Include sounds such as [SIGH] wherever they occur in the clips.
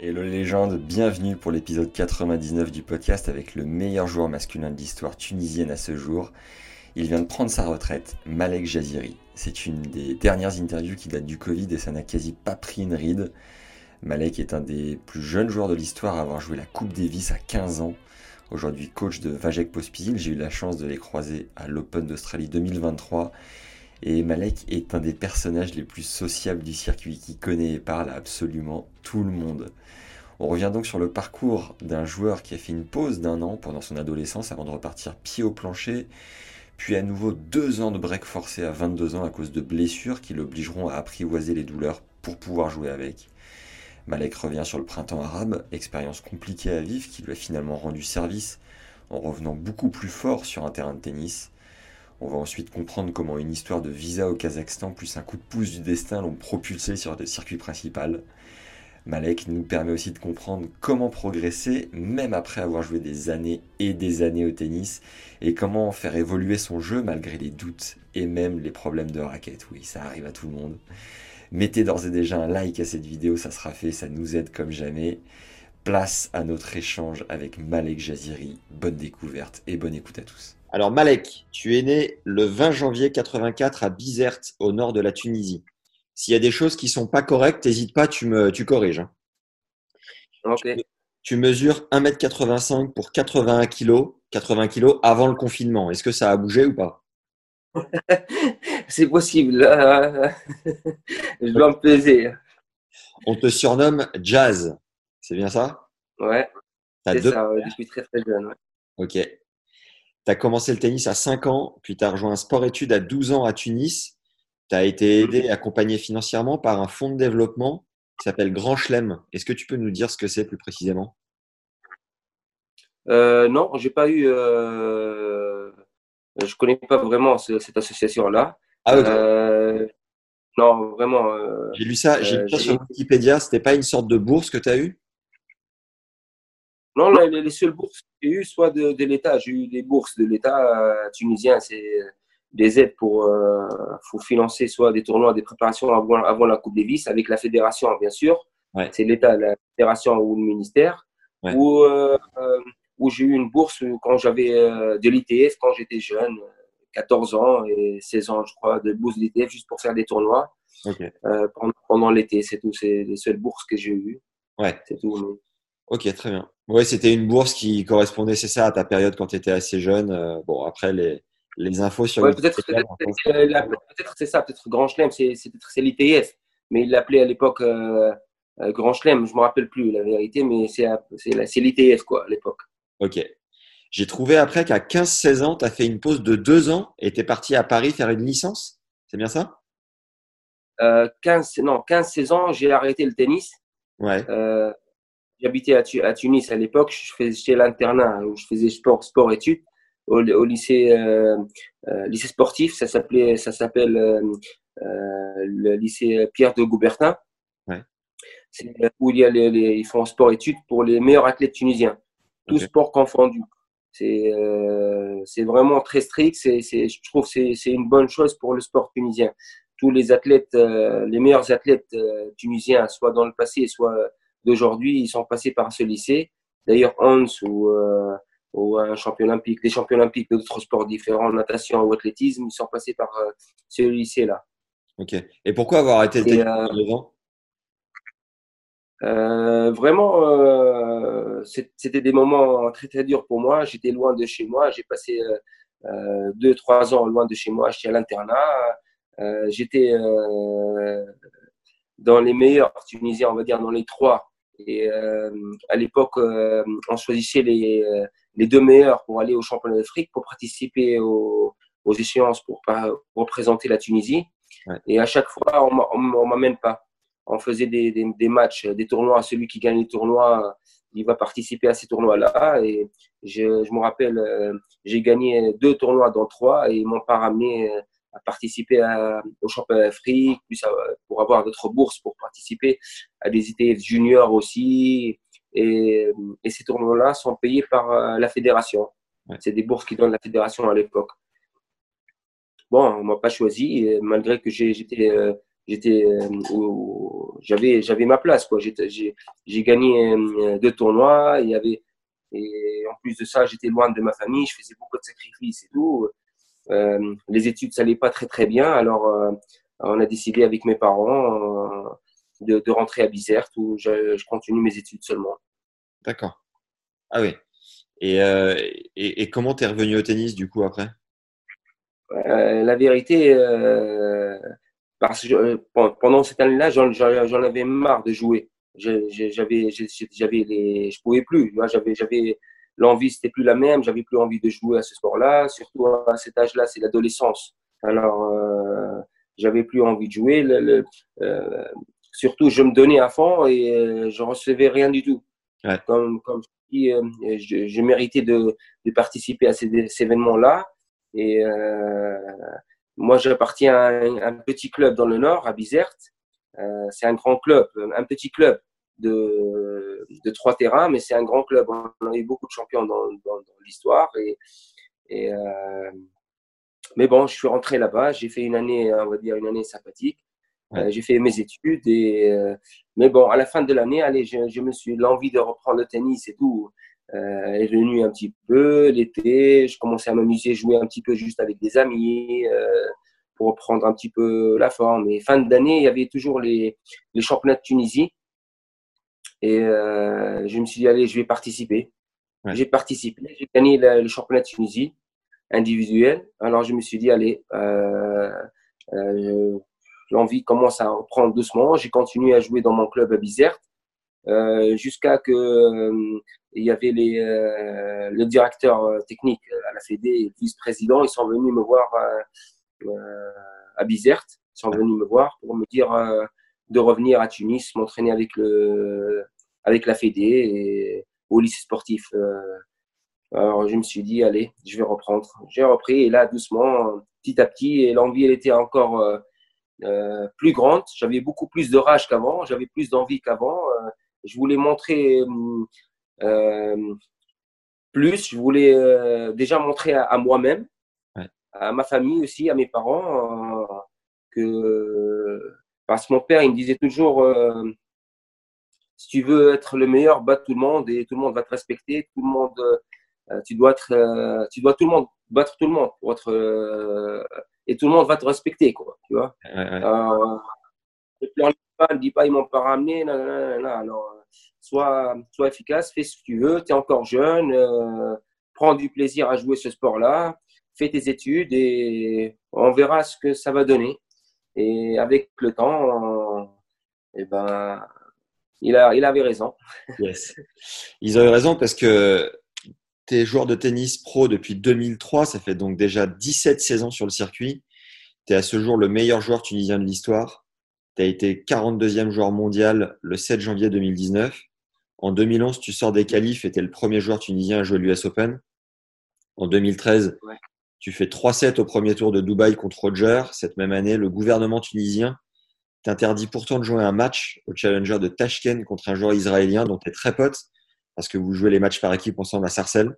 Hello les légendes, bienvenue pour l'épisode 99 du podcast avec le meilleur joueur masculin de l'histoire tunisienne à ce jour. Il vient de prendre sa retraite, Malek Jaziri. C'est une des dernières interviews qui date du Covid et ça n'a quasi pas pris une ride. Malek est un des plus jeunes joueurs de l'histoire à avoir joué la Coupe Davis à 15 ans. Aujourd'hui coach de Vajek Pospisil, j'ai eu la chance de les croiser à l'Open d'Australie 2023. Et Malek est un des personnages les plus sociables du circuit qui connaît et parle absolument tout le monde. On revient donc sur le parcours d'un joueur qui a fait une pause d'un an pendant son adolescence avant de repartir pied au plancher, puis à nouveau deux ans de break forcé à 22 ans à cause de blessures qui l'obligeront à apprivoiser les douleurs pour pouvoir jouer avec. Malek revient sur le printemps arabe, expérience compliquée à vivre qui lui a finalement rendu service en revenant beaucoup plus fort sur un terrain de tennis. On va ensuite comprendre comment une histoire de visa au Kazakhstan plus un coup de pouce du destin l'ont propulsé sur le circuit principal. Malek nous permet aussi de comprendre comment progresser même après avoir joué des années et des années au tennis et comment faire évoluer son jeu malgré les doutes et même les problèmes de raquette. Oui, ça arrive à tout le monde. Mettez d'ores et déjà un like à cette vidéo, ça sera fait, ça nous aide comme jamais. Place à notre échange avec Malek Jaziri. Bonne découverte et bonne écoute à tous. Alors Malek, tu es né le 20 janvier 84 à Bizerte, au nord de la Tunisie. S'il y a des choses qui sont pas correctes, n'hésite pas, tu me tu corriges. hein. Ok. Tu mesures 1m85 pour 81 kg, 80 kg avant le confinement. Est-ce que ça a bougé ou pas? [LAUGHS] C'est possible. euh, [LAUGHS] Je dois me peser. On te surnomme Jazz. C'est bien ça? Ouais, c'est deux- ça, ouais, très très jeune. ouais. Ok. Tu as commencé le tennis à 5 ans, puis tu as rejoint un sport-études à 12 ans à Tunis. Tu as été aidé et accompagné financièrement par un fonds de développement qui s'appelle Grand Chelem. Est-ce que tu peux nous dire ce que c'est plus précisément? Euh, non, j'ai pas eu. Euh... Je connais pas vraiment ce- cette association-là. Ah. Euh, Non, vraiment. euh, J'ai lu ça, j'ai euh, lu ça j'ai- sur Wikipédia. C'était pas une sorte de bourse que tu as eue Non, les, les seules bourses que j'ai eues, soit de, de l'État. J'ai eu des bourses de l'État euh, tunisien. C'est des aides pour, euh, pour financer soit des tournois, des préparations avant, avant la Coupe Davis avec la fédération, bien sûr. Ouais. C'est l'État, la fédération ou le ministère. Ouais. Ou euh, euh, où j'ai eu une bourse quand j'avais euh, de l'ITF, quand j'étais jeune, 14 ans et 16 ans, je crois, de bourse d'ITF juste pour faire des tournois euh, pendant, pendant l'été. C'est tout. C'est les seules bourses que j'ai eues. Ouais. C'est tout. Ok, très bien. Ouais, c'était une bourse qui correspondait, c'est ça, à ta période quand tu étais assez jeune. Euh, bon, après, les, les infos sur Ouais, peut-être peut-être c'est ça, peut-être Grand Chelem, c'est c'est peut-être c'est l'ITF, mais il l'appelait à l'époque euh, euh, Grand Chelem, je me rappelle plus la vérité, mais c'est l'ITF quoi à l'époque. Ok. J'ai trouvé après qu'à 15-16 ans, tu as fait une pause de deux ans et tu es parti à Paris faire une licence. C'est bien ça? Euh, 15 non 15 16 ans, j'ai arrêté le tennis. Ouais. J'habitais à, Tu- à Tunis à l'époque, je faisais l'internat où je faisais sport sport études au, au lycée euh, euh, lycée sportif, ça s'appelait ça s'appelle euh, le lycée Pierre de Goubertin. Ouais. C'est où il y a les, les- ils font sport études pour les meilleurs athlètes tunisiens, tous Ok. sports confondus. C'est c'est vraiment très strict. C'est je trouve que c'est c'est une bonne chose pour le sport tunisien. Tous les athlètes, euh, les meilleurs athlètes euh, tunisiens, soit dans le passé, soit d'aujourd'hui, ils sont passés par ce lycée. D'ailleurs, Hans ou euh, ou un champion olympique, des champions olympiques d'autres sports différents, natation ou athlétisme, ils sont passés par euh, ce lycée-là. Ok. Et pourquoi avoir arrêté le tennis euh, Euh, vraiment, euh, c'était des moments très très durs pour moi. J'étais loin de chez moi. J'ai passé euh, deux trois ans loin de chez moi. J'étais à l'internat. J'étais dans les meilleurs Tunisiens, on va dire dans les trois. Et euh, à l'époque, euh, on choisissait les, euh, les deux meilleurs pour aller au championnat d'Afrique, pour participer aux, aux échéances, pour, pas- pour représenter la Tunisie. Ouais. Et à chaque fois, on m'a- on m'emmène pas on faisait des, des, matchs, des tournois. Celui qui gagne les tournois, il va participer à ces tournois-là. Et je, je me rappelle, j'ai gagné deux tournois dans trois et ils m'ont pas ramené à participer au championnat d'Afrique, pour avoir d'autres bourses pour participer à des ITF juniors aussi. Et, et ces tournois-là sont payés par la fédération. C'est des bourses qui donnent la fédération à l'époque. Bon, on m'a pas choisi, malgré que j'étais, euh, j'étais, euh, j'avais, j'avais ma place quoi. J'ai gagné euh, deux tournois. Il y avait, et en plus de ça, j'étais loin de ma famille. Je faisais beaucoup de sacrifices et tout. Les études, ça allait pas très très bien. Alors, on a décidé avec mes parents de, de, rentrer à Bizerte où je, je continue mes études seulement. D'accord. Ah oui. Et, euh, et, et, comment tu es revenu au tennis du coup après? Euh, La vérité, euh, parce que euh, pendant cette année-là, j'en avais marre de jouer. J'avais, j'avais je pouvais plus. J'avais, j'avais l'envie, c'était plus la même. J'avais plus envie de jouer à ce sport-là. Surtout à cet âge-là, c'est l'adolescence. Alors, euh, j'avais plus envie de jouer. Le, le, euh, surtout, je me donnais à fond et je recevais rien du tout. Ouais. Comme, comme euh, je, je, méritais de, de, participer à ces, ces événements-là. Et euh, moi, j'appartiens à un, un, petit club dans le Nord, à Bizerte. Euh, c'est un grand club, un petit club de, de trois terrains, mais c'est un grand club. On a eu beaucoup de champions dans, dans, dans l'histoire. Et, et euh, mais bon, je suis rentré là-bas. J'ai fait une année, on va dire, une année sympathique. Euh, j'ai fait mes études et euh, mais bon, à la fin de l'année, allez, je, je, me suis l'envie de reprendre le tennis et tout est venue un petit peu l'été. Je commençais à m'amuser, jouer un petit peu juste avec des amis pour reprendre un petit peu la forme. Et fin d'année, il y avait toujours les, les championnats de Tunisie et euh, je me suis dit allez, je vais participer. Ouais. J'ai participé, j'ai gagné le, le, championnat de Tunisie individuel. Alors je me suis dit allez. Euh, euh, l'envie commence à reprendre doucement. J'ai continué à jouer dans mon club à Bizerte euh, jusqu'à que euh, il y avait les, euh, le directeur technique à la Fédé et le vice-président. Ils sont venus me voir euh, à Bizerte. Ils sont venus me voir pour me dire de revenir à Tunis, m'entraîner avec le avec la Fédé et au lycée sportif. Alors je me suis dit allez, je vais reprendre. J'ai repris et là doucement, petit à petit, et l'envie elle était encore euh, plus grande. J'avais beaucoup plus de rage qu'avant, j'avais plus d'envie qu'avant. Euh, je voulais montrer euh, plus, je voulais euh, déjà montrer à, à moi-même, ouais. à ma famille aussi, à mes parents, que parce que mon père, il me disait toujours si tu veux être le meilleur, bat tout le monde et tout le monde va te respecter. Tout le monde, tu dois être, tu dois tout le monde battre tout le monde pour être et tout le monde va te respecter, quoi, tu vois. Euh, et puis on ne dit pas, ils m'ont pas ramené, non, non, non, non. Sois, sois efficace, fais ce que tu veux, tu es encore jeune, euh, prends du plaisir à jouer ce sport-là, fais tes études et on verra ce que ça va donner. Et avec le temps, eh ben, il, a, il avait raison. Yes. Ils avaient raison parce que tu es joueur de tennis pro depuis 2003, ça fait donc déjà 17 saisons sur le circuit. Tu es à ce jour le meilleur joueur tunisien de l'histoire. Tu as été 42e joueur mondial le 7 janvier 2019. En 2011, tu sors des qualifs et tu es le premier joueur tunisien à jouer l'US Open. En 2013, ouais. Tu fais 3-7 au premier tour de Dubaï contre Roger. Cette même année, le gouvernement tunisien t'interdit pourtant de jouer un match au Challenger de Tashkent contre un joueur israélien dont tu es très pote parce que vous jouez les matchs par équipe ensemble à Sarcelles.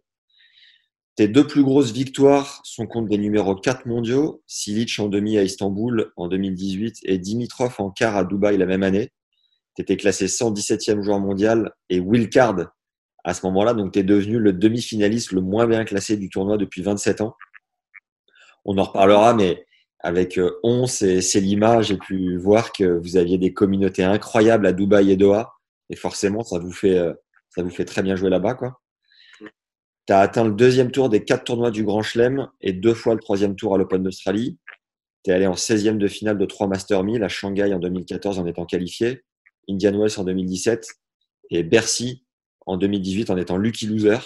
Tes deux plus grosses victoires sont contre des numéros 4 mondiaux, Silic en demi à Istanbul en 2018 et Dimitrov en quart à Dubaï la même année. Tu étais classé 117e joueur mondial et wildcard à ce moment-là, donc tu es devenu le demi-finaliste le moins bien classé du tournoi depuis 27 ans. On en reparlera, mais avec 11 et Selima, j'ai pu voir que vous aviez des communautés incroyables à Dubaï et Doha. Et forcément, ça vous fait euh, ça vous fait très bien jouer là-bas. Tu as atteint le deuxième tour des quatre tournois du Grand Chelem et deux fois le troisième tour à l'Open d'Australie. Tu es allé en 16e de finale de trois Master 1000 à Shanghai en 2014 en étant qualifié, Indian Wells en 2017 et Bercy en 2018 en étant lucky loser.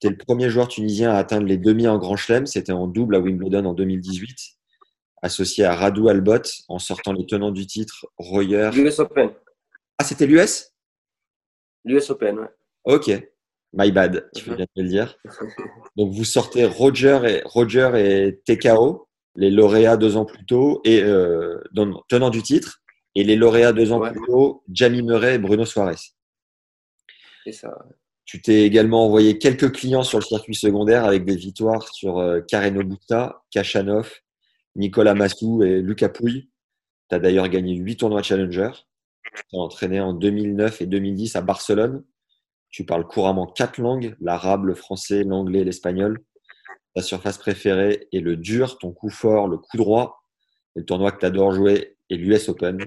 Tu es le premier joueur tunisien à atteindre les demi en Grand Chelem. C'était en double à Wimbledon en 2018 associé à Radu Albot en sortant les tenants du titre Royer. L'US Open. Ah, c'était l'US L'US Open, ouais. Ok, my bad, tu Mhm. fais bien de le dire. Donc vous sortez Roger et, Roger et TKO, les lauréats deux ans plus tôt, et euh, non, tenants du titre, et les lauréats deux ans Ouais. plus tôt, Jamie Murray et Bruno Suarez. C'est ça. Tu t'es également envoyé quelques clients sur le circuit secondaire avec des victoires sur euh, Karen Busta, Kachanov, Nicolas Massou et Lucas Pouille. Tu as d'ailleurs gagné huit tournois Challenger. Tu t'es entraîné en 2009 et 2010 à Barcelone. Tu parles couramment quatre langues, l'arabe, le français, l'anglais l'espagnol. Ta surface préférée est le dur, ton coup fort, le coup droit. Le tournoi que tu adores jouer est l'US Open.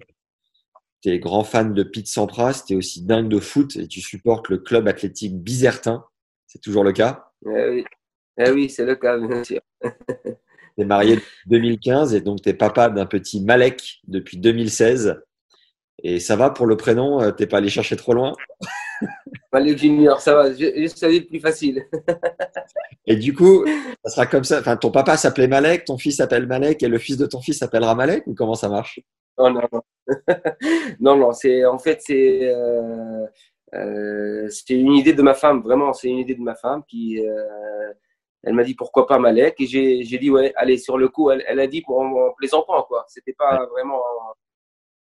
Tu es grand fan de Pete Sampras, tu es aussi dingue de foot et tu supportes le club athlétique Bizertin. C'est toujours le cas. Eh oui, Eh oui c'est le cas, bien sûr. [LAUGHS] Tu es marié depuis 2015 et donc tu es papa d'un petit Malek depuis 2016. Et ça va pour le prénom euh, T'es pas allé chercher trop loin? Malik Junior, ça va, je, savais plus facile. [LAUGHS] Et du coup, ça sera comme ça. Enfin, ton papa s'appelait Malek, ton fils s'appelle Malek et le fils de ton fils s'appellera Malek ou comment ça marche? Non, non, non. [LAUGHS] non, non, c'est en fait c'est euh, euh, c'est une idée de ma femme, vraiment, c'est une idée de ma femme qui euh, elle m'a dit pourquoi pas Malek et j'ai j'ai dit ouais, allez sur le coup, elle, elle a dit pour en, en plaisantant quoi, c'était pas vraiment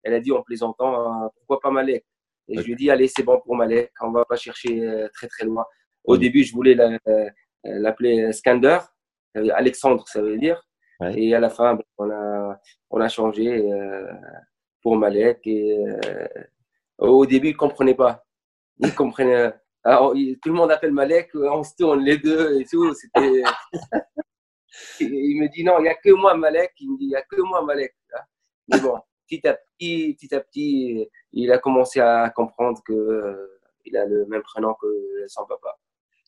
elle a dit en plaisantant euh, pourquoi pas Malek? Et je lui ai dit allez, c'est bon pour Malek, on va pas chercher euh, très très loin. Au Oui. début, je voulais la- euh, l'appeler Skander, Alexandre ça veut dire Ouais. et à la fin on a on a changé euh, pour Malek. Et, au début, il ne comprenait pas. Il comprenait. Alors, tout le monde appelle Malek, on se tourne les deux et tout. C'était. [LAUGHS] Il me dit non, il n'y a que moi Malek. Il me dit il n'y a que moi Malek. Mais bon, petit à petit, petit à petit, il a commencé à comprendre que euh, il a le même prénom que son papa.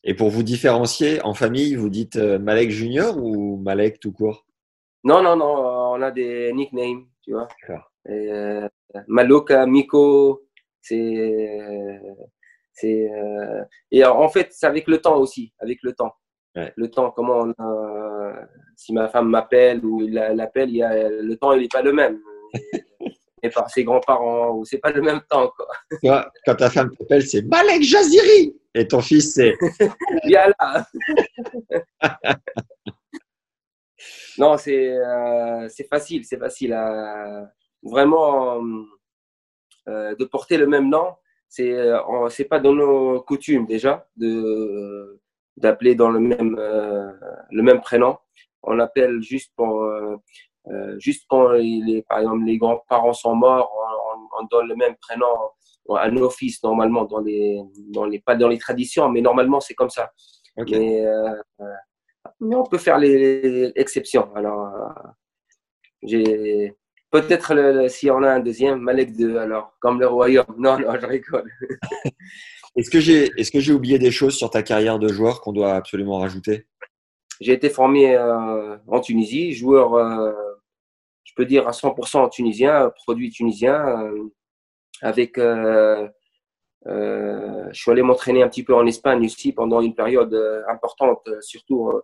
Et pour vous différencier, en famille, vous dites euh, Malek Junior ou Malek tout court? Non, non, non, on a des nicknames, tu vois. Et, euh, Maloka, Miko, c'est. c'est euh, et en fait, c'est avec le temps aussi, avec le temps. Ouais. Le temps, comment on a- si ma femme m'appelle ou il la- l'appelle, le temps, il n'est pas le même. Par ses grands-parents, ou c'est pas le même temps, quoi. Toi, quand ta femme t'appelle, c'est Malek Jaziri Et ton fils, c'est Il y a là. non, c'est euh, c'est facile, c'est facile à vraiment euh, de porter le même nom. C'est euh, c'est pas dans nos coutumes déjà de d'appeler dans le même euh, le même prénom. On appelle juste pour euh, euh, juste quand les par exemple les grands-parents sont morts, on, on- on donne le même prénom à nos fils normalement dans les dans les pas dans les traditions, mais normalement c'est comme ça. Ok. Mais, euh, mais on peut faire les, exceptions. Alors, euh, j'ai peut-être si on a un deuxième, Malek 2, alors, comme le royaume. Non, non, je rigole. [LAUGHS] Est-ce que j'ai j'ai oublié des choses sur ta carrière de joueur qu'on doit absolument rajouter? J'ai été formé euh, en Tunisie, joueur, euh, je peux dire à 100% tunisien, produit tunisien, euh, avec. euh, euh, je suis allé m'entraîner un petit peu en Espagne aussi pendant une période euh, importante, euh, surtout euh,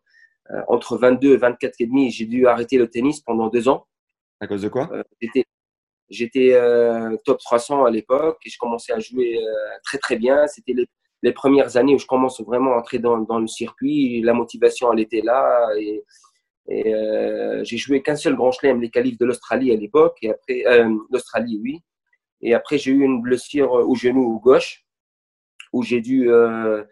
euh, entre 22 et 24 et demi. J'ai dû arrêter le tennis pendant deux ans. À cause de quoi? Euh, j'étais euh, top 300 à l'époque et je commençais à jouer euh, très très bien. C'était les, les premières années où je commence vraiment à entrer dans, dans le circuit. La motivation, elle était là. Et, et euh, j'ai joué qu'un seul grand chelem, les qualifs de l'Australie à l'époque. Et après, euh, l'Australie, oui. Et après, j'ai eu une blessure au genou gauche où j'ai dû euh,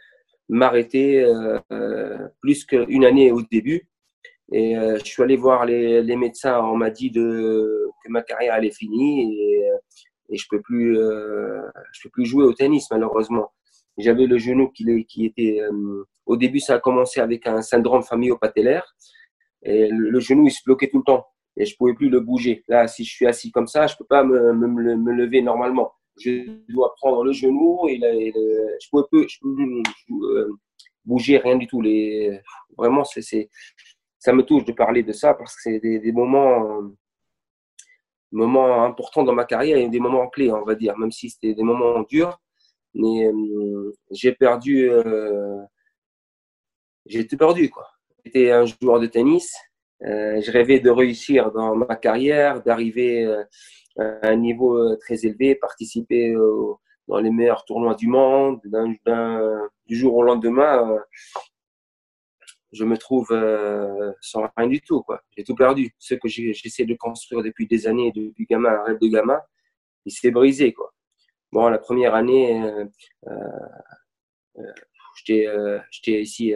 m'arrêter euh, euh, plus qu'une année au début. Et euh, je suis allé voir les, les médecins. On m'a dit de, que ma carrière elle est finie et, et je peux plus, euh, je peux plus jouer au tennis malheureusement. J'avais le genou qui, qui était. euh, au début, ça a commencé avec un syndrome familio-patellaire le, genou il se bloquait tout le temps et je pouvais plus le bouger. Là, si je suis assis comme ça, je peux pas me, lever normalement. Je dois prendre le genou et, et je pouvais plus, euh, bouger rien du tout. Vraiment, ça me touche de parler de ça parce que c'est des, euh, moments importants dans ma carrière et des moments clés, on va dire, même si c'était des moments durs. Mais euh, j'ai perdu, euh, j'ai été perdu quoi. J'étais un joueur de tennis je rêvais de réussir dans ma carrière, d'arriver à un niveau très élevé, participer dans les meilleurs tournois du monde. du jour au lendemain, je me trouve sans rien du tout. J'ai tout perdu. Ce que j'essaie de construire depuis des années, depuis gamin, un rêve de gamin, il s'est brisé. Bon, la première année, euh, euh, euh, j'étais ici,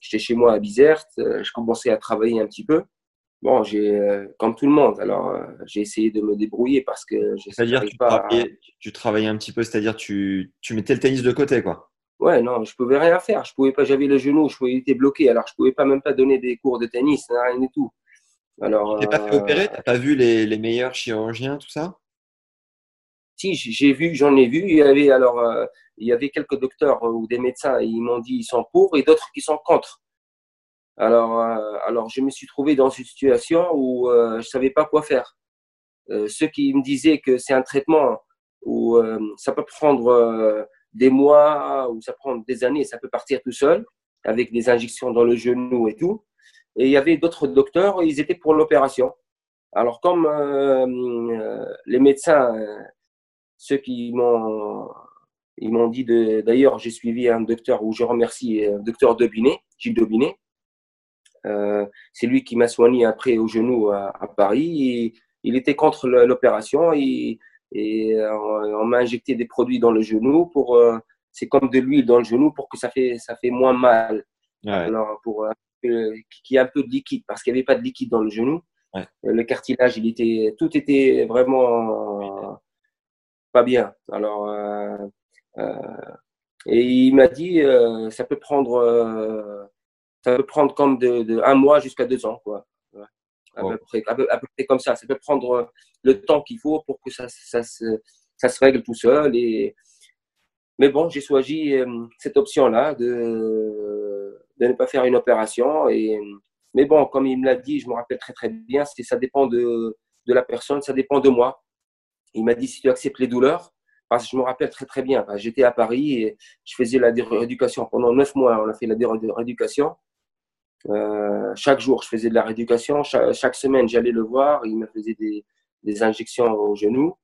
j'étais chez moi à Bizerte. je commençais à travailler un petit peu. Bon, j'ai comme tout le monde. Alors, j'ai essayé de me débrouiller parce que je C'est-à-dire tu, pas tu travaillais un petit peu, c'est-à-dire tu, tu mettais le tennis de côté, quoi. Ouais, non, je pouvais rien faire. Je pouvais pas, j'avais le genou, je pouvais, était bloqué. Alors, je pouvais pas même pas donner des cours de tennis, rien du tout. Alors, tu t'es pas fait opérer? T'as pas vu les, les meilleurs chirurgiens, tout ça? Si, j'ai vu, j'en ai vu. Il y avait alors, euh, il y avait quelques docteurs ou des médecins, ils m'ont dit ils sont pour et d'autres qui sont contre. Alors, euh, alors je me suis trouvé dans une situation où euh, je savais pas quoi faire. ceux qui me disaient que c'est un traitement où ça peut prendre des mois ou ça prend des années, ça peut partir tout seul avec des injections dans le genou et tout. Et il y avait d'autres docteurs, ils étaient pour l'opération. Alors comme les médecins ceux qui m'ont ils m'ont dit de d'ailleurs j'ai suivi un docteur où je remercie un euh, docteur Dobinet Gilles Dobinet euh, c'est lui qui m'a soigné après au genou à, Paris. Il était contre l'opération et, et euh, on, m'a injecté des produits dans le genou pour euh, c'est comme de l'huile dans le genou pour que ça fait ça fait moins mal. Alors pour qu'il y ait un peu de liquide parce qu'il n'y avait pas de liquide dans le genou. Le cartilage il était tout était vraiment pas bien. Alors, euh, euh, et il m'a dit, euh, ça peut prendre, ça peut prendre comme de, un mois jusqu'à deux ans, quoi. À, peu près, à, peu, près, comme ça. Ça peut prendre le temps qu'il faut pour que ça, ça, se, ça se règle tout seul. Et... Mais bon, j'ai choisi cette option-là de, de ne pas faire une opération. Et... Mais bon, comme il me l'a dit, je me rappelle très très bien, ça dépend de, de la personne, ça dépend de moi. Il m'a dit si tu acceptes les douleurs, parce que je me rappelle très très bien, j'étais à Paris et je faisais la rééducation pendant neuf mois. On a fait la rééducation. Euh, chaque jour, je faisais de la rééducation. Chaque, semaine, j'allais le voir. Il me faisait des, des injections au genou.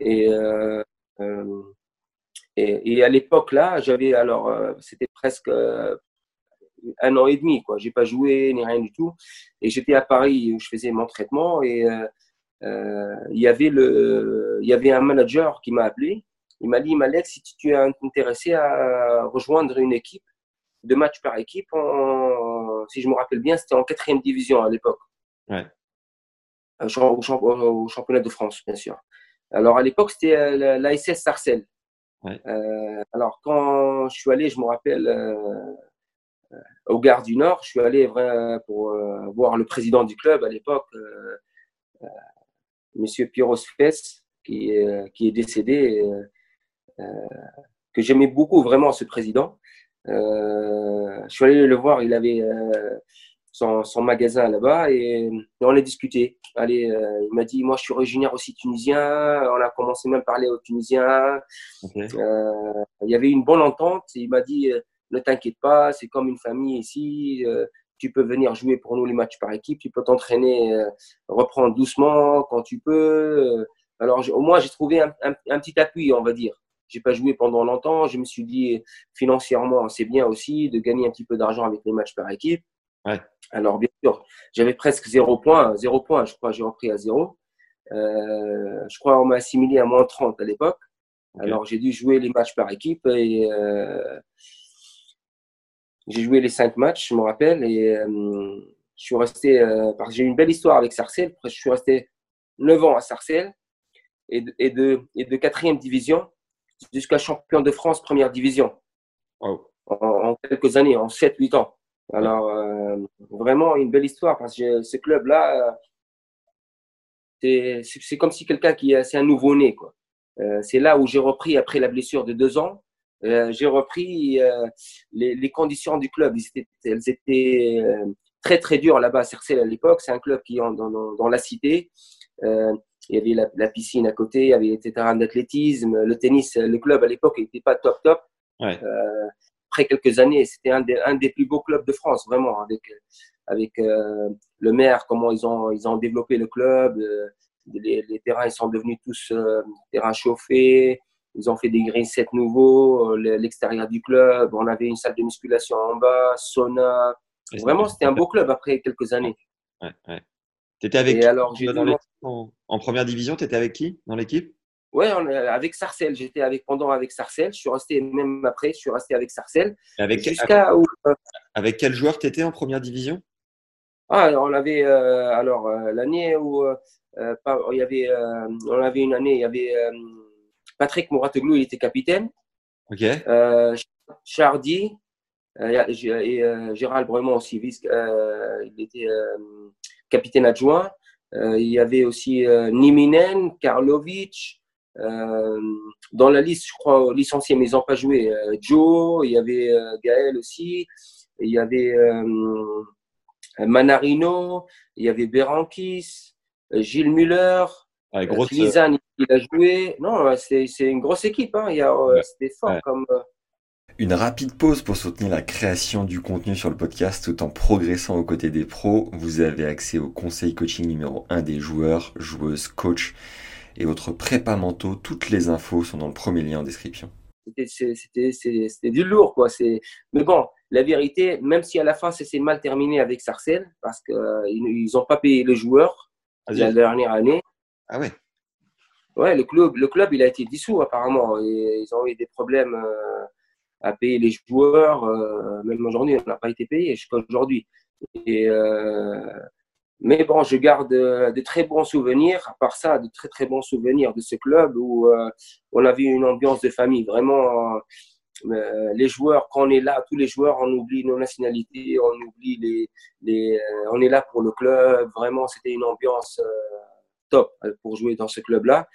Et, euh, euh, et, et, à l'époque là, j'avais alors, c'était presque un an et demi. Quoi, j'ai pas joué ni rien du tout. Et j'étais à Paris où je faisais mon traitement et il, y avait le, il y avait un manager qui m'a appelé. Il m'a dit, Malek, si tu es intéressé à rejoindre une équipe de match par équipe, si je me rappelle bien, c'était en quatrième division à l'époque. Ouais. Euh, au, championnat de France, bien sûr. Alors à l'époque, c'était euh, l'ASS Sarcelles. Ouais. Euh, alors quand je suis allé, je me rappelle, euh, au Gare du Nord, je suis allé pour voir le président du club à l'époque, Monsieur Pierre Fess, qui, est, qui est décédé, euh, euh, que j'aimais beaucoup vraiment ce président. Euh, je suis allé le voir, il avait son, son, magasin là-bas et, on a discuté. Allez, il m'a dit, moi je suis originaire aussi tunisien, on a commencé même à parler aux Tunisiens. il y avait une bonne entente, il m'a dit, ne t'inquiète pas, c'est comme une famille ici tu peux venir jouer pour nous les matchs par équipe, tu peux t'entraîner, euh, reprendre doucement quand tu peux. Euh. Alors au moins j'ai trouvé un, petit appui, on va dire. J'ai pas joué pendant longtemps, je me suis dit financièrement c'est bien aussi de gagner un petit peu d'argent avec les matchs par équipe. Ouais. Alors bien sûr, j'avais presque zéro point, zéro point, je crois j'ai repris à zéro. Euh, je crois qu'on m'a assimilé à moins 30 à l'époque. Alors j'ai dû jouer les matchs par équipe et euh, j'ai joué les cinq matchs, je me rappelle, et euh, je suis resté, euh, parce que j'ai une belle histoire avec Sarcelles. Je suis resté neuf ans à Sarcelles et de, et de, et de quatrième division jusqu'à champion de France première division. En, quelques années, en 7-8 ans. Alors, euh, vraiment une belle histoire parce que ce club-là, c'est comme si quelqu'un qui c'est un nouveau-né. quoi. c'est là où j'ai repris après la blessure de deux ans. Euh, j'ai repris euh, les, les, conditions du club. elles étaient euh, très très dures là-bas à Cercel à l'époque. C'est un club qui est dans, dans, dans la cité. il y avait la, la, piscine à côté, il y avait des terrains d'athlétisme, le tennis. Le club à l'époque n'était pas top top. Ouais. après quelques années, c'était un des, un des plus beaux clubs de France, vraiment, avec avec le maire, comment ils ont, ils ont développé le club. Les, les, terrains ils sont devenus tous terrains chauffés. Ils ont fait des green sets nouveaux, l'extérieur du club. On avait une salle de musculation en bas, sauna. Vraiment, c'était un beau club après quelques années. Ouais, ouais. Étais avec qui alors, en, en, première division, tu étais avec qui dans l'équipe? Ouais, avec Sarcelles. J'étais avec pendant avec Sarcelles. Je suis resté même après, je suis resté avec Sarcelles. Avec, jusqu'à avec, quel joueur tu étais en première division? Ah, on avait euh, alors euh, l'année où euh, il y avait on avait une année, il y avait Patrick Mouratoglou, il était capitaine. Ok. Chardy et Gérald Bremont aussi, il était capitaine adjoint. il y avait aussi Niminen, Karlovic, euh, dans la liste, je crois, licenciés, mais ils n'ont pas joué. Euh, Joe, il y avait euh, Gaël aussi, il y avait Manarino, il y avait Berankis, Gilles Muller, grosse... il a joué. Non, c'est une grosse équipe. Hein. Il y a, C'était fort comme. Une rapide pause pour soutenir la création du contenu sur le podcast tout en progressant aux côtés des pros. Vous avez accès au conseil coaching numéro 1 des joueurs, joueuses, coachs et votre prépa mentaux. Toutes les infos sont dans le premier lien en description. C'était du lourd, quoi. Mais bon, la vérité, même si à la fin, ça s'est mal terminé avec Sarcelles, parce qu'ils euh, n'ont pas payé les joueurs la dernière année. Ah ouais Ouais, le club, le club, il a été dissous apparemment. Ils ont eu des problèmes euh, à payer les joueurs. Euh, même aujourd'hui, on n'a pas été payé jusqu'à aujourd'hui. Et mais bon, je garde euh, de très bons souvenirs, à part ça, de très très bons souvenirs de ce club où euh, on avait une ambiance de famille. Vraiment, euh, les joueurs, quand on est là, tous les joueurs, on oublie nos nationalités, on oublie les, les on est là pour le club. Vraiment, c'était une ambiance top pour jouer dans ce club-là.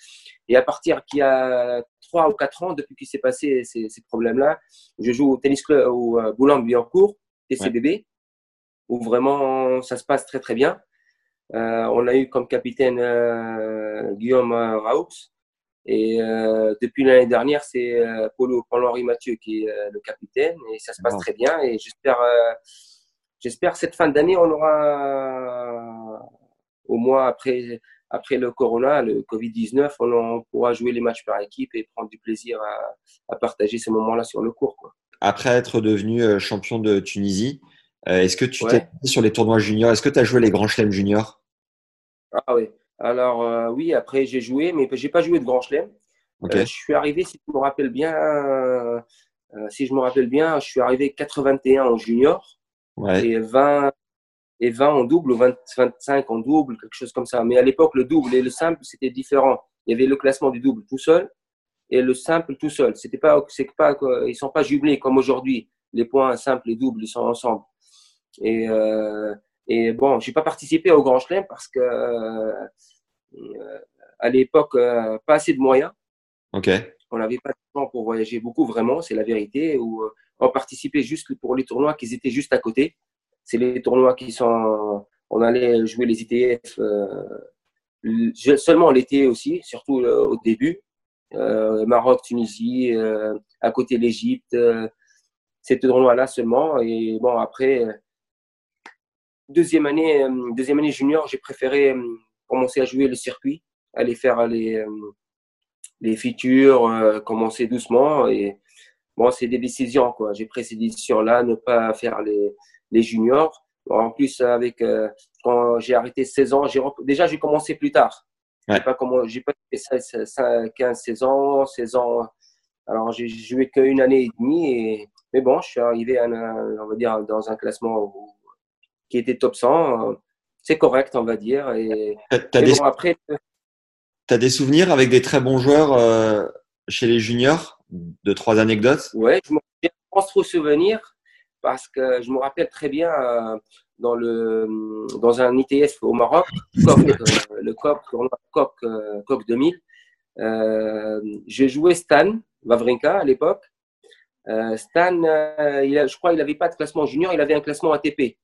Et à partir qu'il y a trois ou quatre ans, depuis qu'il s'est passé ces, ces problèmes-là, je joue au tennis club au Boulogne-Billancourt, TCBB, où vraiment ça se passe très très bien. Euh, on a eu comme capitaine euh, Guillaume Raoux. Et euh, depuis l'année dernière, c'est Paul-Henri Mathieu qui est le capitaine. Et ça se passe très bien. Et j'espère, j'espère cette fin d'année, on aura au moins après, après le corona, le Covid-19, on, pourra jouer les matchs par équipe et prendre du plaisir à, partager ces moments-là sur le cours. Après être devenu champion de Tunisie, est-ce que tu t'es sur les tournois juniors? Est-ce que tu as joué les grands chelems juniors? Ah oui. Alors euh, oui, après j'ai joué, mais j'ai pas joué de Grand Chelem. Euh, je suis arrivé, si je me rappelle bien, euh, si je me rappelle bien, je suis arrivé 81 en junior et 20 et 20 en double ou 25 en double, quelque chose comme ça. Mais à l'époque, le double et le simple, c'était différent. Il y avait le classement du double tout seul et le simple tout seul. C'était pas, c'est pas, ils sont pas jumelés comme aujourd'hui. Les points simples et doubles, ils sont ensemble. Et et bon, j'ai pas participé au Grand Chelem parce que euh, à l'époque, euh, pas assez de moyens. Ok. On n'avait pas de temps pour voyager beaucoup, vraiment, c'est la vérité. Où euh, on participait juste pour les tournois qui étaient juste à côté. C'est les tournois qui sont. On allait jouer les ITF seulement l'été aussi, surtout au début. Maroc, Tunisie, à côté l'Égypte. ces tournois-là seulement. Et bon, après deuxième année, euh, deuxième année junior, j'ai préféré euh, commencer à jouer le circuit, aller faire les, euh, les features, commencer doucement. Et bon, c'est des décisions, quoi. J'ai pris ces décisions-là, ne pas faire les, les juniors. En plus, avec, quand j'ai arrêté 16 ans, déjà, j'ai commencé plus tard. J'ai pas, j'ai pas fait 15, 16 ans, 16 ans. Alors, j'ai joué qu'une année et demie. Et, mais bon, je suis arrivé, à, on va dire, dans un classement qui était top 100. Euh, c'est correct, on va dire. Et, as des... après. Tu as des souvenirs avec des très bons joueurs euh, chez les juniors? De trois anecdotes? Ouais, je ne pense trop souvenir parce que je me rappelle très bien euh, dans, le, dans un ITF au Maroc, le COP, COP, COP 2000. J'ai joué Stan Wawrinka à l'époque. Stan, il je crois qu'il n'avait pas de classement junior, il avait un classement ATP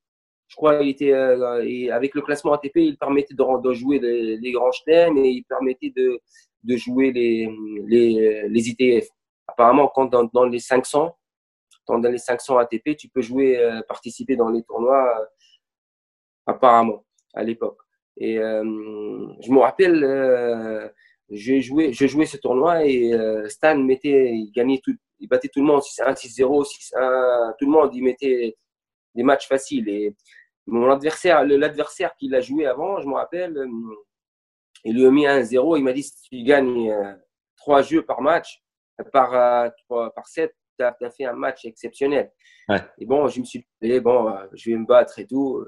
je crois qu'il était euh, avec le classement ATP, il permettait de, jouer les, grands chelems et il permettait de, de jouer les, les, les, ITF. Apparemment, quand dans, les 500, dans les 500 ATP, tu peux jouer, euh, participer dans les tournois. apparemment, à l'époque. Et je me rappelle, je jouais, ce tournoi et Stan mettait, il gagnait tout, il battait tout le monde 6-1, 6-0, 6-1, tout le monde, il mettait des matchs faciles. Et mon adversaire, l'adversaire qu'il a joué avant, je me rappelle, il lui a mis 1-0, il m'a dit si tu gagnes trois jeux par match, par, par 7, tu as, fait un match exceptionnel. Et bon, je me suis dit, bon, je vais me battre et tout.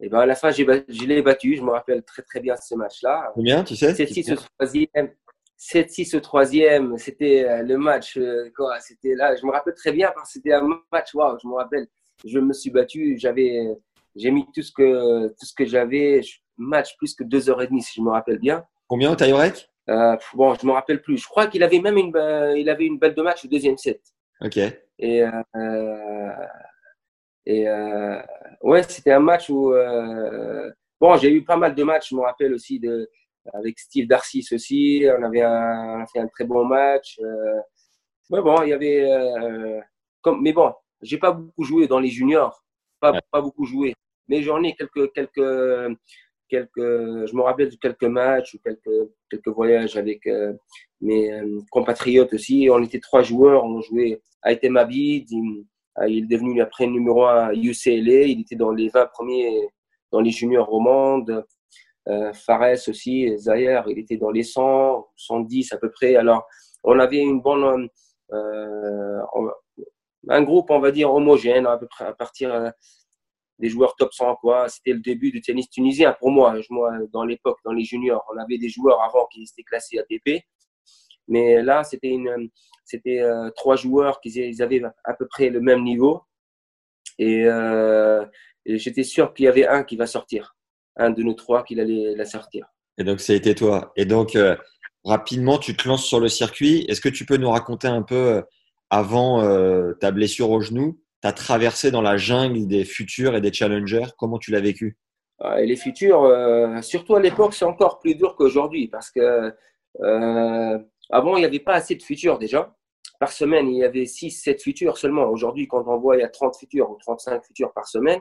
Et ben à la fin, je l'ai battu. Je me rappelle très très bien ce match-là. Combien, tu sais? 7-6 au troisième. 7-6 au troisième. C'était euh, le match. Euh, quoi C'était là. Je me rappelle très bien parce que c'était un match. Waouh, je me rappelle. Je me suis battu. J'avais, j'ai mis tout ce que tout ce que j'avais. Match plus que deux heures et demie, si je me rappelle bien. Combien au tie-break? Euh, Bon, je me rappelle plus. Je crois qu'il avait même une, il avait une balle de match au deuxième set. Ok. Et euh, et euh, ouais, c'était un match où. Euh, bon, j'ai eu pas mal de matchs, je me rappelle aussi de, avec Steve Darcy aussi. On, avait un, on a fait un très bon match. Euh, mais bon, il y avait. Euh, comme, mais bon, j'ai pas beaucoup joué dans les juniors. Pas, pas beaucoup joué. Mais j'en ai quelques, quelques, quelques. Je me rappelle de quelques matchs ou quelques, quelques voyages avec euh, mes euh, compatriotes aussi. On était trois joueurs. On jouait à Etemabid. Euh, il est devenu après numéro 1 à UCLA. Il était dans les 20 premiers dans les juniors au monde. Euh, Fares aussi, Zaire, il était dans les 100, 110 à peu près. Alors, on avait une bonne, un groupe, on va dire, homogène, à peu près à partir des joueurs top 100. quoi. C'était le début du tennis tunisien pour moi. Moi, dans l'époque, dans les juniors, on avait des joueurs avant qui étaient classés ATP. Mais là, c'était une, c'était euh, trois joueurs qui ils avaient à peu près le même niveau. Et, euh, j'étais sûr qu'il y avait un qui va sortir, un de nos trois qui allait la sortir. Et donc, ça a été toi. Et donc, euh, rapidement, tu te lances sur le circuit. Est-ce que tu peux nous raconter un peu, avant ta blessure au genou, tu as traversé dans la jungle des futurs et des challengers Comment tu l'as vécu? Et Les futurs, surtout à l'époque, c'est encore plus dur qu'aujourd'hui parce que avant, il n'y avait pas assez de futurs déjà. Par semaine, il y avait 6-7 futurs seulement. Aujourd'hui, quand on voit, il y a 30 futurs ou 35 futurs par semaine,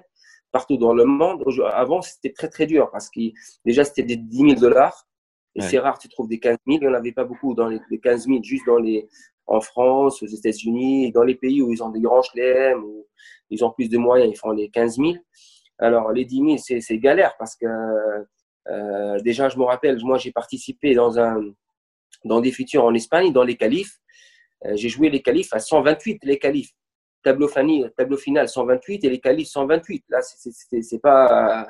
partout dans le monde. Avant, c'était très très dur parce que déjà, c'était des 10 000 dollars. Et c'est rare, tu trouves des 15 000. Il n'y en avait pas beaucoup dans les, 15 000, juste dans les, en France, aux États-Unis, dans les pays où ils ont des grands chelems, où ils ont plus de moyens, ils font les 15 000. Alors, les 10 000, c'est galère parce que euh, déjà, je me rappelle, moi, j'ai participé dans un, dans des futurs en Espagne, dans les qualifs. Euh, j'ai joué les qualifs à 128, les qualifs. Tableau, tableau final 128 et les qualifs 128. Là, c'est pas.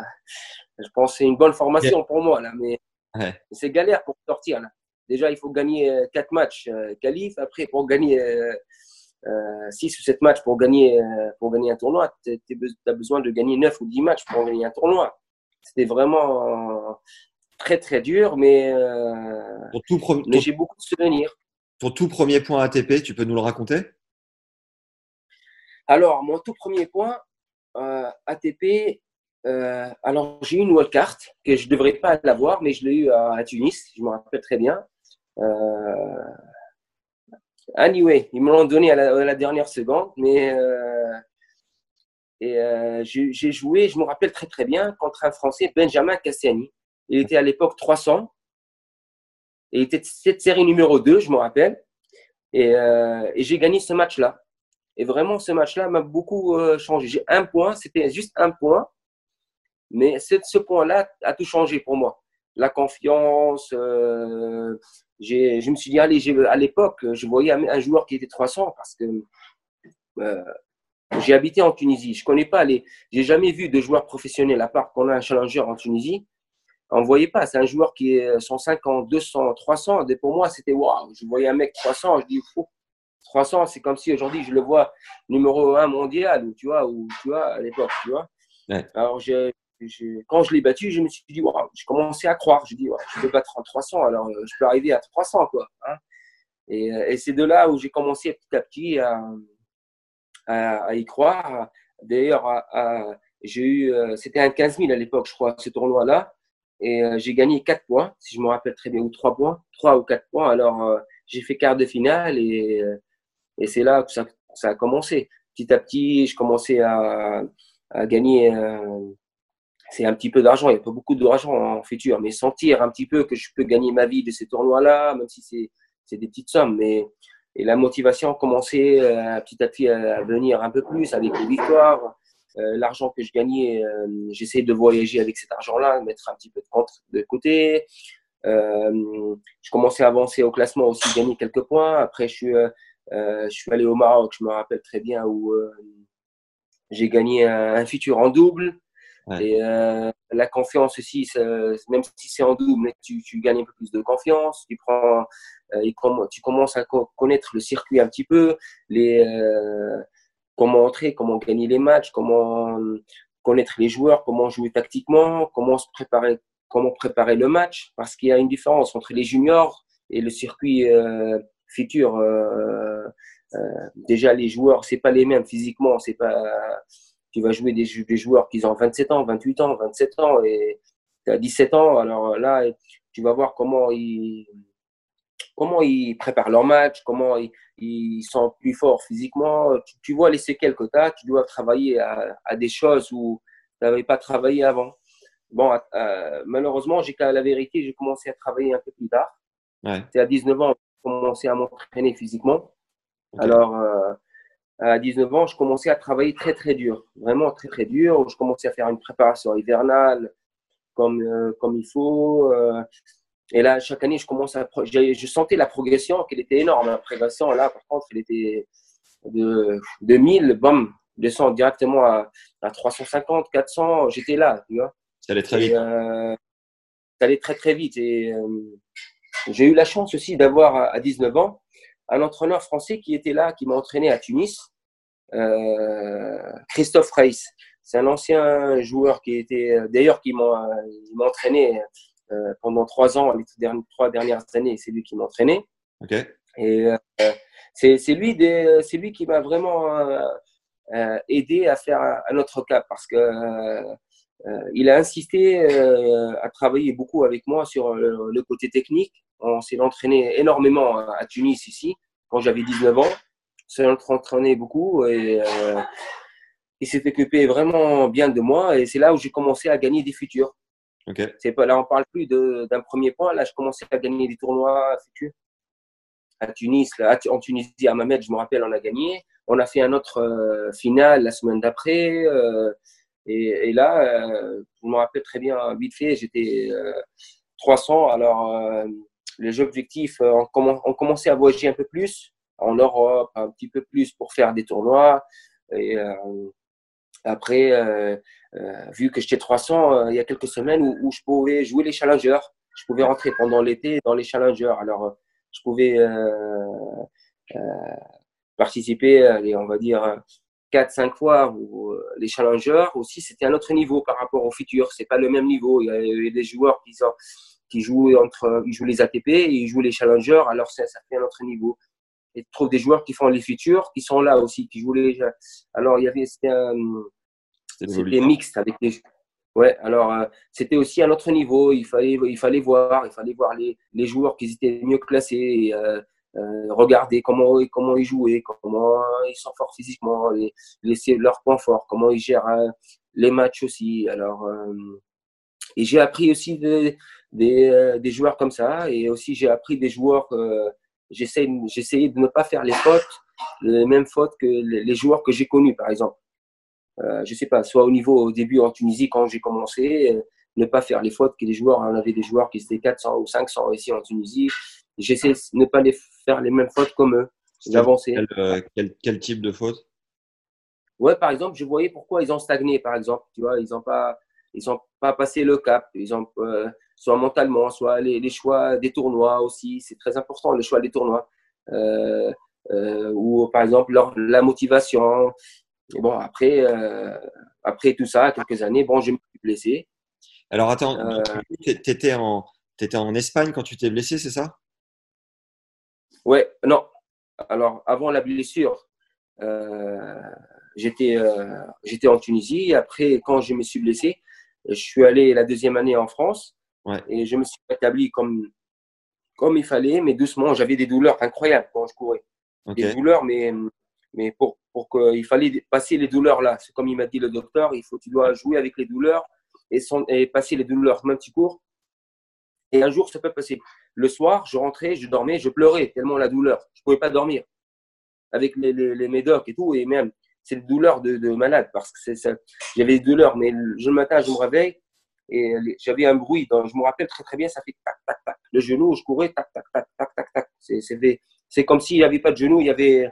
je pense c'est une bonne formation pour moi, là, mais c'est galère pour sortir. Là. Déjà, il faut gagner 4 euh, matchs euh, qualifs. Après, pour gagner 6 ou 7 matchs pour gagner, pour gagner un tournoi, tu as besoin de gagner 9 ou 10 matchs pour gagner un tournoi. C'était vraiment très très dur, mais, euh, mais j'ai beaucoup de souvenirs. Ton tout premier point ATP, tu peux nous le raconter? Alors, mon tout premier point euh, ATP, euh, alors j'ai eu une wildcard que je ne devrais pas l'avoir, mais je l'ai eu à, Tunis, je me rappelle très bien. Anyway, ils me l'ont donné à la, dernière seconde, mais et j'ai joué, je me rappelle très très bien, contre un Français, Benjamin Cassiani. Il était à l'époque 300. Et il était cette série numéro 2, je me rappelle. Euh, et, j'ai gagné ce match-là. Et vraiment, ce match-là m'a beaucoup euh, changé. J'ai un point, c'était juste un point. Mais ce point-là a tout changé pour moi. La confiance. Euh, je me suis dit, allez, à l'époque, je voyais un, joueur qui était 300 parce que j'ai habité en Tunisie. Je connais pas les. J'ai jamais vu de joueur professionnel à part qu'on a un challenger en Tunisie on ne voyait pas. C'est un joueur qui est 150, 200, 300. Et pour moi, c'était waouh. Je voyais un mec 300, je dis fou. 300, c'est comme si aujourd'hui je le vois numéro 1 mondial, ou tu vois, ou tu vois, à l'époque, tu vois. Alors, quand je l'ai battu, je me suis dit, waouh, j'ai commencé à croire. Je dis, je peux battre en 300, alors euh, je peux arriver à 300, quoi. Hein. Euh, et, c'est de là où j'ai commencé petit à petit à, y croire. D'ailleurs, j'ai eu, euh, c'était un 15 000 à l'époque, je crois, ce tournoi-là. Et j'ai gagné 4 points, si je me rappelle très bien, ou 3 points, 3 ou 4 points. Alors, j'ai fait quart de finale et, c'est là que ça, a commencé. Petit à petit, je commençais à gagner c'est un petit peu d'argent. Il n'y a pas beaucoup d'argent en futur, mais sentir un petit peu que je peux gagner ma vie de ces tournois-là, même si c'est des petites sommes. Mais et la motivation a commencé euh, petit à petit à venir un peu plus avec les victoires. Euh, l'argent que je gagnais, euh, j'essayais de voyager avec cet argent-là, mettre un petit peu de, compte de côté. Euh, je commençais à avancer au classement aussi, gagner quelques points. Après, je suis, je suis allé au Maroc, je me rappelle très bien, où j'ai gagné un, futur en double. Et la confiance aussi, même si c'est en double, tu, tu, gagnes un peu plus de confiance. Tu prends, tu commences à connaître le circuit un petit peu, les comment entrer, comment gagner les matchs, comment connaître les joueurs, comment jouer tactiquement, comment se préparer, comment préparer le match, parce qu'il y a une différence entre les juniors et le circuit euh, futur. Euh, euh, déjà, les joueurs, c'est pas les mêmes physiquement, c'est pas. Tu vas jouer des, des joueurs qui ont 27 ans, 28 ans, 27 ans et tu as 17 ans. Alors là, tu vas voir comment ils comment ils préparent leur match, comment ils, sont plus forts physiquement. Tu, vois les séquelles que tu as, tu dois travailler à, des choses où tu n'avais pas travaillé avant. Bon, euh, malheureusement, j'ai la vérité, j'ai commencé à travailler un peu plus tard. C'est à 19 ans, j'ai commencé à m'entraîner physiquement. Alors, euh, à 19 ans, je commençais à travailler très, très dur, vraiment très, très dur. Je commençais à faire une préparation hivernale comme, euh, comme il faut. Et là, chaque année, je commence à, je, sentais la progression, qu'elle était énorme. La progression, là, par contre, elle était de, de 1000, bam, descend directement à, à 350, 400. J'étais là, tu vois. Ça allait très vite. Euh, ça allait très, très vite. Et euh, j'ai eu la chance aussi d'avoir à 19 ans un entraîneur français qui était là, qui m'a entraîné à Tunis, euh, Christophe Reis. C'est un ancien joueur qui était, d'ailleurs, qui m'a entraîné euh, pendant trois ans, les trois dernières années, c'est lui qui m'entraînait. Et euh, c'est lui, lui qui m'a vraiment euh, aidé à faire un autre cap parce que il a insisté à travailler beaucoup avec moi sur le, côté technique. On s'est entraîné énormément à Tunis ici quand j'avais 19 ans. On s'est entraîné beaucoup et il s'est occupé vraiment bien de moi et c'est là où j'ai commencé à gagner des futurs. C'est pas, là, on parle plus d'un premier point. Là, je commençais à gagner des tournois futurs. À Tunis, là, en Tunisie, à Mamed, je me rappelle, on a gagné. On a fait un autre euh, final la semaine d'après. Euh, et, et, là, euh, je me rappelle très bien, vite fait, j'étais 300. Alors, les objectifs, on, on commençait à voyager un peu plus en Europe, un petit peu plus pour faire des tournois. Et après, euh, euh, vu que j'étais 300 euh, il y a quelques semaines où, je pouvais jouer les challengers, je pouvais rentrer pendant l'été dans les challengers. Alors, je pouvais participer, on va dire, 4-5 fois où les challengers aussi, c'était un autre niveau par rapport au futur. C'est pas le même niveau. Il y a, des joueurs qui, sont, qui jouent entre, ils jouent les ATP et ils jouent les challengers. Alors ça, ça fait un autre niveau. Et tu trouves des joueurs qui font les futurs, qui sont là aussi, qui jouent les. Alors il y avait, c'était un, c'était mixte avec les. Ouais, alors euh, c'était aussi à notre niveau. Il fallait, il fallait voir, il fallait voir les, les joueurs qui étaient mieux classés, et, euh, euh, regarder comment, comment ils jouaient, comment ils sont forts physiquement, laisser leurs points forts, comment ils gèrent les matchs aussi. Alors, et j'ai appris aussi des, des, joueurs comme ça, et aussi j'ai appris des joueurs. J'essaie, j'essayais de ne pas faire les fautes, les mêmes fautes que les joueurs que j'ai connus, par exemple. Euh, je sais pas, soit au niveau au début en Tunisie quand j'ai commencé, euh, ne pas faire les fautes que les joueurs, on avait des joueurs qui étaient 400 ou 500 ici en Tunisie. J'essaie de ne pas les faire les mêmes fautes comme eux. Quel, euh, quel, quel, type de faute? Ouais, par exemple, je voyais pourquoi ils ont stagné, par exemple. Tu vois, ils n'ont pas, ils ont pas passé le cap. Ils ont, soit mentalement, soit les, les, choix des tournois aussi. C'est très important, le choix des tournois. Euh, ou par exemple leur, la motivation, bon, après, euh, après tout ça, quelques années, bon, je me suis blessé. Alors attends, euh, tu étais en, étais en Espagne quand tu t'es blessé, c'est ça? Ouais, non. Alors, avant la blessure, euh, j'étais j'étais en Tunisie. Après, quand je me suis blessé, je suis allé la deuxième année en France. Et je me suis établi comme, comme il fallait, mais doucement. J'avais des douleurs incroyables quand je courais. Des douleurs, mais mais pour, pour qu'il fallait passer les douleurs là, c'est comme il m'a dit le docteur, il faut, tu dois jouer avec les douleurs et, et passer les douleurs, même petit cours. Et un jour, ça peut passer. Le soir, je rentrais, je dormais, je pleurais tellement la douleur. Je ne pouvais pas dormir avec les, les, médocs et tout. Et même, c'est une douleur de, de, malade parce que c'est ça. J'avais des douleurs, mais le matin, je me réveille et j'avais un bruit. Je me rappelle très très bien, ça fait tac, tac, tac. Le genou, je courais, tac, tac, tac, tac, tac, tac. C'est comme s'il n'y avait pas de genou, il y avait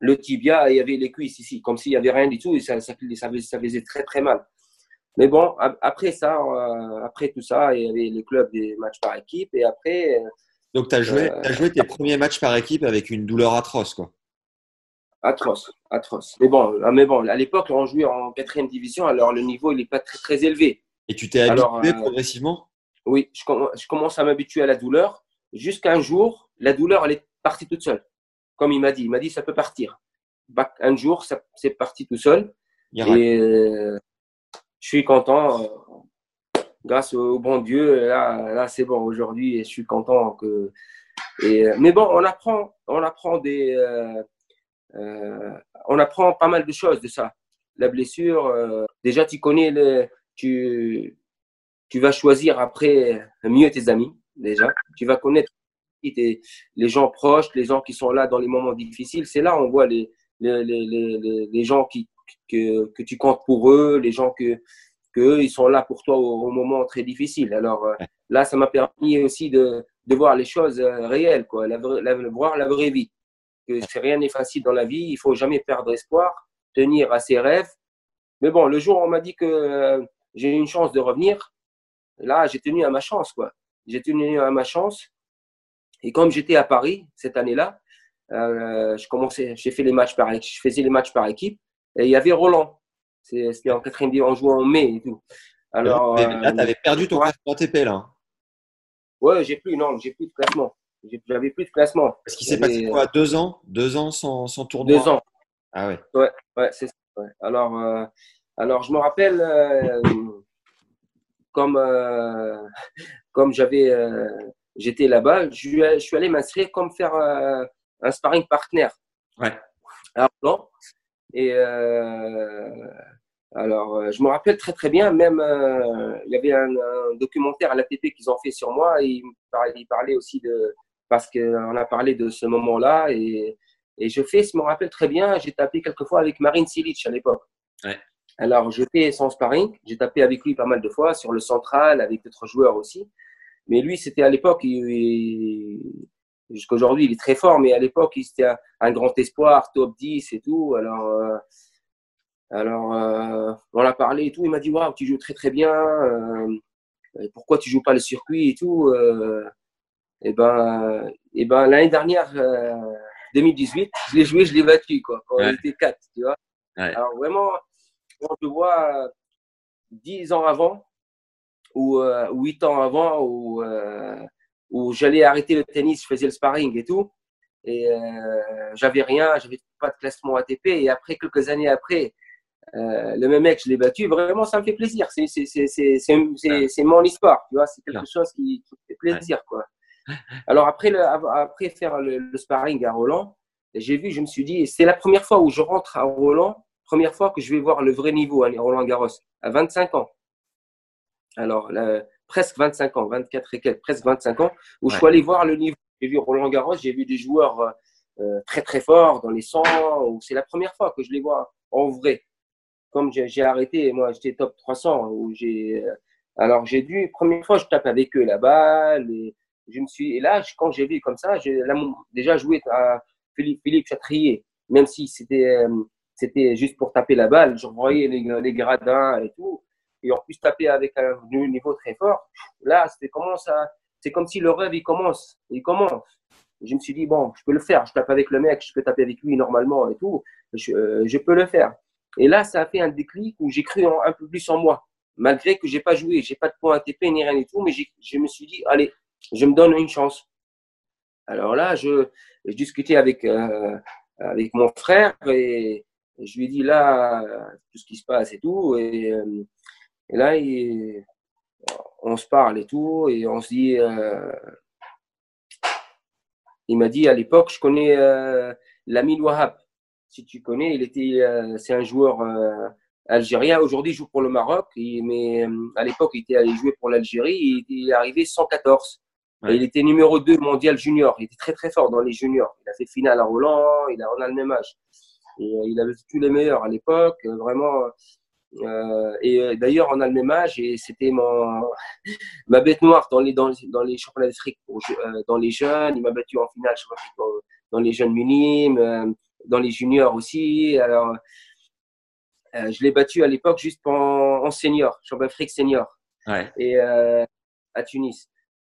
le tibia et il y avait les cuisses ici, comme s'il n'y avait rien du tout et ça, ça, ça, ça faisait très très mal. Mais bon, après ça, euh, après tout ça, il y avait les clubs des matchs par équipe. Et après. Euh, Donc, tu as, joué, as joué tes premiers matchs par équipe avec une douleur atroce, quoi. Atroce, atroce. Mais bon, mais bon à l'époque, on jouait en quatrième division, alors le niveau, il n'est pas très, très élevé. Et tu t'es habitué euh, progressivement? Oui, je, je, commence à m'habituer à la douleur. Jusqu'à un jour, la douleur, elle est partie toute seule. Comme il m'a dit, il m'a dit, ça peut partir. Un jour, c'est parti tout seul. Et je suis content. Euh, grâce au bon Dieu, là, là c'est bon aujourd'hui et je suis content que. Et, mais bon, on apprend, on apprend des, euh, euh, on apprend pas mal de choses de ça. La blessure, déjà tu connais le, tu, tu vas choisir après mieux tes amis déjà. Tu vas connaître les gens proches, les gens qui sont là dans les moments difficiles. C'est là on voit les, les, les, les, les gens qui, que, que tu comptes pour eux, les gens que, que ils sont là pour toi au, moment très difficile. Alors euh, là, ça m'a permis aussi de, de, voir les choses euh, réelles, quoi, la, voir la vraie vie. Que rien n'est facile dans la vie, il faut jamais perdre espoir, tenir à ses rêves. Mais bon, le jour où on m'a dit que euh, j'ai une chance de revenir, là, j'ai tenu à ma chance, quoi. J'ai tenu à ma chance. Et comme j'étais à Paris cette année-là, je commençais, j'ai fait les matchs par, je faisais les matchs par équipe. Et il y avait Roland. C'était en quatrième division, en jouant en mai et tout. Alors, là, tu avais euh, perdu ton classement TP, là. Ouais, j'ai plus, non, j'ai plus de classement. J'avais plus de classement. Est-ce qu'il s'est passé quoi Deux ans? Deux ans sans, sans tournoi? Deux ans. Ah ouais. Ouais, ouais c'est ça. Alors, euh, alors, je me rappelle, euh, comme, comme j'avais, j'étais là-bas, je, je, suis allé m'inscrire comme faire un sparring partner. Ouais. Alors, non, et euh, alors, euh, je me rappelle très très bien, même euh, il y avait un, documentaire à l'ATP qu'ils ont fait sur moi. Et il parlait, aussi de parce qu'on a parlé de ce moment-là et, et je fais, je me rappelle très bien, j'ai tapé quelques avec Marine Silic à l'époque. Ouais. Alors, je fais son sparring, j'ai tapé avec lui pas mal de fois sur le central, avec d'autres joueurs aussi. Mais lui, c'était à l'époque, il, jusqu'aujourd'hui, il est très fort, mais à l'époque, il était un, grand espoir, top 10 et tout. Alors, euh, alors euh, on l'a parlé et tout. Il m'a dit Waouh, tu joues très très bien. Euh, pourquoi tu joues pas le circuit et tout Et ben, et ben l'année dernière, 2018, je l'ai joué, je l'ai battu, quoi, quand il était 4, tu vois. Alors vraiment, quand je vois 10 ans avant, ou, ou 8 ans avant, ou où j'allais arrêter le tennis, je faisais le sparring et tout. Et euh, j'avais rien, j'avais pas de classement ATP. Et après, quelques années après, euh, le même mec, je l'ai battu. Vraiment, ça me fait plaisir. C'est mon histoire, tu vois. C'est quelque chose qui, qui, fait plaisir, quoi. Alors après, le, après faire le, sparring à Roland, j'ai vu, je me suis dit, c'est la première fois où je rentre à Roland, première fois que je vais voir le vrai niveau à Roland Garros, à 25 ans. Alors, presque 25 ans, 24 et quelques, presque 25 ans, où je suis allé voir le niveau. J'ai vu Roland Garros, j'ai vu des joueurs euh, euh, très très forts dans les 100, c'est la première fois que je les vois en vrai. Comme j'ai arrêté, moi j'étais top 300, où j'ai, euh, alors j'ai dû, première fois je tape avec eux là-bas, je me suis, et là quand j'ai vu comme ça, j'ai déjà joué à Philippe, Philippe Chatrier, même si c'était c'était juste pour taper la balle, je voyais les, les gradins et tout et en plus taper avec un niveau très fort, là, c'était comment ça C'est comme si le rêve, il commence. Il commence. je me suis dit, bon, je peux le faire. Je tape avec le mec, je peux taper avec lui normalement et tout. Je, euh, peux le faire. Et là, ça a fait un déclic où j'ai cru un peu plus en moi. Malgré que j'ai pas joué, j'ai pas de points ATP ni rien du tout, mais je me suis dit, allez, je me donne une chance. Alors là, je, je discutais avec, euh, avec mon frère et je lui ai dit là, tout ce qui se passe et tout. Et, euh, et là, on se parle et tout, et on se dit. Euh, il m'a dit à l'époque, je connais euh, Lamine Wahab. Si tu connais, il était, euh, c'est un joueur algérien. Aujourd'hui, il joue pour le Maroc, mais à l'époque, il était allé jouer pour l'Algérie. Il est arrivé 114. il était numéro 2 mondial junior. Il était très très fort dans les juniors. Il a fait finale à Roland, il a, on a le même âge. Et, il avait tous les meilleurs à l'époque. Vraiment, euh, et euh, d'ailleurs, on a le même âge et c'était mon [LAUGHS] ma bête noire dans les dans, dans les championnats d'Afrique euh, dans les jeunes. Il m'a battu en finale dans, dans, les jeunes minimes, dans les juniors aussi. Alors, je l'ai battu à l'époque juste en, en senior, championnat d'Afrique senior, ouais. et à Tunis.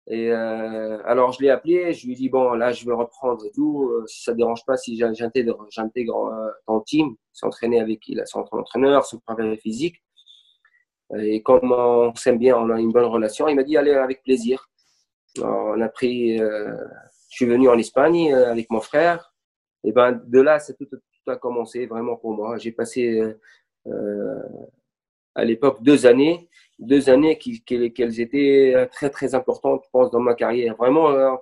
Et euh, alors, je l'ai appelé, je lui ai dit, bon, là, je vais reprendre et tout. Euh, si ça dérange pas, si j'intègre, euh, ton team, s'entraîner avec il son entraîneur, son travail physique. Et comme on s'aime bien, on a une bonne relation, il m'a dit, allez, avec plaisir. Alors, on a pris, euh, je suis venu en Espagne euh, avec mon frère. Et ben, de là, c'est tout, tout, a commencé vraiment pour moi. J'ai passé à l'époque deux années deux années qui, qui, étaient très très importantes, je pense, dans ma carrière. Vraiment, euh,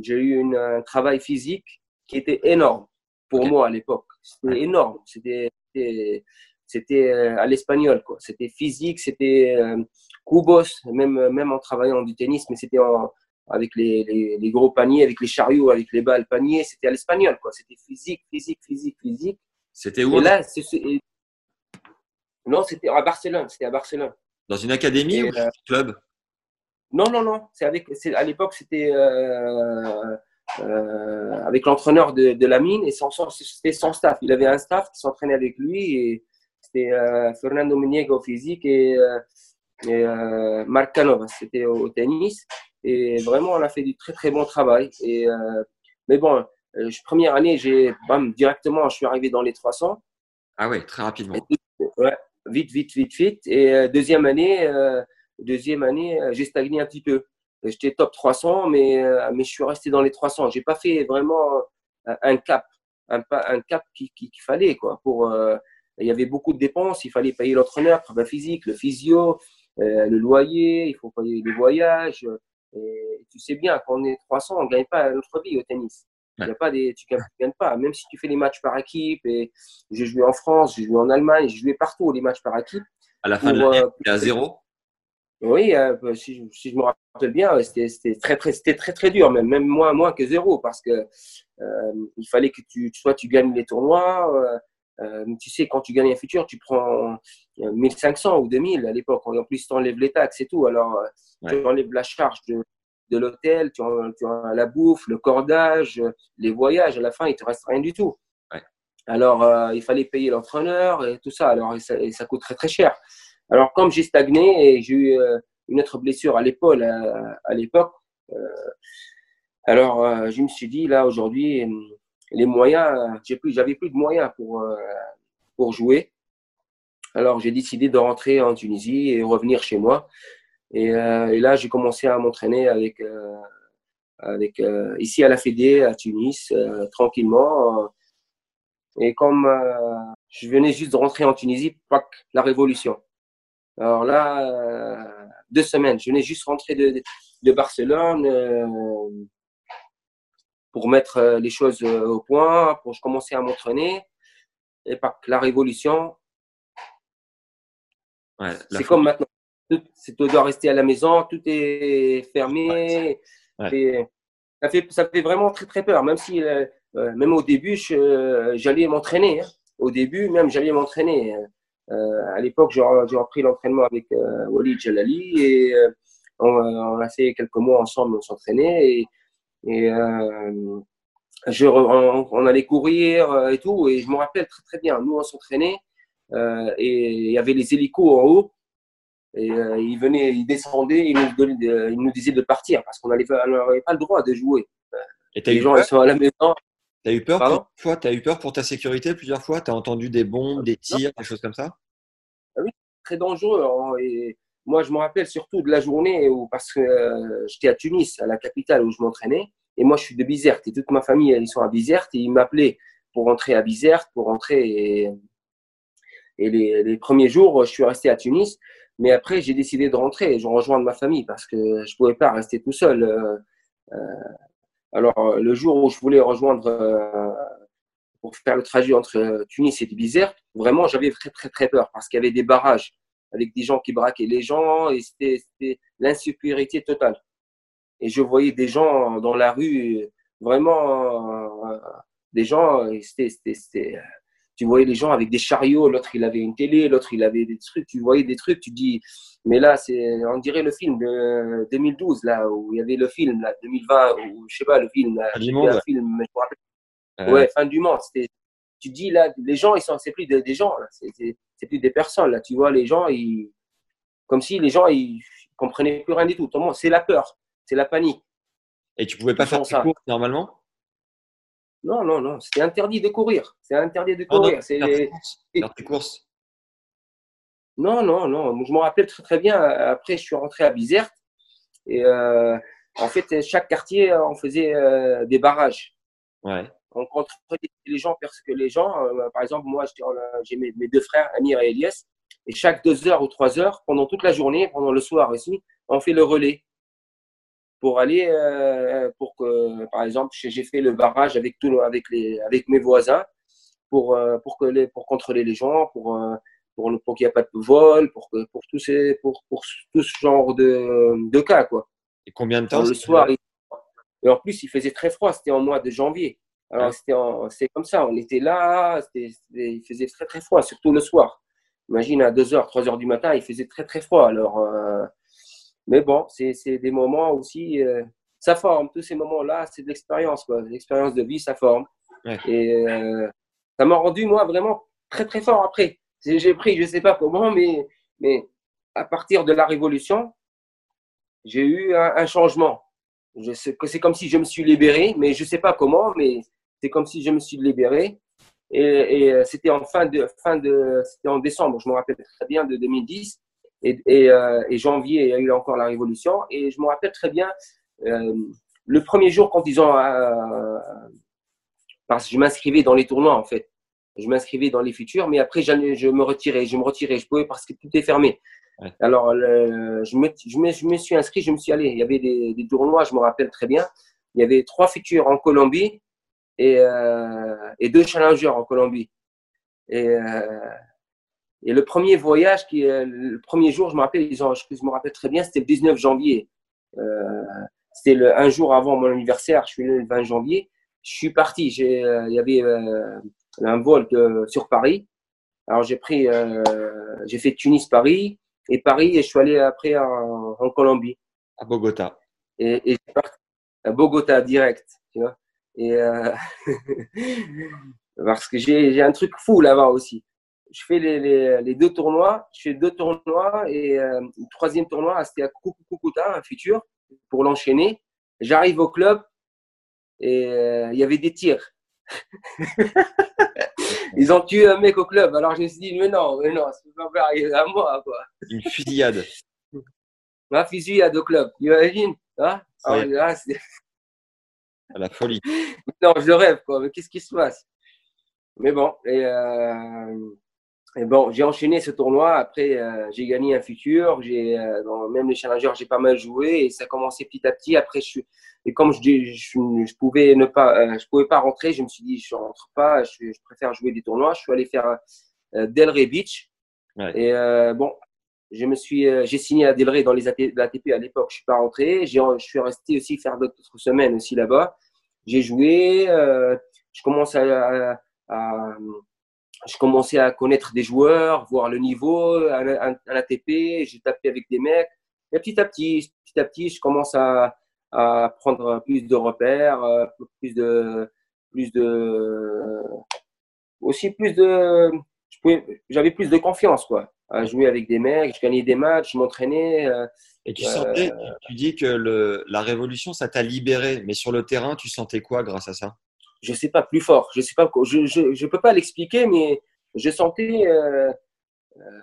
j'ai eu une, un travail physique qui était énorme pour moi à l'époque. C'était énorme. C'était c'était euh, à l'espagnol quoi. C'était physique, c'était euh, cubos, même même en travaillant du tennis, mais c'était avec les, les, les, gros paniers, avec les chariots, avec les balles paniers. C'était à l'espagnol quoi. C'était physique, physique, physique, physique. C'était où là, non, c'était à Barcelone. C'était à Barcelone. Dans une académie ou un euh, club? Non, non, non. C'est avec, à l'époque, c'était euh, euh, avec l'entraîneur de, de, la mine et c'était son staff. Il avait un staff qui s'entraînait avec lui et c'était Fernando Muniego au physique et, et Marc Canova, c'était au, tennis. Et vraiment, on a fait du très très bon travail. Et, mais bon, première année, j'ai directement, je suis arrivé dans les 300. Ah oui, très rapidement. ouais, vite, vite, vite, vite. Et euh, deuxième année, euh, deuxième année, euh, j'ai stagné un petit peu. J'étais top 300, mais, mais je suis resté dans les 300. J'ai pas fait vraiment un cap, un, un cap qu'il qui, fallait quoi. Pour, il y avait beaucoup de dépenses. Il fallait payer l'entraîneur, le physique, le physio, le loyer. Il faut payer les voyages. Et tu sais bien, quand on est 300, on gagne pas notre vie au tennis. Il y a pas des, tu ne gagnes pas. Même si tu fais les matchs par équipe, et j'ai joué en France, j'ai joué en Allemagne, j'ai joué partout les matchs par équipe. À la fin de l'année, tu es à zéro Oui, euh, si, si, je me rappelle bien, c'était très, très, très, très dur, même, même moins, moins que zéro, parce que euh, il fallait que tu, soit tu gagnes les tournois. Euh, euh tu sais, quand tu gagnes un futur, tu prends 1500 ou 2000 à l'époque. En plus, tu enlèves les taxes et tout. Alors, tu enlèves la charge de, de l'hôtel, tu as, la bouffe, le cordage, les voyages. À la fin, il te reste rien du tout. Alors, euh, il fallait payer l'entraîneur et tout ça. Alors, ça, ça, coûte très très cher. Alors, comme j'ai stagné et j'ai eu euh, une autre blessure à l'épaule euh, à, l'époque, alors je me suis dit là aujourd'hui, les moyens, j'ai plus, j'avais plus de moyens pour pour jouer. Alors, j'ai décidé de rentrer en Tunisie et revenir chez moi. Et, euh, et là, j'ai commencé à m'entraîner avec, euh, avec euh, ici à la Fédé, à Tunis, tranquillement. Et comme je venais juste de rentrer en Tunisie, pac, la révolution. Alors là, deux semaines, je venais juste rentrer de, de Barcelone pour mettre les choses au point, pour commencer à m'entraîner. Et pac, la révolution. Ouais, c'est comme maintenant tu dois rester à la maison, tout est fermé. ça, fait, ça fait vraiment très très peur, même si euh, euh, même au début, j'allais m'entraîner. Hein. Au début, même j'allais m'entraîner. Euh, à l'époque, j'ai repris l'entraînement avec Walid Jalali et on, a fait quelques mois ensemble, on s'entraînait et, et je, on, allait courir et tout. Et je me rappelle très très bien, nous on s'entraînait et il y avait les hélicos en haut et euh, il venait, il descendait, il nous, nous disait de partir parce qu'on n'avait pas le droit de jouer. Et as Les eu gens, peur ils sont à la maison. T'as eu peur plusieurs fois as eu peur pour ta sécurité plusieurs fois? Tu as entendu des bombes, des tirs, des choses comme ça? Ah Oui, très dangereux. Hein, et moi, je me rappelle surtout de la journée où, parce que euh, j'étais à Tunis, à la capitale où je m'entraînais. Et moi, je suis de Bizerte. Et toute ma famille, ils sont à Bizerte. Et ils m'appelaient pour rentrer à Bizerte, pour rentrer. Et, et les, les, premiers jours, je suis resté à Tunis. Mais après, j'ai décidé de rentrer et je rejoindre ma famille parce que je pouvais pas rester tout seul. Euh, euh alors, le jour où je voulais rejoindre, euh, pour faire le trajet entre Tunis et Bizerte, vraiment, j'avais très, très, très peur parce qu'il y avait des barrages avec des gens qui braquaient les gens et c'était l'insécurité totale. Et je voyais des gens dans la rue, vraiment, euh, des gens, c'était, tu voyais les gens avec des chariots, l'autre il avait une télé, l'autre il avait des trucs, tu voyais des trucs, tu dis, mais là, c'est, on dirait le film de 2012, là, où il y avait le film, là, 2020, ou je sais pas, le film, là, fin du monde. film, euh. Ouais, fin du monde, c'était, tu dis là, les gens, ils sont, c'est plus des, gens, c'est plus des personnes. Là, tu vois, les gens, ils, comme si les gens, ils comprenaient plus rien du tout. C'est la peur, c'est la panique. Et tu pouvais pas faire ça cours normalement? Non, non, non, c'était interdit de courir. C'est interdit de courir. c'est tes courses. Non, non, non. Je me rappelle très, très bien. Après, je suis rentré à Bizerte. Et euh, en fait, chaque quartier, on faisait euh, des barrages. Ouais on contrôlait les gens parce que les gens, euh, par exemple, moi, j'ai mes, deux frères, Amir et Elias, et chaque deux heures ou trois heures, pendant toute la journée, pendant le soir aussi, on fait le relais pour aller, euh, pour que, par exemple, j'ai fait le barrage avec tout, avec les, avec mes voisins, pour euh, pour que les, pour contrôler les gens, pour pour, pour qu'il n'y ait pas de vol, pour que pour tous ces, pour pour tout ce genre de, de cas quoi. Et combien de temps Le soir. Et en plus, il faisait très froid. C'était en mois de janvier. Alors, c'était comme ça. On était là, il faisait très, très froid, surtout le soir. Imagine à 2h, 3h du matin, il faisait très, très froid. Alors, euh, mais bon, c'est des moments aussi, euh, ça forme. Tous ces moments-là, c'est de l'expérience. L'expérience de vie, ça forme. Et euh, ça m'a rendu, moi, vraiment très, très fort après. J'ai pris, je ne sais pas comment, mais, mais à partir de la Révolution, j'ai eu un, un changement. C'est comme si je me suis libéré, mais je ne sais pas comment, mais c'est comme si je me suis libéré. Et, et euh, c'était en fin de, fin de, c'était en décembre, je me rappelle très bien, de 2010. Et, et, euh, et, janvier, il y a eu encore la révolution. Et je me rappelle très bien, euh, le premier jour quand ils ont, euh, parce que je m'inscrivais dans les tournois en fait, je m'inscrivais dans les futurs, mais après je me retirais, je me retirais, je pouvais parce que tout est fermé. Alors je, me, je, me, je, me, suis inscrit, je me suis allé. Il y avait des, des tournois, je me rappelle très bien. Il y avait trois futurs en Colombie, et, et deux challengers en Colombie. Et, et le premier voyage, qui, le premier jour, je me rappelle, je me rappelle très bien, c'était le 19 janvier. Euh, c'était un jour avant mon anniversaire, je suis né le 20 janvier. Je suis parti, j'ai, il y avait un vol de, sur Paris. Alors j'ai pris, j'ai fait Tunis-Paris et Paris et je suis allé après en, en Colombie. À Bogota. Et, et parti à Bogota direct, tu vois. Et euh, [LAUGHS] parce que j'ai un truc fou là-bas aussi. Je fais les, les, les, deux tournois. Je fais deux tournois et euh, le troisième tournoi, c'était à Kukukukuta, un futur, pour l'enchaîner. J'arrive au club et euh, il y avait des tirs. [LAUGHS] Ils ont tué un mec au club. Alors je me suis dit, mais non, mais non, peut pas arriver à moi. Quoi. Une fusillade. [LAUGHS] Ma fusillade au club, imagine. Hein [LAUGHS] la folie. non, je rêve, quoi. Mais qu'est-ce qui se passe? Mais bon, et, euh, et bon, j'ai enchaîné ce tournoi. Après, euh, j'ai gagné un futur. J'ai, euh, même les challengers, j'ai pas mal joué et ça a commencé petit à petit. Après, je suis, et comme je, je, je, pouvais ne pas, je pouvais pas rentrer, je me suis dit, je rentre pas. Je, je préfère jouer des tournois. Je suis allé faire Delray Beach. Et bon, je me suis, j'ai signé à Delray dans les ATP à l'époque. Je suis pas rentré. J'ai, je suis resté aussi faire d'autres semaines aussi là-bas. J'ai joué. Euh, je commence à, à, je commençais à connaître des joueurs, voir le niveau à, l'ATP. J'ai tapé avec des mecs. Et petit à petit, petit à petit, je commence à, à prendre plus de repères, euh, plus de, plus de, aussi plus de, j'avais plus de confiance, quoi à jouer avec des mecs, je gagnais des matchs, je m'entraînais. Euh, et tu sentais, euh, tu dis que le, la révolution, ça t'a libéré, mais sur le terrain, tu sentais quoi grâce à ça? Je sais pas, plus fort. Je sais pas, je, je, je peux pas l'expliquer, mais je sentais, euh, euh,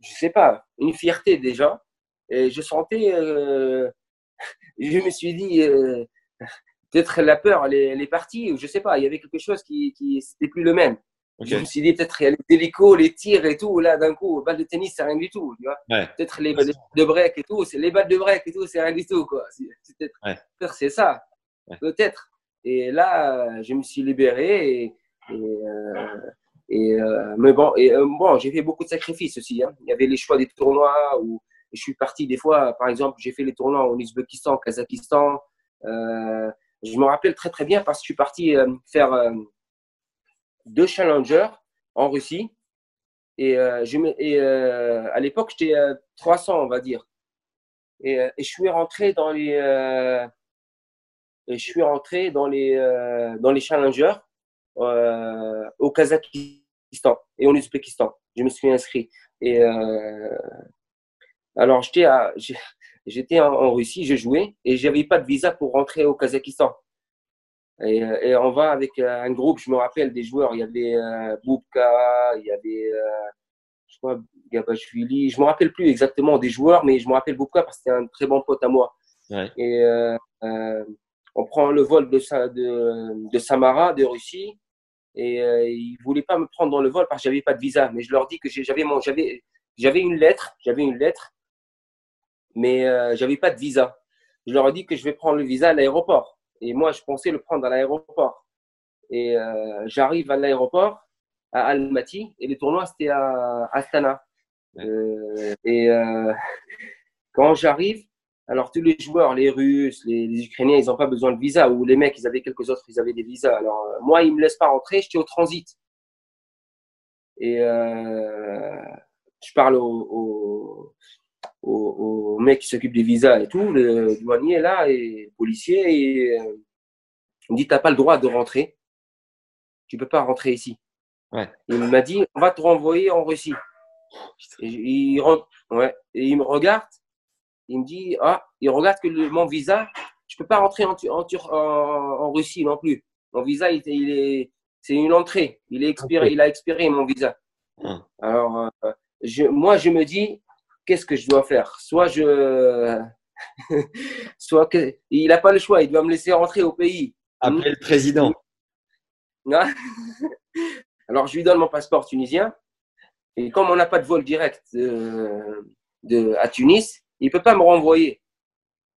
je sais pas, une fierté déjà. Et je sentais, euh, [LAUGHS] je me suis dit, [LAUGHS] peut-être la peur, elle est, partie, ou je sais pas, il y avait quelque chose qui, qui c'était plus le même. Je me suis dit, peut-être il y a les hélicos, les tirs et tout. Là, d'un coup, balle de tennis, c'est rien du tout. Tu vois Peut-être les balles de break et tout, c'est les balles de break et tout, c'est rien du tout. Quoi. Peut-être c'est ça. Peut-être. Et là, je me suis libéré et, Et, mais bon, et, bon j'ai fait beaucoup de sacrifices aussi. Hein. Il y avait les choix des tournois où je suis parti des fois, par exemple, j'ai fait les tournois au Uzbekistan, au Kazakhstan. je me rappelle très très bien parce que je suis parti faire deux challengers en Russie. Et, à l'époque, j'étais 300, on va dire. Et, je suis rentré dans les, et je suis rentré dans les, dans les challengers euh, au Kazakhstan et au Ouzbékistan. Je me suis inscrit. Et euh, alors, j'étais, j'étais en, Russie, je jouais et j'avais pas de visa pour rentrer au Kazakhstan. Et, et, on va avec un groupe, je me rappelle des joueurs, il y avait euh, Boubka, il y avait, euh, je crois, je me rappelle plus exactement des joueurs, mais je me rappelle Boubka parce que c'était un très bon pote à moi. Ouais. Et euh, on prend le vol de, de, de Samara, de Russie, et euh, ils voulaient pas me prendre dans le vol parce que j'avais pas de visa. Mais je leur dis que j'avais mon, j'avais, j'avais une lettre, j'avais une lettre, mais euh, j'avais pas de visa. Je leur ai dit que je vais prendre le visa à l'aéroport. Et moi, je pensais le prendre à l'aéroport. Et euh, j'arrive à l'aéroport à Almaty et le tournoi c'était à Astana. Euh, et [LAUGHS] quand j'arrive, alors, tous les joueurs, les Russes, les, Ukrainiens, ils n'ont pas besoin de visa. Ou les mecs, ils avaient quelques autres, ils avaient des visas. Alors, euh, moi, ils ne me laissent pas rentrer, j'étais au transit. Et euh, je parle au, au, mec qui s'occupe des visas et tout, le douanier là, et le policier, et euh, il me dit, tu n'as pas le droit de rentrer. Tu ne peux pas rentrer ici. Ouais. Il m'a dit, on va te renvoyer en Russie. Et il, ouais, et il me regarde il me dit, ah, il regarde que mon visa, je peux pas rentrer en, en, en, Russie non plus. Mon visa, il, est, c'est une entrée. Il est expiré, il a expiré mon visa. Ah. Alors, euh, je, moi, je me dis, qu'est-ce que je dois faire? Soit je, [LAUGHS] soit que, il n'a pas le choix, il doit me laisser rentrer au pays. Après le président. [LAUGHS] Alors, je lui donne mon passeport tunisien. Et comme on n'a pas de vol direct de, de, à Tunis, il peut pas me renvoyer.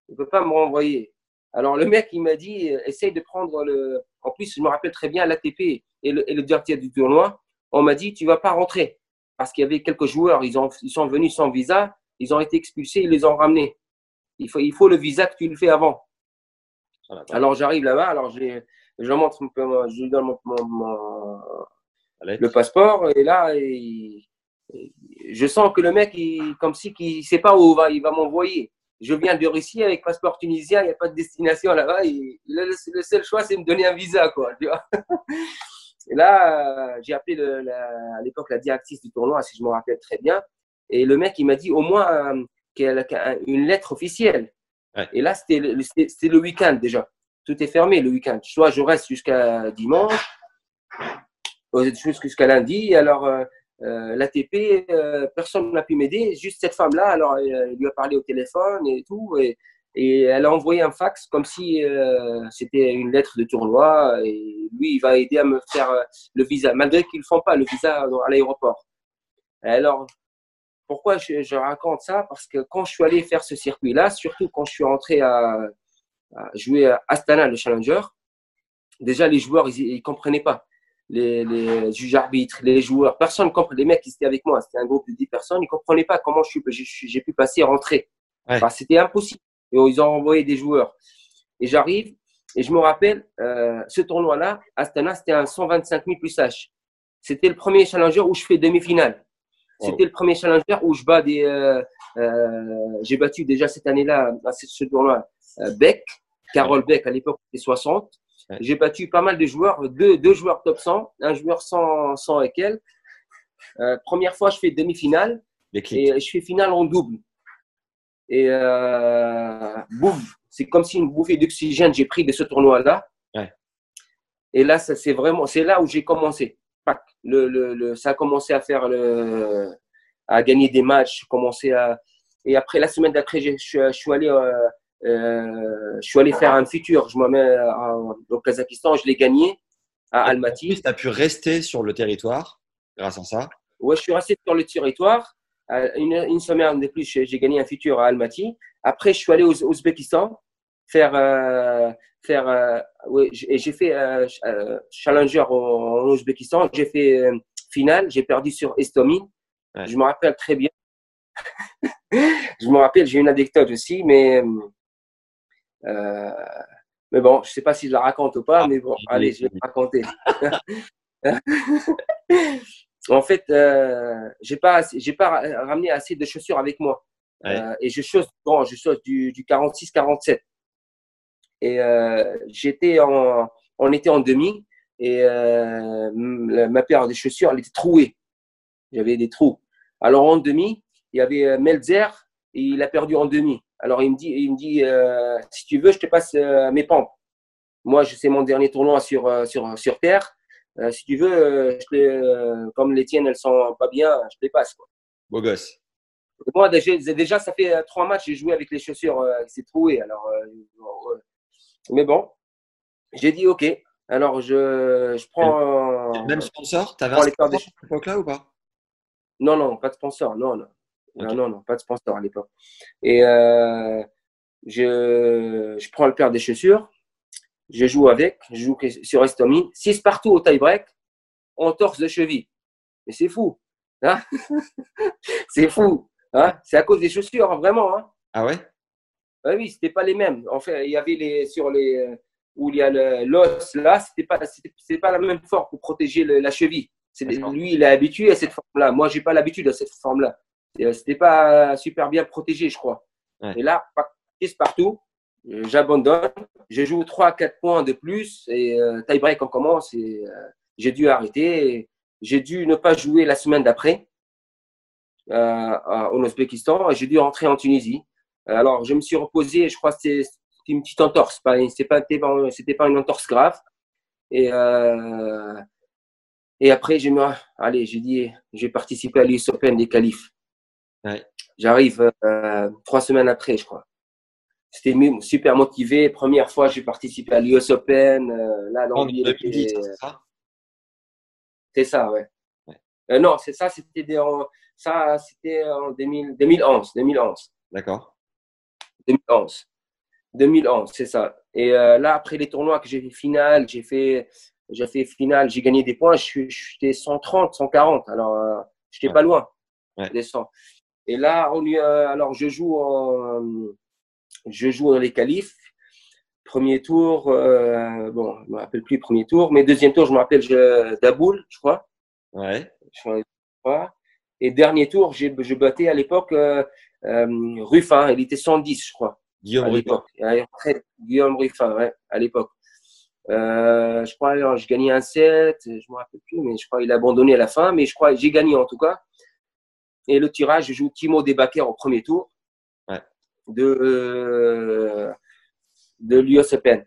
Il peut pas me renvoyer. Alors le mec, il m'a dit, euh, essaye de prendre le. En plus, je me rappelle très bien l'ATP et le, et le directeur du tournoi. On m'a dit, tu vas pas rentrer parce qu'il y avait quelques joueurs, ils, ont, ils sont venus sans visa, ils ont été expulsés, ils les ont ramenés. Il faut, il faut le visa que tu le fais avant. Alors j'arrive là-bas, alors je montre, je lui donne mon, le passeport et là, il, je sens que le mec, il, comme si il ne sait pas où va, il va m'envoyer. Je viens de Russie avec passeport tunisien, il n'y a pas de destination là-bas. Le, seul choix, c'est me donner un visa. Quoi, [LAUGHS] Et là, j'ai appelé le, à l'époque la directrice du tournoi, si je me rappelle très bien. Et le mec, il m'a dit au moins euh, une lettre officielle. Et là, c'était le, le week-end déjà. Tout est fermé le week-end. Soit je reste jusqu'à dimanche, jusqu'à lundi. Alors, euh, euh, l'ATP, euh, personne n'a pu m'aider, juste cette femme-là. Alors, elle lui a parlé au téléphone et tout, et, elle a envoyé un fax comme si euh, c'était une lettre de tournoi. Et lui, il va aider à me faire le visa, malgré qu'ils ne font pas le visa à l'aéroport. Alors, pourquoi je, raconte ça? Parce que quand je suis allé faire ce circuit-là, surtout quand je suis rentré à, jouer à Astana, le Challenger, déjà les joueurs, ils ne comprenaient pas les, les juges arbitres, les joueurs, personne ne comprenait. Les mecs qui étaient avec moi, c'était un groupe de 10 personnes, ils ne comprenaient pas comment j'ai pu passer et rentrer. c'était impossible. Et ils ont envoyé des joueurs. Et j'arrive, et je me rappelle, euh, ce tournoi-là, Astana, c'était un 125 000 plus H. C'était le premier challenger où je fais demi-finale. C'était le premier challenger où je bats des. Euh, euh, j'ai battu déjà cette année-là, à ce tournoi, Beck, Carole Beck, à l'époque, c'était 60. J'ai battu pas mal de joueurs, deux, deux, joueurs top 100, un joueur 100, 100 et quelques. Euh, première fois, je fais demi-finale et je fais finale en double. Et euh, c'est comme si une bouffée d'oxygène j'ai pris de ce tournoi-là. Et là, ça, c'est vraiment, c'est là où j'ai commencé. Le, le, le, ça a commencé à faire le, à gagner des matchs, commencé à, et après la semaine d'après, je, je, suis allé euh, je suis allé faire un futur. Je me mets au Kazakhstan, je l'ai gagné à Almaty. Tu as pu rester sur le territoire grâce à ça Ouais, je suis resté sur le territoire. Euh, une, une semaine de plus, j'ai gagné un futur à Almaty. Après, je suis allé au Ouzbékistan faire euh, faire euh, ouais, et j'ai fait euh, challenger en, Ouzbékistan j'ai fait finale, j'ai perdu sur Estomin. Je me rappelle très bien. [LAUGHS] je me rappelle, j'ai une anecdote aussi, mais euh, mais bon, je sais pas si je la raconte ou pas, ah, mais bon, allez, je vais la raconter. [LAUGHS] en fait, euh, j'ai pas, j'ai pas ramené assez de chaussures avec moi. Euh, et je chausse, bon, je chausse du, du 46-47. Et euh, j'étais en, on était en demi et ma paire de chaussures, elle était trouée. J'avais des trous. Alors en demi, il y avait Melzer et il a perdu en demi. Alors il me dit, il me dit euh, si tu veux, je te passe euh, mes pompes. Moi, c'est mon dernier tournoi sur, euh, sur, sur terre. si tu veux, je comme les tiennes, elles sont pas bien, je te les passe. Quoi. Beau gosse. Moi, déjà, déjà, ça fait trois matchs, j'ai joué avec les chaussures, c'est troué. Alors, mais bon, j'ai dit OK. Alors, je, je prends. Même sponsor? Tu avais un sponsor à cette époque-là ou pas? Non, non, pas de sponsor. Non, non. Non, non, non, pas de sponsor à l'époque. Et euh, je, je prends le paire des chaussures, je joue avec, je joue sur Estomy, 6 partout au tie-break, on torse de cheville. Mais c'est fou. Hein? [LAUGHS] C'est fou. Hein? C'est à cause des chaussures, vraiment. Hein? Ah ouais? Oui, oui, c'était pas les mêmes. En fait, il y avait les sur les où il y a l'os là, c'était pas pas la même forme pour protéger la cheville. Lui, il est habitué à cette forme-là. Moi, j'ai pas l'habitude à cette forme-là. Euh, c'était pas super bien protégé, je crois. Et là, partout, euh, j'abandonne. Je joue 3 4 points de plus et euh, tie break on commence et j'ai dû arrêter. J'ai dû ne pas jouer la semaine d'après euh, au Ouzbékistan et j'ai dû rentrer en Tunisie. Alors, je me suis reposé, je crois que c'était une petite entorse, c'était pas, c'était pas une entorse grave. Et, euh, et après, j'ai allez, j'ai dit, j'ai participé à l'US Open des qualifs. J'arrive euh, trois semaines après, je crois. C'était super motivé. Première fois, j'ai participé à l'US Open. Euh, là, c'est ça? C'est ça, ouais. Euh, non, c'est ça, c'était en, ça, c'était en 2011. 2011. D'accord. 2011. 2011, c'est ça. Et là, après les tournois que j'ai fait finale, j'ai fait, j'ai fait finale, j'ai gagné des points. J'étais 130, 140. Alors, j'étais pas loin. Ouais. Et là, on euh, alors je joue en, je joue dans les qualifs. Premier tour, euh, bon, je me rappelle plus premier tour, mais deuxième tour, je me rappelle je, Daboul, je crois. Ouais. Je crois. Et dernier tour, j'ai, je battais à l'époque euh, euh, Ruffin, il était 110, je crois. Guillaume Ruffin. Guillaume Ruffin, ouais, à l'époque. Euh, je crois, alors, je gagnais un set, je me rappelle plus, mais je crois qu'il a abandonné à la fin, mais je crois j'ai gagné en tout cas. Et le tirage, je joue Timo Debacker au premier tour. De, euh, de l'US Open.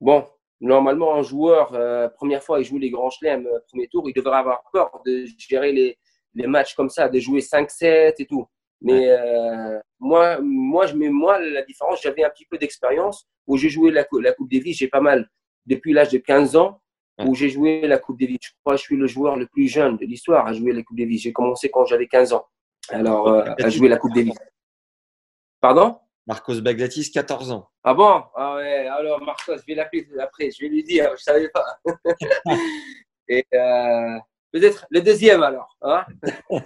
Bon, normalement, un joueur, euh, première fois, il joue les grands chelems, euh, premier tour, il devrait avoir peur de gérer les, les matchs comme ça, de jouer 5-7 et tout. Mais euh, moi, moi, je, mais moi, la différence, j'avais un petit peu d'expérience. Où j'ai joué la, la Coupe Davis, j'ai pas mal, depuis l'âge de 15 ans, où j'ai joué la Coupe Davis. Je crois que je suis le joueur le plus jeune de l'histoire à jouer la Coupe Davis. J'ai commencé quand j'avais 15 ans. Alors, euh, à jouer la Coupe Davis. Pardon? Marcos Bagdatis, 14 ans. Ah bon? Ah ouais, alors Marcos, je vais l'appeler après, je vais lui dire, je ne savais pas. [LAUGHS] Et euh, peut-être le deuxième alors. Hein? [LAUGHS]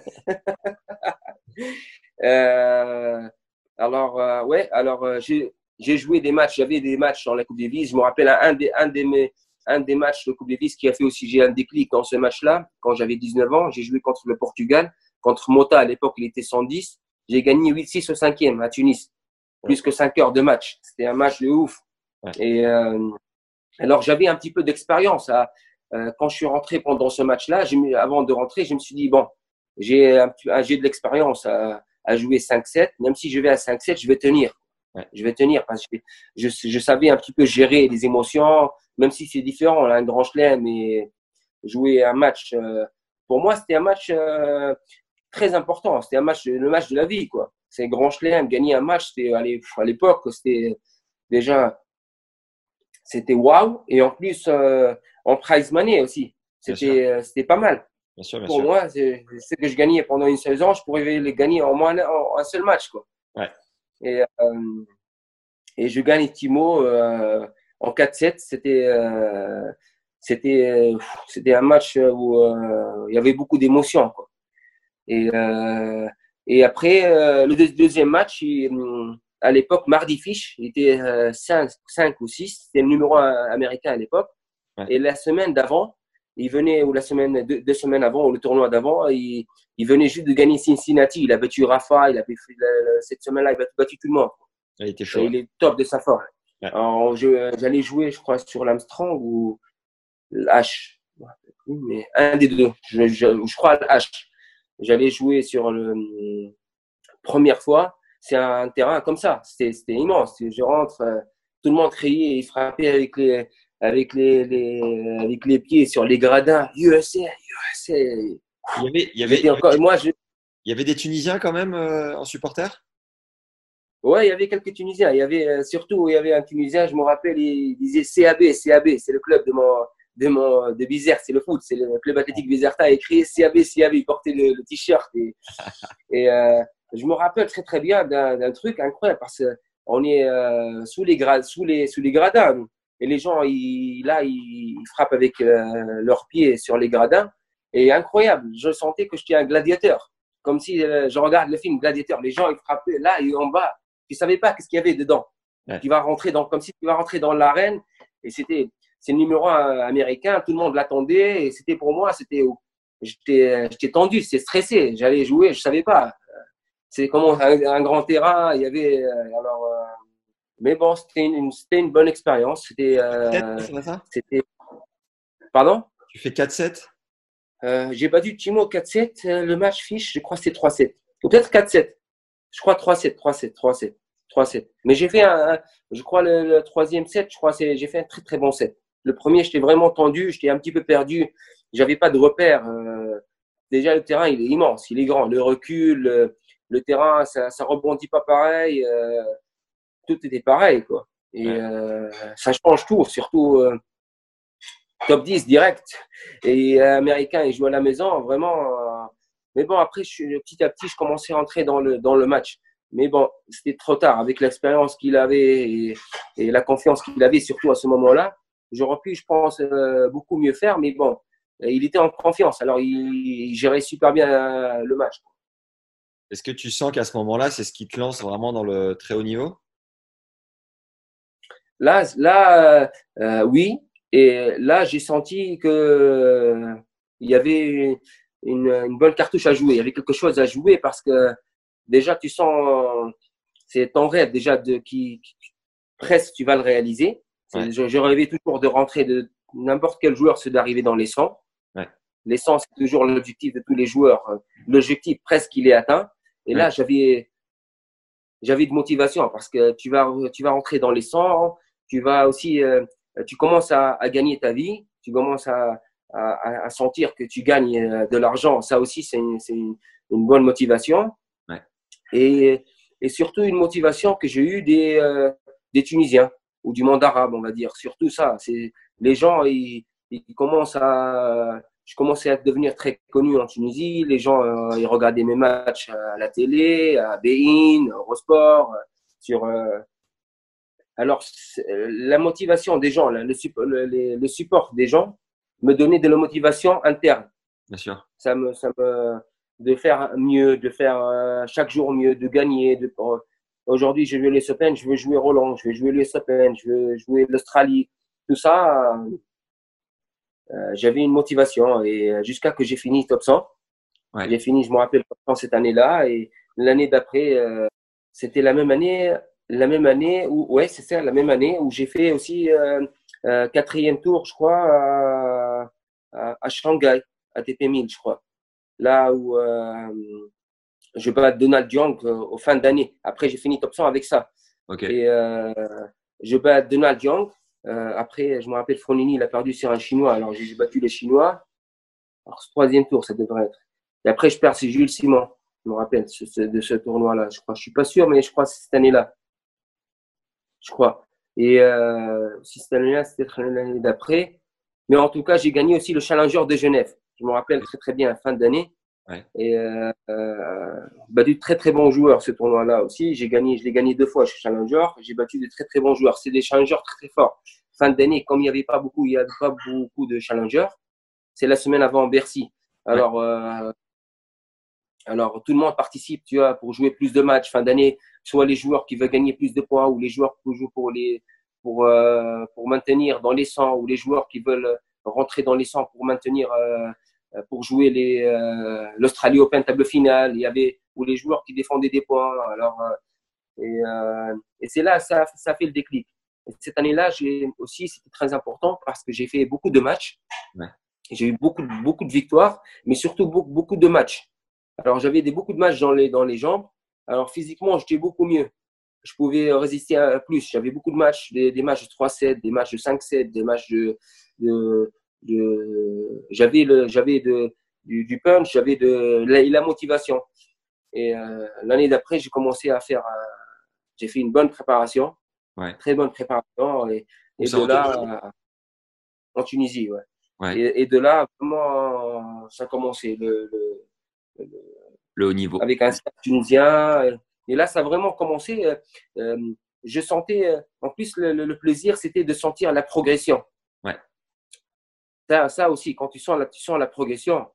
Euh, alors, ouais, alors j'ai joué des matchs, j'avais des matchs dans la Coupe Davis. Je me rappelle un, des, un des mes un des matchs de Coupe Davis qui a fait aussi, j'ai un déclic dans ce match-là, quand j'avais 19 ans. J'ai joué contre le Portugal, contre Mota, à l'époque, il était 110. J'ai gagné 8-6 au cinquième à Tunis. Plus que 5 heures de match. C'était un match de ouf. Et euh, alors, j'avais un petit peu d'expérience. Euh, quand je suis rentré pendant ce match-là, avant de rentrer, je me suis dit, bon, j'ai de l'expérience à, à jouer 5-7. Même si je vais à 5-7, je vais tenir. Je vais tenir parce que je, je, savais un petit peu gérer les émotions, même si c'est différent, un grand chelem mais jouer un match, euh, pour moi, c'était un match euh, très important. C'était un match, le match de la vie, quoi. C'est un grand chelem, gagner un match, c'était à l'époque, c'était déjà, c'était waouh. Et en plus, euh, en prize money aussi, c'était, c'était pas mal. Bien sûr, bien pour moi, c'est que je gagnais pendant une saison, je pourrais les gagner en moins un, seul match, quoi. Ouais. Et, et je gagne Timo en 4-7, c'était euh, c'était c'était un match où il y avait beaucoup d'émotions. Et, et après, le deuxième match, à l'époque, Mardi Fish, il était 5, 5 ou 6, c'était le numéro 1 américain à l'époque. Et la semaine d'avant, il venait, ou la semaine, deux, semaines avant, ou le tournoi d'avant, il, il, venait juste de gagner Cincinnati. Il a battu Rafa, il a cette semaine-là, il a battu tout le monde. Il était chaud. il est top de sa forme. J'allais jouer, je crois, sur l'Armstrong ou l'H. Mais un des deux. Je, je, crois l'H. J'allais jouer sur le première fois. C'est un terrain comme ça. C'était immense. Je rentre, euh, tout le monde criait, il frappait avec les, avec les, les, avec les pieds sur les gradins. USA, USA. Il y avait, il y avait, encore, moi, je... il y avait des Tunisiens quand même euh, en supporter Ouais, il y avait quelques Tunisiens. Il y avait euh, surtout, il y avait un Tunisien, je me rappelle, il disait CAB, CAB, c'est le club de mon, de mon, de Bizerte, c'est le foot, c'est le club athlétique Bizerta. Il écrit CAB, CAB, il portait le, t-shirt et, [LAUGHS] et euh, je me rappelle très très bien d'un truc incroyable parce qu'on est sous les grades, sous les, sous les gradins. Et les gens, ils, là, ils, frappent avec leurs pieds sur les gradins. Et incroyable, je sentais que j'étais un gladiateur. Comme si euh, je regarde le film Gladiateur. Les gens, ils frappaient là et en bas. Tu savais pas qu'est-ce qu'il y avait dedans. Tu vas rentrer dans, comme si tu vas rentrer dans l'arène. Et c'était, c'est le numéro un américain. Tout le monde l'attendait. Et c'était pour moi, c'était, j'étais, j'étais tendu, c'était stressé. J'allais jouer, je savais pas. C'est comme un, un, grand terrain. Il y avait, euh, alors, mais bon, c'était une, une, bonne expérience. C'était. Euh, c'était. Pardon? Tu fais 4-7 euh, J'ai battu Timo 4-7. Euh, le match fiche, je crois que c'est 3-7. Ou peut-être 4-7. Je crois 3-7, 3-7, 3-7. 3-7. Mais j'ai fait un, je crois le, troisième set, je crois que j'ai fait un très très bon set. Le premier, j'étais vraiment tendu, j'étais un petit peu perdu, j'avais pas de repère. Euh, déjà, le terrain, il est immense, il est grand. Le recul, le, le terrain, ça, ça rebondit pas pareil. Euh, tout était pareil, quoi. Et euh, ça change tout, surtout euh, top 10 direct. Et euh, américain, il joue à la maison, vraiment. mais bon, après, je, petit à petit, je commençais à entrer dans le, dans le match. Mais bon, c'était trop tard. Avec l'expérience qu'il avait et, la confiance qu'il avait, surtout à ce moment-là, j'aurais pu, je pense, beaucoup mieux faire. Mais bon, il était en confiance. Alors, il, il gérait super bien le match. Est-ce que tu sens qu'à ce moment-là, c'est ce qui te lance vraiment dans le très haut niveau? Là, là euh, oui. Et là, j'ai senti que euh, il y avait une, une, bonne cartouche à jouer. Il y avait quelque chose à jouer parce que déjà, tu sens, c'est ton rêve déjà de qui, presque tu vas le réaliser. Je, je, rêvais toujours de rentrer de n'importe quel joueur, c'est d'arriver dans les 100. Ouais. Les 100, c'est toujours l'objectif de tous les joueurs. L'objectif presque il est atteint. Et là, j'avais j'avais de motivation parce que tu vas tu vas rentrer dans les 100, tu vas aussi, euh, tu commences à, à, gagner ta vie, tu commences à, à, à sentir que tu gagnes euh, de l'argent. Ça aussi, c'est une, une, une, bonne motivation. Ouais. Et, et, surtout une motivation que j'ai eue des, euh, des Tunisiens ou du monde arabe, on va dire. Surtout ça. C'est les gens, ils, ils commencent à je commençais à devenir très connu en Tunisie. Les gens, euh, ils regardaient mes matchs à la télé, à Bein, Eurosport, sur, euh, alors, euh, la motivation des gens, le, le, le, support des gens me donnait de la motivation interne. Bien sûr. Ça me, ça me, de faire mieux, de faire euh, chaque jour mieux, de gagner. De, euh, Aujourd'hui, je veux les Open, je veux jouer Roland, je veux jouer les Open, je veux jouer l'Australie. Tout ça, euh, j'avais une motivation et jusqu'à que j'ai fini top 100. Ouais. J'ai fini, je me rappelle, top 100 cette année-là et l'année d'après, c'était la même année la même année où, ouais, c'est ça, la même année où j'ai fait aussi euh, euh, quatrième tour, je crois, à, à, Shanghai, à TP1000, je crois. Là où euh, je bats Donald Young euh, au fin d'année. Après, j'ai fini top 100 avec ça. Okay. Et euh, je bats Donald Young. après, je me rappelle, Fronini, il a perdu sur un Chinois. Alors, j'ai battu les Chinois. Alors, ce troisième tour, ça devrait être. Et après, je perds, c'est Jules Simon. Je me rappelle de ce tournoi-là. Je crois, je suis pas sûr, mais je crois que c'est cette année-là je crois. Et euh, si cette année-là, c'était l'année d'après. Mais en tout cas, j'ai gagné aussi le Challenger de Genève. Je me rappelle très très bien à la fin d'année. Ouais. Et euh, euh, battu de très très bons joueurs ce tournoi-là aussi. J'ai gagné, je l'ai gagné deux fois chez Challenger. J'ai battu de très très bons joueurs. C'est des challengers très très forts. fin d'année, comme il n'y avait pas beaucoup, il y avait pas beaucoup de challengers, c'est la semaine avant Bercy. Alors, euh, alors tout le monde participe, tu vois, pour jouer plus de matchs fin d'année, soit les joueurs qui veulent gagner plus de points ou les joueurs qui jouent pour les pour euh, pour maintenir dans les 100 ou les joueurs qui veulent rentrer dans les 100 pour maintenir euh, pour jouer les euh, l'Australie Open table finale. Il y avait ou les joueurs qui défendaient des points. Alors euh, et, et c'est là ça ça fait le déclic. cette année-là, j'ai aussi c'était très important parce que j'ai fait beaucoup de matchs. Ouais. J'ai eu beaucoup, beaucoup de victoires, mais surtout beaucoup, beaucoup de matchs. Alors, j'avais des, beaucoup de matchs dans les, dans les jambes. Alors, physiquement, j'étais beaucoup mieux. Je pouvais résister à plus. J'avais beaucoup de matchs, des, des matchs de 3-7, des matchs de 5-7, des matchs de. de, de j'avais du, du punch, j'avais de la, la, motivation. Et euh, l'année d'après, j'ai commencé à faire. Euh, j'ai fait une bonne préparation. Ouais. Très bonne préparation. Et, et de là, en Tunisie, ouais. Et, et, de là, vraiment, ça a commencé le, le, le, haut niveau. Avec un staff tunisien. Et là, ça a vraiment commencé. Euh, euh je sentais, euh, en plus, le, le plaisir, c'était de sentir la progression. Ouais. Ça, ça aussi, quand tu sens la, tu sens la progression,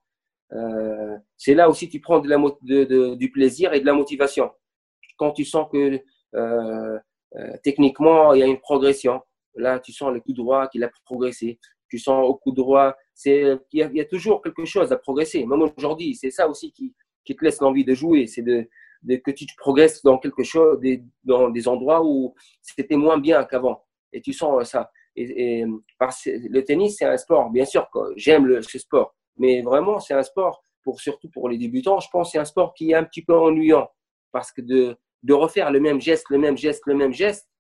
euh, c'est là aussi tu prends de la, de, de, du plaisir et de la motivation. Quand tu sens que euh, euh, techniquement, il y a une progression. Là, tu sens le coup droit qu'il a progressé tu sens au coup droit. Il y, a, toujours quelque chose à progresser. Même aujourd'hui, c'est ça aussi qui, qui te laisse l'envie de jouer. C'est de, de, que tu progresses dans quelque chose, des, dans des endroits où c'était moins bien qu'avant. Et tu sens ça. Et, parce, le tennis, c'est un sport, bien sûr, j'aime ce sport. Mais vraiment, c'est un sport, pour, surtout pour les débutants, je pense c'est un sport qui est un petit peu ennuyant. Parce que de, de refaire le même geste, le même geste, le même geste,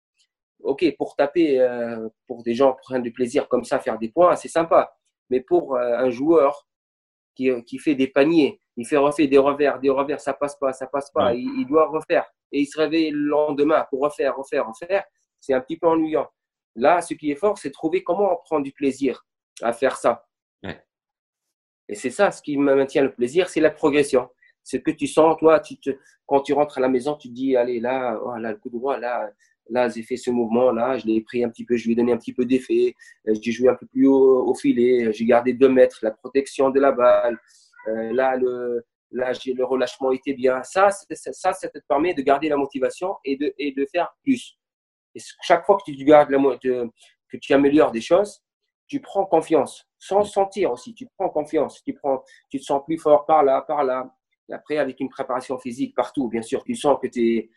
ok, pour taper, euh, pour des gens prennent du plaisir comme ça, faire des points, c'est sympa. Mais pour euh, un joueur qui, euh, qui, fait des paniers, il fait refaire des revers, des revers, ça passe pas, ça passe pas, il, il, doit refaire. Et il se réveille le lendemain pour refaire, refaire, refaire. C'est un petit peu ennuyant. Là, ce qui est fort, c'est trouver comment prendre du plaisir à faire ça. Ouais. Et c'est ça, ce qui me maintient le plaisir, c'est la progression. C'est que tu sens, toi, tu te, quand tu rentres à la maison, tu te dis, allez, là, oh, là le coup droit, là, Là, j'ai fait ce mouvement-là, je l'ai pris un petit peu, je lui ai donné un petit peu d'effet. Euh, j'ai joué un peu plus haut au filet, j'ai gardé deux mètres, la protection de la balle. Euh, là, le, là, le relâchement était bien. Ça, ça, ça te permet de garder la motivation et de, et de faire plus. Et chaque fois que tu gardes la, que tu améliores des choses, tu prends confiance, sans sentir aussi. Tu prends confiance, tu prends, tu te sens plus fort par là, par là. Et après, avec une préparation physique partout, bien sûr, tu sens que es,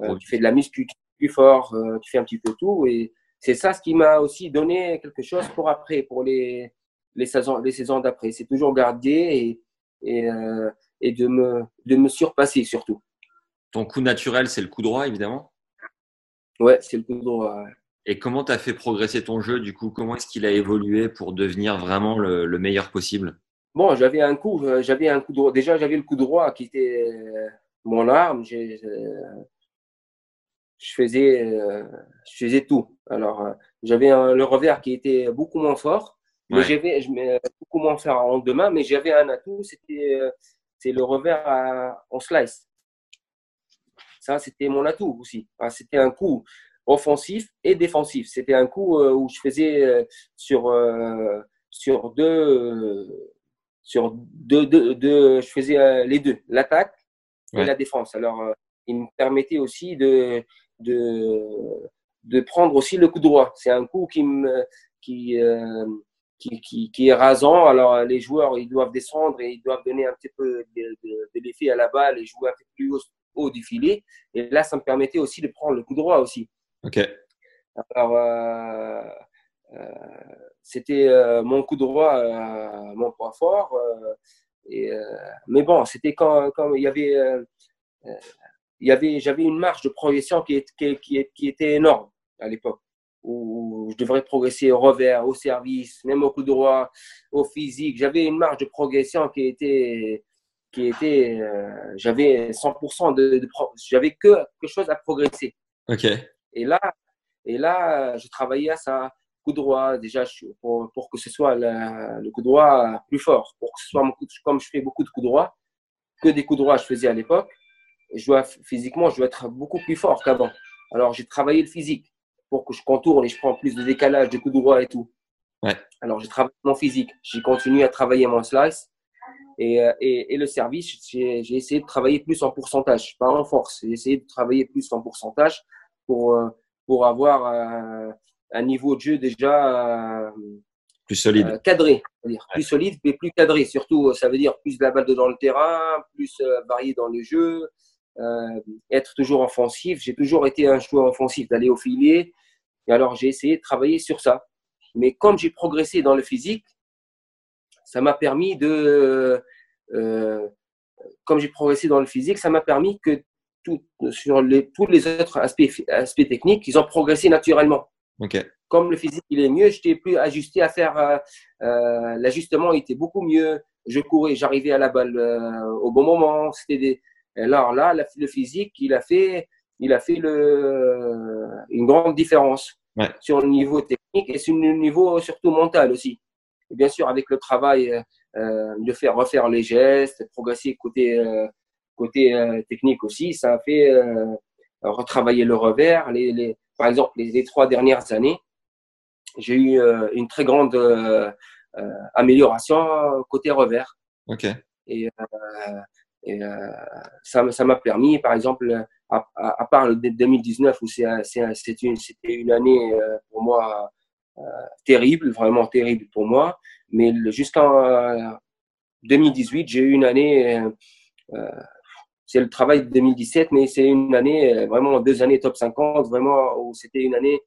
euh, tu fais de la muscu, plus fort, euh, tu fais un petit peu tout. Et c'est ça ce qui m'a aussi donné quelque chose pour après, pour les, les saisons, les saisons d'après. C'est toujours garder et, et, euh, et, de, me, de me surpasser surtout. Ton coup naturel, c'est le coup droit, évidemment Ouais, c'est le coup droit. Et comment tu as fait progresser ton jeu du coup? Comment est-ce qu'il a évolué pour devenir vraiment le, le meilleur possible? Bon, j'avais un coup, euh, j'avais un coup droit. Déjà, j'avais le coup droit qui était mon arme. J'ai, je faisais, euh, je faisais tout. Alors, euh, j'avais le revers qui était beaucoup moins fort, mais ouais. j'avais beaucoup moins fort en deux mains, mais j'avais un atout, c'était euh, c'est le revers à, en slice. Ça, c'était mon atout aussi. c'était un coup offensif et défensif. C'était un coup où je faisais sur sur deux sur deux, deux, deux je faisais les deux, l'attaque et la défense. Alors, il me permettait aussi de de, de prendre aussi le coup droit. C'est un coup qui, me, qui, euh, qui, qui, qui, est rasant. Alors, les joueurs, ils doivent descendre et ils doivent donner un petit peu de, de, de l'effet à la balle et jouer un peu plus haut, haut, du filet. Et là, ça me permettait aussi de prendre le coup droit aussi. OK. Alors, euh, euh, c'était mon coup droit, mon point fort. Et, mais bon, c'était quand, quand il y avait il y avait, j'avais une marge de progression qui, qui, qui, qui était énorme à l'époque, où je devrais progresser au revers, au service, même au coup droit, au physique. J'avais une marge de progression qui était, qui était, euh, j'avais 100% de, de j'avais que quelque chose à progresser. Ok. Et là, et là, je travaillais à ça, coup droit, déjà pour, pour que ce soit la, le coup droit plus fort, pour que ce soit mon coup, comme je fais beaucoup de coups droits, que des coups droits je faisais à l'époque je dois, physiquement, je dois être beaucoup plus fort qu'avant. Alors, j'ai travaillé le physique. pour que je contourne et je prends plus de décalage, de coups droit et tout. Ouais. Alors, j'ai travaillé mon physique. J'ai continué à travailler mon slice. Et, euh, et, et le service, j'ai essayé de travailler plus en pourcentage, pas en force. J'ai essayé de travailler plus en pourcentage pour, euh, pour avoir un, un niveau de jeu déjà plus solide. Euh, cadré, dire. plus solide, mais plus cadré. Surtout, ça veut dire plus de la balle dans le terrain, plus euh, varié dans le jeu, euh, être toujours offensif. J'ai toujours été un joueur offensif, d'aller au filet. Et alors, j'ai essayé de travailler sur ça. Mais comme j'ai progressé dans le physique, ça m'a permis de. comme j'ai progressé dans le physique, ça m'a permis que tout, sur les, tous les autres aspects, aspects techniques, ils ont progressé naturellement. Ok comme le physique il est mieux, j'étais plus ajusté à faire euh, euh, l'ajustement était beaucoup mieux. Je courais, j'arrivais à la balle euh, au bon moment. C'était des alors là, le physique, il a fait, il a fait le, une grande différence sur le niveau technique et sur le niveau surtout mental aussi. Et bien sûr, avec le travail de faire refaire les gestes, progresser côté côté technique aussi, ça a fait retravailler le revers. Les, les, par exemple, les trois dernières années, j'ai eu euh, une très grande euh, euh, amélioration côté revers. Ok. Et, et ça, ça m'a permis, par exemple, à, part le 2019 où c'était une, une année pour moi terrible, vraiment terrible pour moi, mais jusqu'en 2018, j'ai eu une année c'est le travail de 2017, mais c'est une année, vraiment deux années top 50, vraiment où c'était une année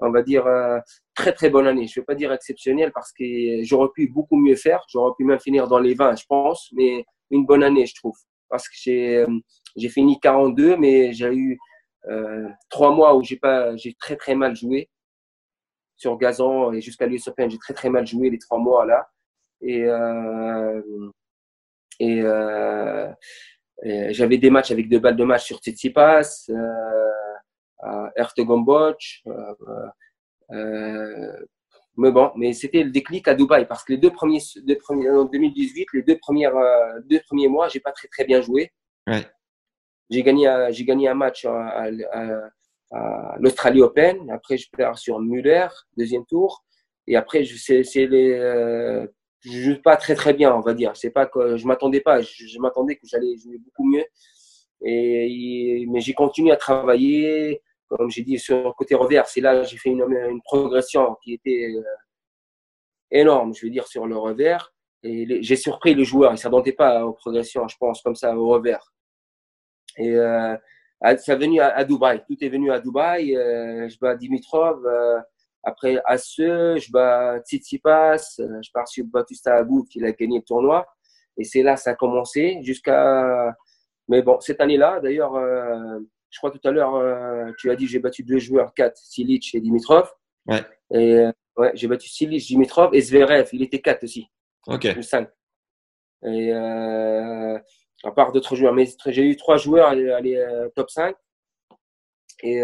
on va dire, euh, très très bonne année. Je ne vais pas dire exceptionnelle parce que j'aurais pu beaucoup mieux faire. J'aurais pu même finir dans les 20, je pense, mais une bonne année, je trouve. Parce que j'ai, euh, j'ai fini 42, mais j'ai eu euh, trois mois où j'ai pas, j'ai très très mal joué sur gazon et jusqu'à l'US Open, j'ai très très mal joué les trois mois là. Et, euh, et, euh, j'avais des matchs avec deux balles de match sur Tsitsipas. Euh, à Ertegombotch. Euh, euh, mais bon, mais c'était le déclic à Dubaï parce que les deux premiers, deux premiers en 2018, les deux premières, euh, deux premiers mois, j'ai pas très très bien joué. Ouais. J'ai gagné, j'ai gagné un match à, à, l'Australie Open. Après, je perds sur Muller, deuxième tour. Et après, c'est les, euh, je joue pas très très bien, on va dire. C'est pas que je m'attendais pas. Je, je m'attendais que j'allais jouer beaucoup mieux. Et, mais j'ai continué à travailler comme j'ai dit, sur le côté revers, c'est là j'ai fait une, une, progression qui était euh, énorme, je veux dire, sur le revers. Et j'ai surpris le joueur, il ne s'attendait pas aux progressions, je pense, comme ça, au revers. Et euh, ça est venu à, Dubaï, tout est venu à Dubaï. Euh, je bats Dimitrov, euh, après Asse, je bats Tsitsipas, euh, je pars sur Batusta Agut qui a gagné le tournoi. Et c'est là ça a commencé jusqu'à. Mais bon, cette année-là, d'ailleurs, euh, je crois tout à l'heure, euh, tu as dit j'ai battu deux joueurs, 4, Silic et Dimitrov. Ouais. Et euh, ouais, j'ai battu Silic, Dimitrov et Zverev, il était 4 aussi. Ok. Ou 5. Et euh, à part d'autres joueurs, mais j'ai eu trois joueurs aller top 5. Et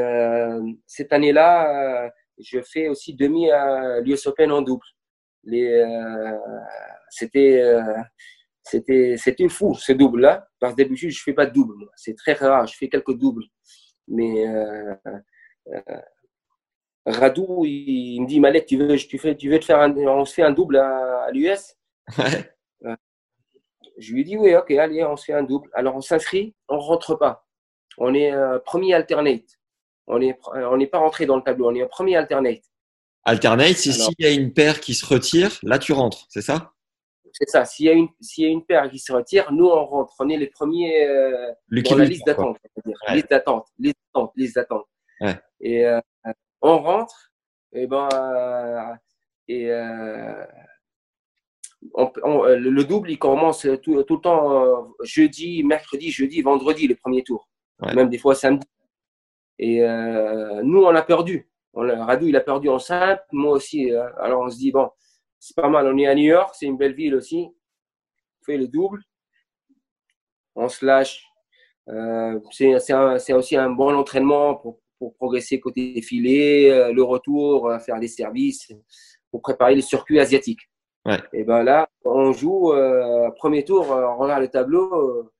cette année-là, je fais aussi demi à l'US Open en double. Les, c'était c'était c'était fou ce double là parce que d'habitude je fais pas de double c'est très rare je fais quelques doubles. Mais euh, euh, Radou il, me dit Malek tu veux tu fais tu veux te faire un, on se fait un double à, l'US euh, je lui dis oui ok allez on se fait un double. Alors on s'inscrit on rentre pas. On est euh, premier alternate. On est on n'est pas rentré dans le tableau on est un premier alternate. Alternate c'est s'il y a une paire qui se retire là tu rentres c'est ça? C'est ça. S'il y, a une, s'il y a une paire qui se retire, nous, on rentre. On est les premiers euh, dans la liste d'attente. Ouais. Liste d'attente. Liste d'attente. Liste d'attente. Ouais. Et euh, on rentre. Et ben, euh, et euh, on, on, le double, il commence tout, tout le temps jeudi, mercredi, jeudi, vendredi, le premier tour. Ouais. Même des fois samedi. Et nous, on a perdu. On Radou, il a perdu en simple. Moi aussi. alors, on se dit, bon, c'est pas mal. On est à New York, c'est une belle ville aussi. On fait le double. On se lâche. Euh, c'est aussi un bon entraînement pour, pour progresser côté filet, euh, le retour, euh, faire des services, pour préparer le circuit asiatique. Ouais. Et ben là, on joue premier tour, on regarde le tableau.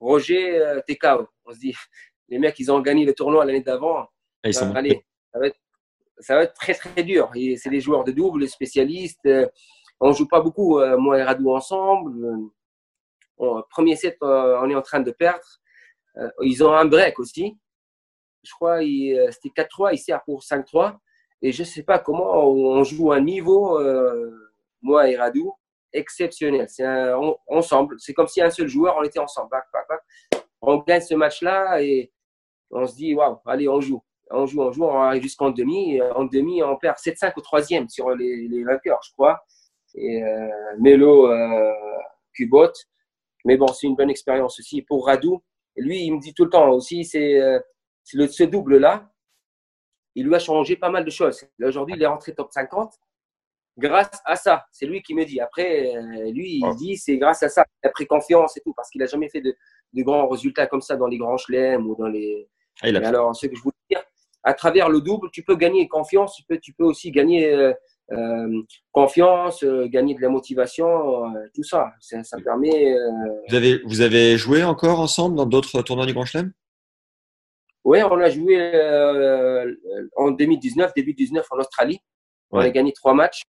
Roger TKO. On se dit, [LAUGHS] les mecs, ils ont gagné le tournoi l'année d'avant. Ah, ils sont ça, allez, ça, va être, ça va être très très dur. Et C'est des joueurs de double, spécialistes. Euh, On joue pas beaucoup, euh, moi et Radou, ensemble. Euh, premier set, on est en train de perdre. Ils ont un break aussi. Je crois c'était 4-3, il sert pour 5-3. Et je sais pas comment on joue à un niveau, moi et Radou, exceptionnel. C'est ensemble. C'est comme si un seul joueur, on était ensemble. On gagne ce match-là et on se dit, waouh, allez, on joue. On joue, on joue, on arrive jusqu'en demi. Et En demi, on perd 7-5 au troisième sur les, les vainqueurs, je crois. Et euh, Melo, euh, Cubot. Mais bon, c'est une bonne expérience aussi. Pour Radou, lui, il me dit tout le temps aussi, c'est euh, ce double-là, il lui a changé pas mal de choses. Aujourd'hui, il est rentré top 50 grâce à ça. C'est lui qui me dit. Après, euh, lui, il dit c'est grâce à ça. Il a pris confiance et tout, parce qu'il n'a jamais fait de, de grands résultats comme ça dans les grands chelems ou dans les. Ah, il a Et alors, ce que je à travers le double, tu peux gagner confiance, tu peux, tu peux aussi gagner euh, euh, confiance, euh, gagner de la motivation, tout ça. Ça, ça permet. Vous avez, vous avez joué encore ensemble dans d'autres tournois du Grand Chelem? Ouais, on a joué en 2019, début 19 en Australie. On a gagné trois matchs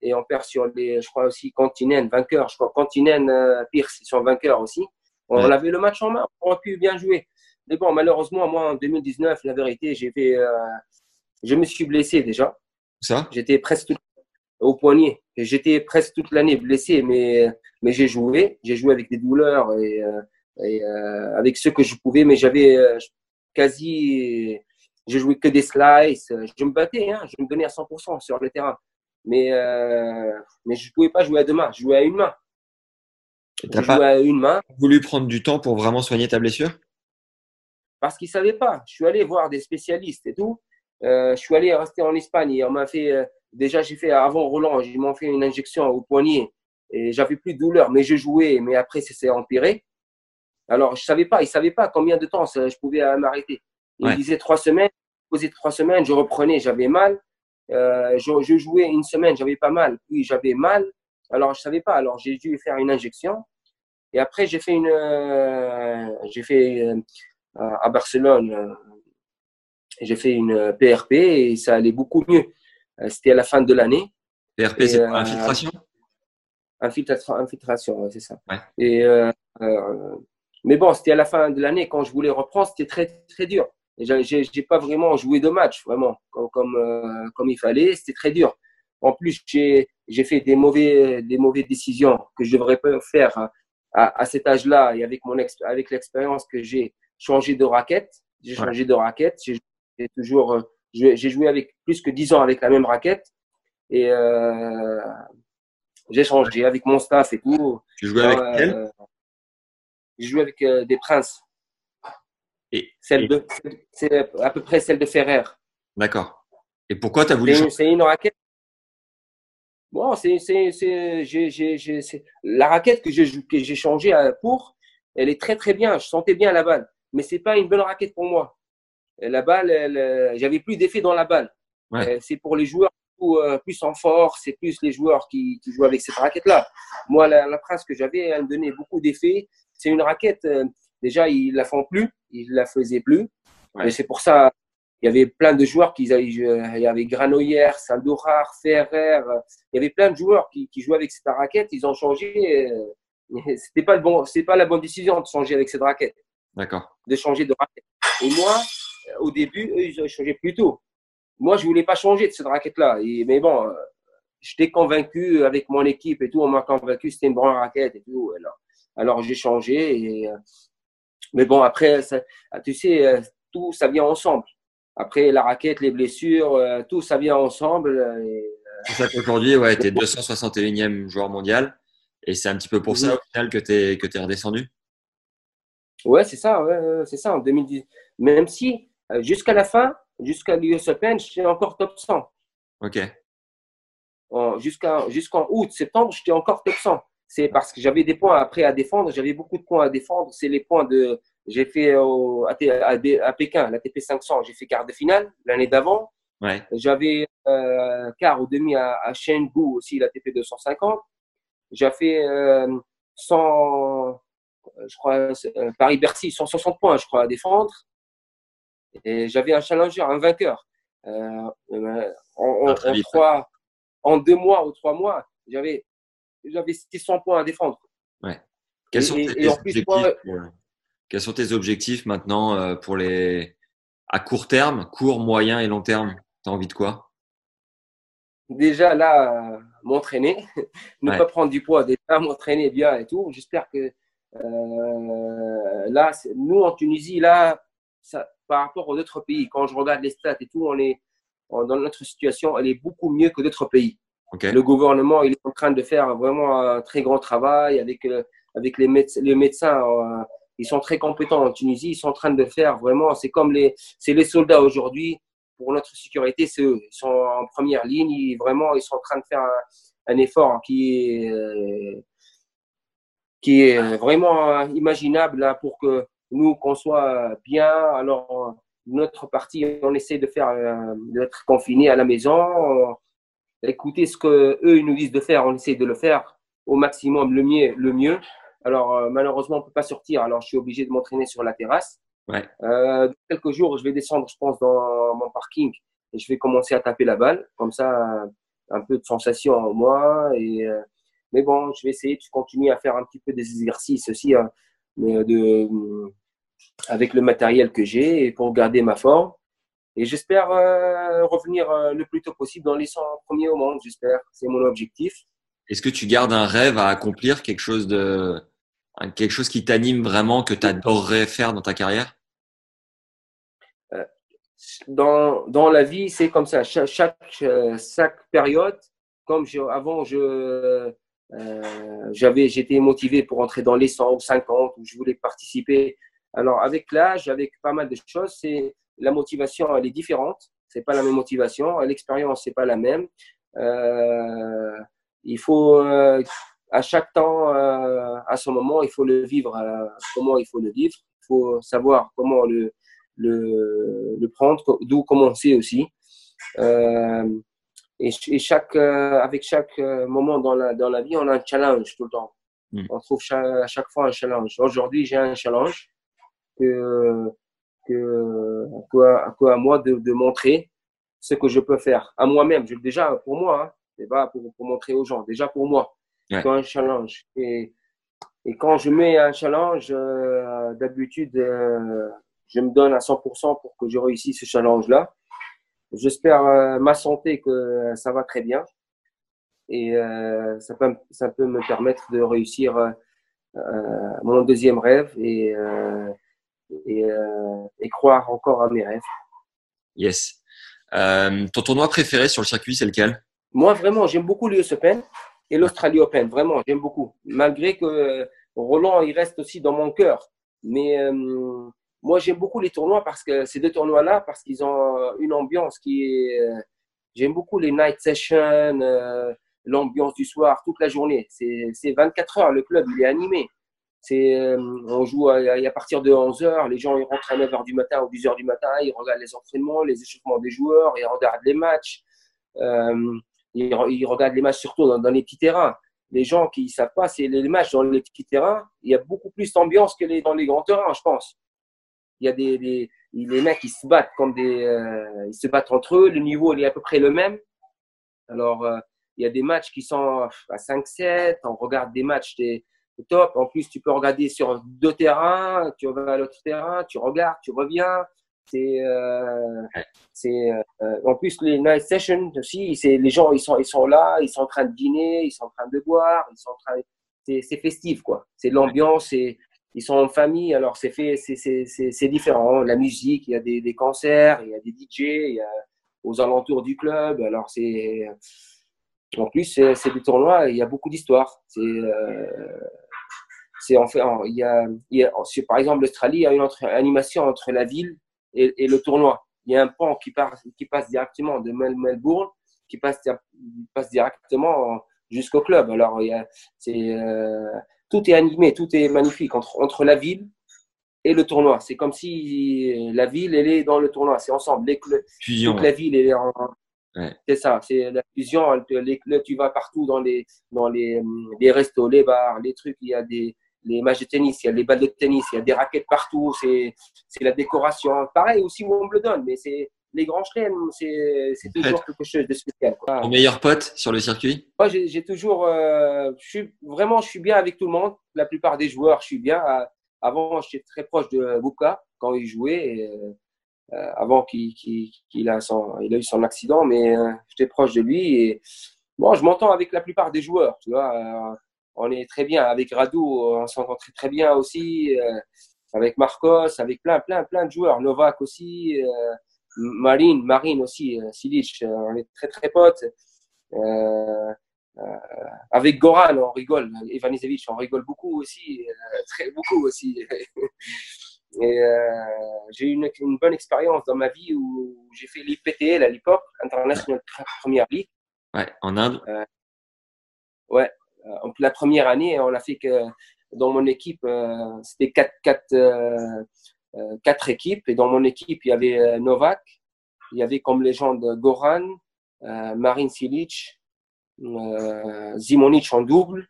et on perd sur les, je crois aussi Continent, vainqueur. Je crois Continent, euh, Pierce, ils sont vainqueurs aussi. On Ouais. avait le match en main, on aurait pu bien jouer. Mais bon, malheureusement, moi en 2019, la vérité, j'ai fait, euh, je me suis blessé déjà. Ça? J'étais presque tout- au poignet. Et J'étais presque toute l'année blessé, mais, mais j'ai joué. J'ai joué avec des douleurs et, euh, et euh, avec ce que je pouvais, mais j'avais euh, quasi. J'ai joué que des slices. Je me battais, hein, je me donnais à 100% sur le terrain. Mais, mais je ne pouvais pas jouer à deux mains. Je jouais à une main. Je T'as jouais pas à une main voulu prendre du temps pour vraiment soigner ta blessure? Parce qu'ils ne savaient pas. Je suis allé voir des spécialistes et tout. Euh, je suis allé rester en Espagne et on m'a fait. euh, déjà, j'ai fait avant Roland, ils m'ont fait une injection au poignet et j'avais plus de douleur, mais je jouais, mais après, ça s'est empiré. Alors, je savais pas, ils savaient pas combien de temps ça- je pouvais m'arrêter. Ils Ouais. disaient trois semaines, posé trois semaines, je reprenais, j'avais mal. Euh, je, je jouais une semaine, j'avais pas mal, puis j'avais mal. Alors, je savais pas. Alors, j'ai dû faire une injection. Et après, j'ai fait une, euh, j'ai fait euh, à Barcelone, euh, j'ai fait une euh, PRP et ça allait beaucoup mieux. Euh, C'était à la fin de l'année. PRP, c'est pour euh, Infiltration, infiltration ouais, c'est ça. Ouais. Et, euh, euh, mais bon, c'était à la fin de l'année quand je voulais reprendre, c'était très très dur. J'ai- pas vraiment joué de match, vraiment, comme comme, euh, comme il fallait. C'était très dur. En plus, j'ai fait des mauvais des mauvaises décisions que je devrais pas faire à, à, cet âge-là et avec mon avec l'expérience que j'ai changé de raquette. J'ai Ouais. changé de raquette. J'ai toujours euh, j'ai joué avec plus que 10 ans avec la même raquette et euh, j'ai changé avec mon staff et tout. Tu jouais avec Euh, J'ai joué avec euh, des princes. Et- Celle et- de, c'est à peu près celle de Ferrer. D'accord. Et pourquoi tu as voulu C'est une, changer? c'est une raquette. Bon, c'est, c'est, c'est, j'ai, j'ai, j'ai- c'est- la raquette que j'ai, que j'ai changée pour, elle est très très bien. Je sentais bien la balle, mais c'est pas une bonne raquette pour moi. Et La balle, euh, j'avais plus d'effet dans la balle. Ouais. Euh, C'est pour les joueurs ou, euh, plus en force, c'est plus les joueurs qui, qui jouent avec cette raquette-là. Moi, la, la que j'avais, elle me donnait beaucoup d'effets. C'est une raquette, euh, déjà, ils la font plus, ils la faisaient plus. Ouais. C'est pour ça, il y avait plein de joueurs qui avaient, il y avait Granollers, Saldorar, Ferrer, euh, il y avait plein de joueurs qui, qui jouaient avec cette raquette, ils ont changé. euh, [LAUGHS] C'était pas le bon, c'est pas la bonne décision de changer avec cette raquette, D'accord. de changer de raquette. Et moi, euh, au début, eux, ils ont changé plus tôt. Moi, je voulais pas changer de cette raquette-là. Et, mais bon, euh, j'étais convaincu avec mon équipe et tout, on m'a convaincu, c'était une bonne raquette et tout. Alors, alors j'ai changé. Et, euh, mais bon, après, ça- tu sais, tout ça vient ensemble. Après, la raquette, les blessures, tout ça vient ensemble. et, C'est ça qu'aujourd'hui, ouais, tu es 261e joueur mondial. Et c'est un petit peu pour ça, au final, que tu es, que es redescendu? Ouais, c'est ça, ouais, c'est ça, en 2010. Même si, euh, jusqu'à la fin, jusqu'à l'US Open, j'étais encore top 100. Ok. Jusqu'en août, septembre, j'étais encore top 100. C'est parce que j'avais des points après à défendre, j'avais beaucoup de points à défendre. C'est les points de, j'ai fait au, à, Pékin, la TP 500, j'ai fait quart de finale l'année d'avant. Ouais. J'avais euh, quart ou demi à, à Chengdu aussi, la TP 250. J'ai fait euh, 100, euh, je crois, euh, Paris-Bercy, 160 points, je crois, à défendre. Et j'avais un challenger, un vainqueur. Euh, en, trois, en deux mois ou trois mois, j'avais j'avais 600 points à défendre. Ouais. Quels, sont tes objectifs, quels sont tes objectifs maintenant pour les à court terme, court, moyen et long terme? Tu as envie de quoi? Déjà là, m'entraîner, [LAUGHS] ne pas prendre du poids, déjà m'entraîner bien et tout. J'espère que euh, là, nous en Tunisie, là, ça, par rapport aux autres pays, quand je regarde les stats et tout, on est dans notre situation, elle est beaucoup mieux que d'autres pays. Le gouvernement, il est en train de faire vraiment un très grand travail avec, euh, avec les, médecins, les médecins. Euh, ils sont très compétents en Tunisie. Ils sont en train de faire vraiment, c'est comme les, c'est les soldats aujourd'hui pour notre sécurité. C'est eux. Ils sont en première ligne. Ils, vraiment, ils sont en train de faire un, un effort qui est, qui est vraiment imaginable là, pour que nous, qu'on soit bien. Alors, notre partie, on essaie de faire, euh, d'être confiné à la maison. Écouter ce que eux ils nous disent de faire, on essaie de le faire au maximum, le mieux, le mieux. Alors, euh, malheureusement, on peut pas sortir. Alors, je suis obligé de m'entraîner sur la terrasse. Ouais. Euh, quelques jours, je vais descendre, je pense, dans mon parking et je vais commencer à taper la balle. Comme ça, un peu de sensation en moi et euh, mais bon, je vais essayer de continuer à faire un petit peu des exercices aussi hein, de, avec le matériel que j'ai pour garder ma forme. Et j'espère euh, revenir euh, le plus tôt possible dans les 100 premiers au monde, j'espère. C'est mon objectif. Est-ce que tu gardes un rêve à accomplir, quelque chose, de, quelque chose qui t'anime vraiment, que tu adorerais faire dans ta carrière? Euh, dans, dans la vie, c'est comme ça. Chaque, chaque, chaque période, comme je, avant, je, euh, j'avais, j'étais motivé pour entrer dans les 100 ou 50 où je voulais participer. Alors avec l'âge, avec pas mal de choses, c'est la motivation, elle est différente. C'est pas la même motivation. L'expérience, c'est pas la même. Euh, il faut euh, à chaque temps, à ce moment, il faut le vivre. Comment il faut le vivre Il faut savoir comment le prendre, d'où commencer aussi. Euh, et, chaque, euh, avec chaque euh, moment dans la, dans la vie, on a un challenge tout le temps. Hmm. On trouve chaque, à chaque fois un challenge. Aujourd'hui, j'ai un challenge que, que, que, à moi de, de, montrer ce que je peux faire à moi-même. Déjà pour moi, hein, c'est pas pour, pour, montrer aux gens. Déjà pour moi, c'est un challenge. Et, et quand je mets un challenge, euh, d'habitude, je me donne à 100% pour que je réussisse ce challenge-là. J'espère euh, ma santé que ça va très bien et euh, ça, peut, ça peut me permettre de réussir euh, mon deuxième rêve et, et, et, croire encore à mes rêves. Yes. ton tournoi préféré sur le circuit, c'est lequel? Moi, vraiment, j'aime beaucoup l'US Open et l'Australie Open. Vraiment, j'aime beaucoup. Malgré que Roland, il reste aussi dans mon cœur. Mais moi, j'aime beaucoup les tournois parce que ces deux tournois-là, parce qu'ils ont euh, une ambiance qui est. Euh, j'aime beaucoup les night sessions, euh, l'ambiance du soir, toute la journée. C'est 24 heures, le club, il est animé. C'est, on joue à, partir de 11 heures, les gens ils rentrent à 9 heures du matin ou 10 heures du matin, ils regardent les entraînements, les échauffements des joueurs, ils regardent les matchs. Ils, regardent les matchs surtout dans, dans, les petits terrains. Les gens qui ne savent pas, c'est les matchs dans les petits terrains, il y a beaucoup plus d'ambiance que les, dans les grands terrains, je pense il y a des, des les mecs qui se battent comme des euh, ils se battent entre eux. Le niveau il est à peu près le même. Alors euh, il y a des matchs qui sont à 5-7 on regarde des matchs des top en plus tu peux regarder sur deux terrains. Tu vas à l'autre terrain tu regardes tu reviens. C'est euh, c'est en plus les night sessions aussi c'est les gens ils sont ils sont là ils sont en train de dîner ils sont en train de boire ils sont en train c'est festif quoi. C'est l'ambiance ils sont en famille, alors c'est fait, c'est différent. La musique, il y a des, des, concerts, il y a des DJ, il y a aux alentours du club. Alors c'est, en plus c'est des tournois, il y a beaucoup d'histoires. C'est, euh, c'est en fait, il y a, il y a par exemple l'Australie a une autre animation entre la ville et, et, le tournoi. Il y a un pont qui, part, qui passe directement de Melbourne, qui passe, passe directement jusqu'au club. Alors il y a, c'est euh, tout est animé, tout est magnifique entre, entre la ville et le tournoi. C'est comme si la ville, elle est dans le tournoi. C'est ensemble. Les fusion, toute la ville, elle est en. Ouais. C'est ça, c'est la fusion. Les clubs, tu vas partout dans les, dans les, les restos, les bars, les trucs. Il y a des, les matchs de tennis, il y a les balles de tennis, il y a des raquettes partout, c'est la décoration. Pareil aussi Wimbledon, mais c'est les grands chelems, c'est toujours quelque chose de spécial. Quoi. Ton meilleur pote sur le circuit? Moi, j'ai toujours, euh, je suis, vraiment, je suis bien avec tout le monde. La plupart des joueurs, je suis bien. Avant, j'étais très proche de Buka quand il jouait. Euh, avant qu'il a, a eu son accident, mais euh, j'étais proche de lui. Et bon, je m'entends avec la plupart des joueurs. Tu vois, on est très bien. Avec Radu, on s'entend très, très bien aussi. avec Marcos, avec plein, plein, plein de joueurs. Novak aussi. Marine, Marine aussi, euh, Silic, euh, on est très très potes. Euh, avec Goran, on rigole. Ivanisevic, on rigole beaucoup aussi, très beaucoup aussi. [LAUGHS] Et j'ai eu une, une, bonne expérience dans ma vie où j'ai fait l'IPTL à l'époque, International Premier League. Ouais, en Inde. ouais, la première année, on a fait que dans mon équipe, c'était 4, 4, euh, quatre équipes. Et dans mon équipe, il y avait euh, Novak, il y avait comme légende Goran, euh, Marin Silic, Zimonic en double.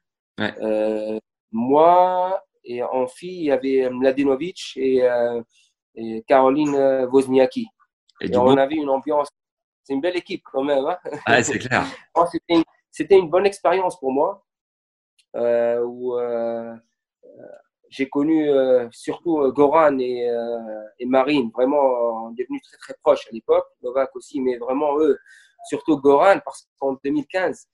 moi, et en fille, il y avait Mladenovic et, et Caroline Wozniacki. Et, on avait une ambiance. C'est une belle équipe quand même. Hein c'est [LAUGHS] clair. C'était une, bonne expérience pour moi. où j'ai connu euh, surtout euh, Goran et, euh, et, Marine, vraiment devenus très très proches à l'époque, Novak aussi, mais vraiment eux, surtout Goran, parce qu'en 2015,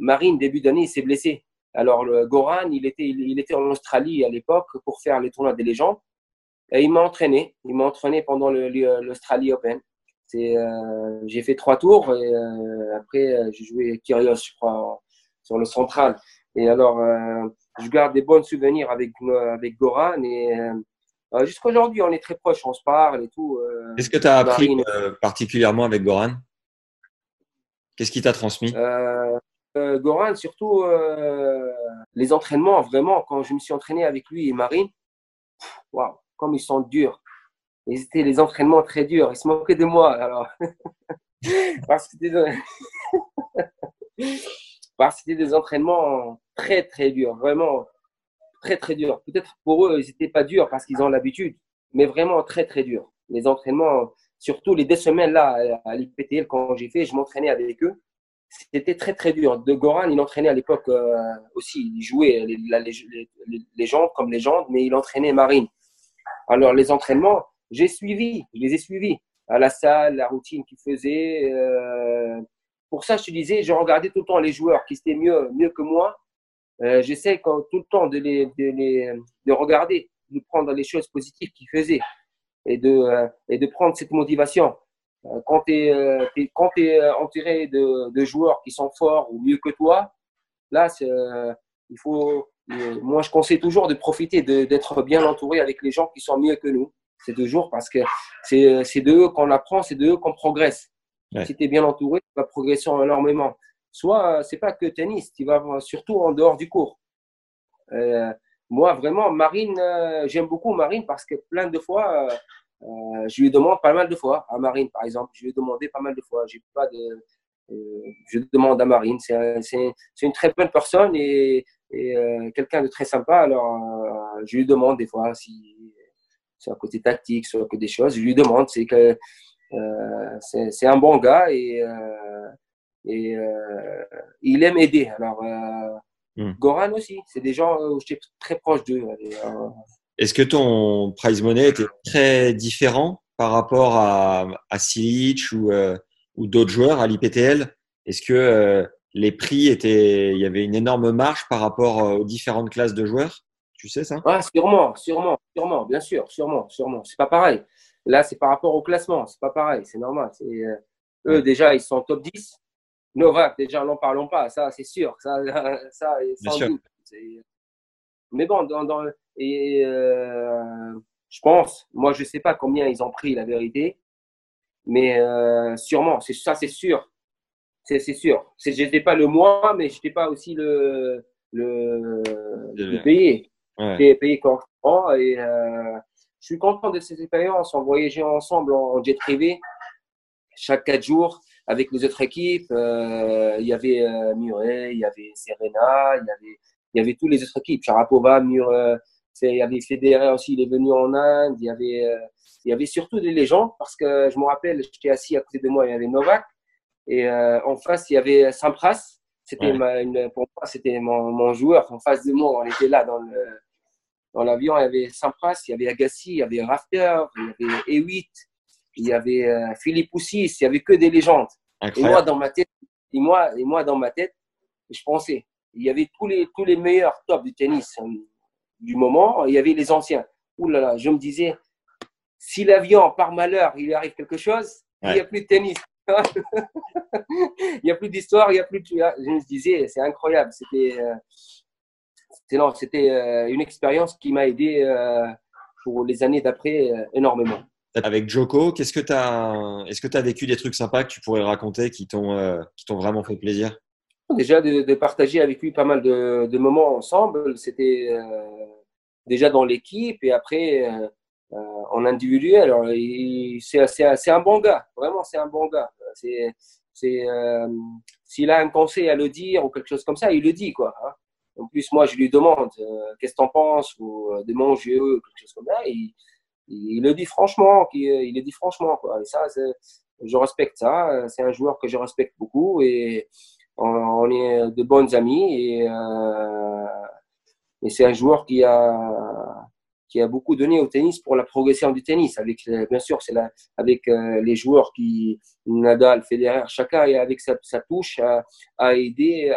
Marine, début d'année, il s'est blessé. Alors le Goran, il était, il était en Australie à l'époque pour faire les tournois des légendes. Et il m'a entraîné. Il m'a entraîné pendant l'Australie Open. j'ai fait trois tours et après j'ai joué Kyrgios, je crois, sur le central. Et alors, je garde des bons souvenirs avec, euh, avec Goran. Et euh, euh, jusqu'à aujourd'hui, on est très proches, on se parle et tout. Qu'est-ce que tu as appris particulièrement avec Goran? Qu'est-ce qui t'a transmis? Goran, surtout les entraînements, vraiment, quand je me suis entraîné avec lui et Marine, waouh, comme ils sont durs. Ils étaient les entraînements très durs. Ils se moquaient de moi. Alors, [LAUGHS] parce que c'était [LAUGHS] parce que c'était des entraînements très, très durs, vraiment très, très durs. Peut-être pour eux, ils n'étaient pas durs parce qu'ils ont l'habitude, mais vraiment très, très durs. Les entraînements, surtout les deux semaines là à l'IPTL, quand j'ai fait, je m'entraînais avec eux. C'était très, très dur. De Goran, il entraînait à l'époque euh, aussi. Il jouait les, les, les, jambes comme légende, mais il entraînait Marine. Alors, les entraînements, j'ai suivi, je les ai suivis à la salle, la routine qu'ils faisaient. Euh, pour ça, je te disais, je regardais tout le temps les joueurs qui étaient mieux, mieux que moi. Euh, J'essaie tout le temps de les, de les de regarder, de prendre les choses positives qu'ils faisaient et de, euh, et de prendre cette motivation. Euh, quand tu es, euh, quand es entouré de, de, joueurs qui sont forts ou mieux que toi, là, il faut. Moi, je conseille toujours de profiter d'être bien entouré avec les gens qui sont mieux que nous. C'est toujours parce que c'est de eux qu'on apprend, c'est de eux qu'on progresse. Si tu es bien entouré, tu vas progresser énormément. Soit, c'est pas que tennis, tu vas surtout en dehors du cours. Euh, moi, vraiment, Marine, euh, j'aime beaucoup Marine parce que plein de fois, euh, je lui demande pas mal de fois à Marine, par exemple. Je lui ai demandé pas mal de fois. Pas de, je demande à Marine. C'est une très bonne personne et, et quelqu'un de très sympa. Alors, je lui demande des fois si à côté tactique, soit que des choses. Je lui demande, c'est que euh, c'est un bon gars et, euh, et euh, il aime aider. Alors, hmm. Goran aussi, c'est des gens où j'étais très proche d'eux. Est-ce que ton prize money était très différent par rapport à, à Silic ou, ou d'autres joueurs à l'IPTL Est-ce que les prix étaient, il y avait une énorme marge par rapport aux différentes classes de joueurs? Tu sais ça? Ah, Sûrement, sûrement, sûrement, bien sûr, sûrement, sûrement. C'est pas pareil. Là, c'est par rapport au classement. C'est pas pareil, c'est normal. Euh, eux, déjà, ils sont top 10. Novak, déjà, n'en parlons pas. Ça, c'est sûr. Ça, [LAUGHS] ça sans doute. Mais bon, dans, et, euh, je pense, moi, je sais pas combien ils ont pris, la vérité. Mais euh, sûrement, c'est ça, c'est sûr. C'est sûr. Je n'étais pas le mois, mais je n'étais pas aussi le, le, le payé. Ouais. payé correctement. Et je suis content de cette expérience. On voyageait ensemble en jet privé chaque quatre jours avec les autres équipes. Euh, il y avait euh, Murray, il y avait Serena, il y avait il y avait tous les autres équipes, Sharapova, Mur, il y avait Federer aussi, il est venu en Inde, il y avait, il y avait surtout des légendes parce que je me rappelle, j'étais assis à côté de moi, il y avait Novak et en face, il y avait Sampras. C'était pour moi, c'était mon, mon, joueur en face de moi. On était là dans le, dans l'avion, il y avait Sampras, il y avait Agassi, il y avait Rafter, il y avait E8, il y avait euh, Philippe Poussis, il y avait que des légendes. Et moi, dans ma tête, et moi, et moi, dans ma tête, je pensais, il y avait tous les, tous les meilleurs tops du tennis euh, du moment, il y avait les anciens. Ouh là là, je me disais, si l'avion, par malheur, il arrive quelque chose, il n'y a plus de tennis. [LAUGHS] il n'y a plus d'histoire, il n'y a plus de... Je me disais, c'est incroyable. C'était, euh, c'était euh, une expérience qui m'a aidé pour les années d'après énormément. Avec Joko, qu'est-ce que tu est-ce que tu as vécu des trucs sympas que tu pourrais raconter qui t'ont, t'ont vraiment fait plaisir? Déjà, de, partager avec lui pas mal de, moments ensemble. C'était déjà dans l'équipe et après en individuel. C'est, un bon gars, vraiment, c'est un bon gars. C'est, s'il a un conseil à le dire ou quelque chose comme ça, il le dit, quoi. Hein. En plus, moi, je lui demande euh, qu'est-ce que tu en penses ou euh, des mon jeu, quelque chose comme ça. Il, le dit franchement, il, il le dit franchement. Quoi. Et ça, je respecte ça. C'est un joueur que je respecte beaucoup et on, est de bonnes amis. Et, euh, et c'est un joueur qui a, qui a beaucoup donné au tennis pour la progression du tennis. Avec, bien sûr, c'est avec les joueurs qui, Nadal, Federer, chacun avec sa, sa touche a aidé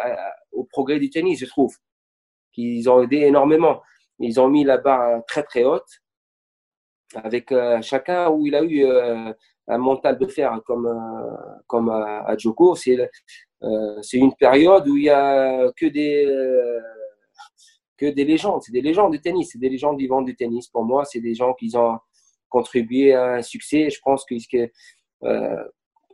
au progrès du tennis, je trouve qu'ils ont aidé énormément. Ils ont mis la barre très très haute avec euh, chacun où il a eu euh, un mental de fer comme euh, comme à, à Joko. C'est c'est une période où il y a que des que des légendes. C'est des légendes du tennis. C'est des légendes vivantes du tennis. Pour moi, c'est des gens qui ont contribué à un succès. Je pense que, que euh,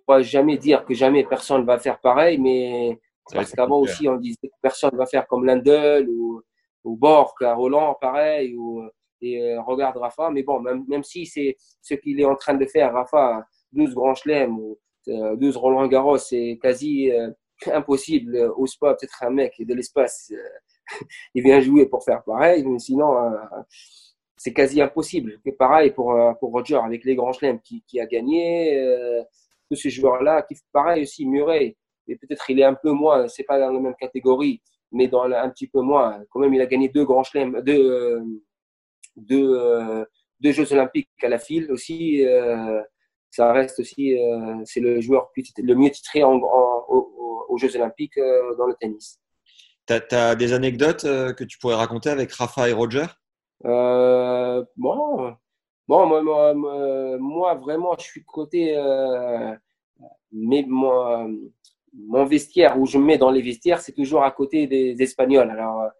pas jamais dire que jamais personne va faire pareil, mais parce qu'avant aussi, on disait que personne ne va faire comme Lendl ou, ou Borg à Roland, pareil, ou, et euh, regarde Rafa. Mais bon, même, même si c'est ce qu'il est en train de faire, Rafa, 12 grands chelems ou 12 euh, Roland Garros, c'est quasi euh, impossible. Au pas peut-être un mec de l'espace, [LAUGHS] il vient jouer pour faire pareil, mais sinon, c'est quasi impossible. Pareil pour, pour Roger avec les grands chelems qui, qui a gagné. tous ces joueurs-là, qui pareil aussi, Murray et peut-être il est un peu moins, c'est pas dans la même catégorie, mais dans un petit peu moins. Quand même, il a gagné deux grands chelems, deux, euh, deux, euh, deux Jeux Olympiques à la file aussi. Euh, ça reste aussi, c'est le joueur le mieux titré en, aux, Jeux Olympiques dans le tennis. Tu as, des anecdotes que tu pourrais raconter avec Rafa et Roger? Bon, bon moi, moi, moi, vraiment, je suis côté. mais moi, mon vestiaire où je me mets dans les vestiaires, c'est toujours à côté des Espagnols. Alors,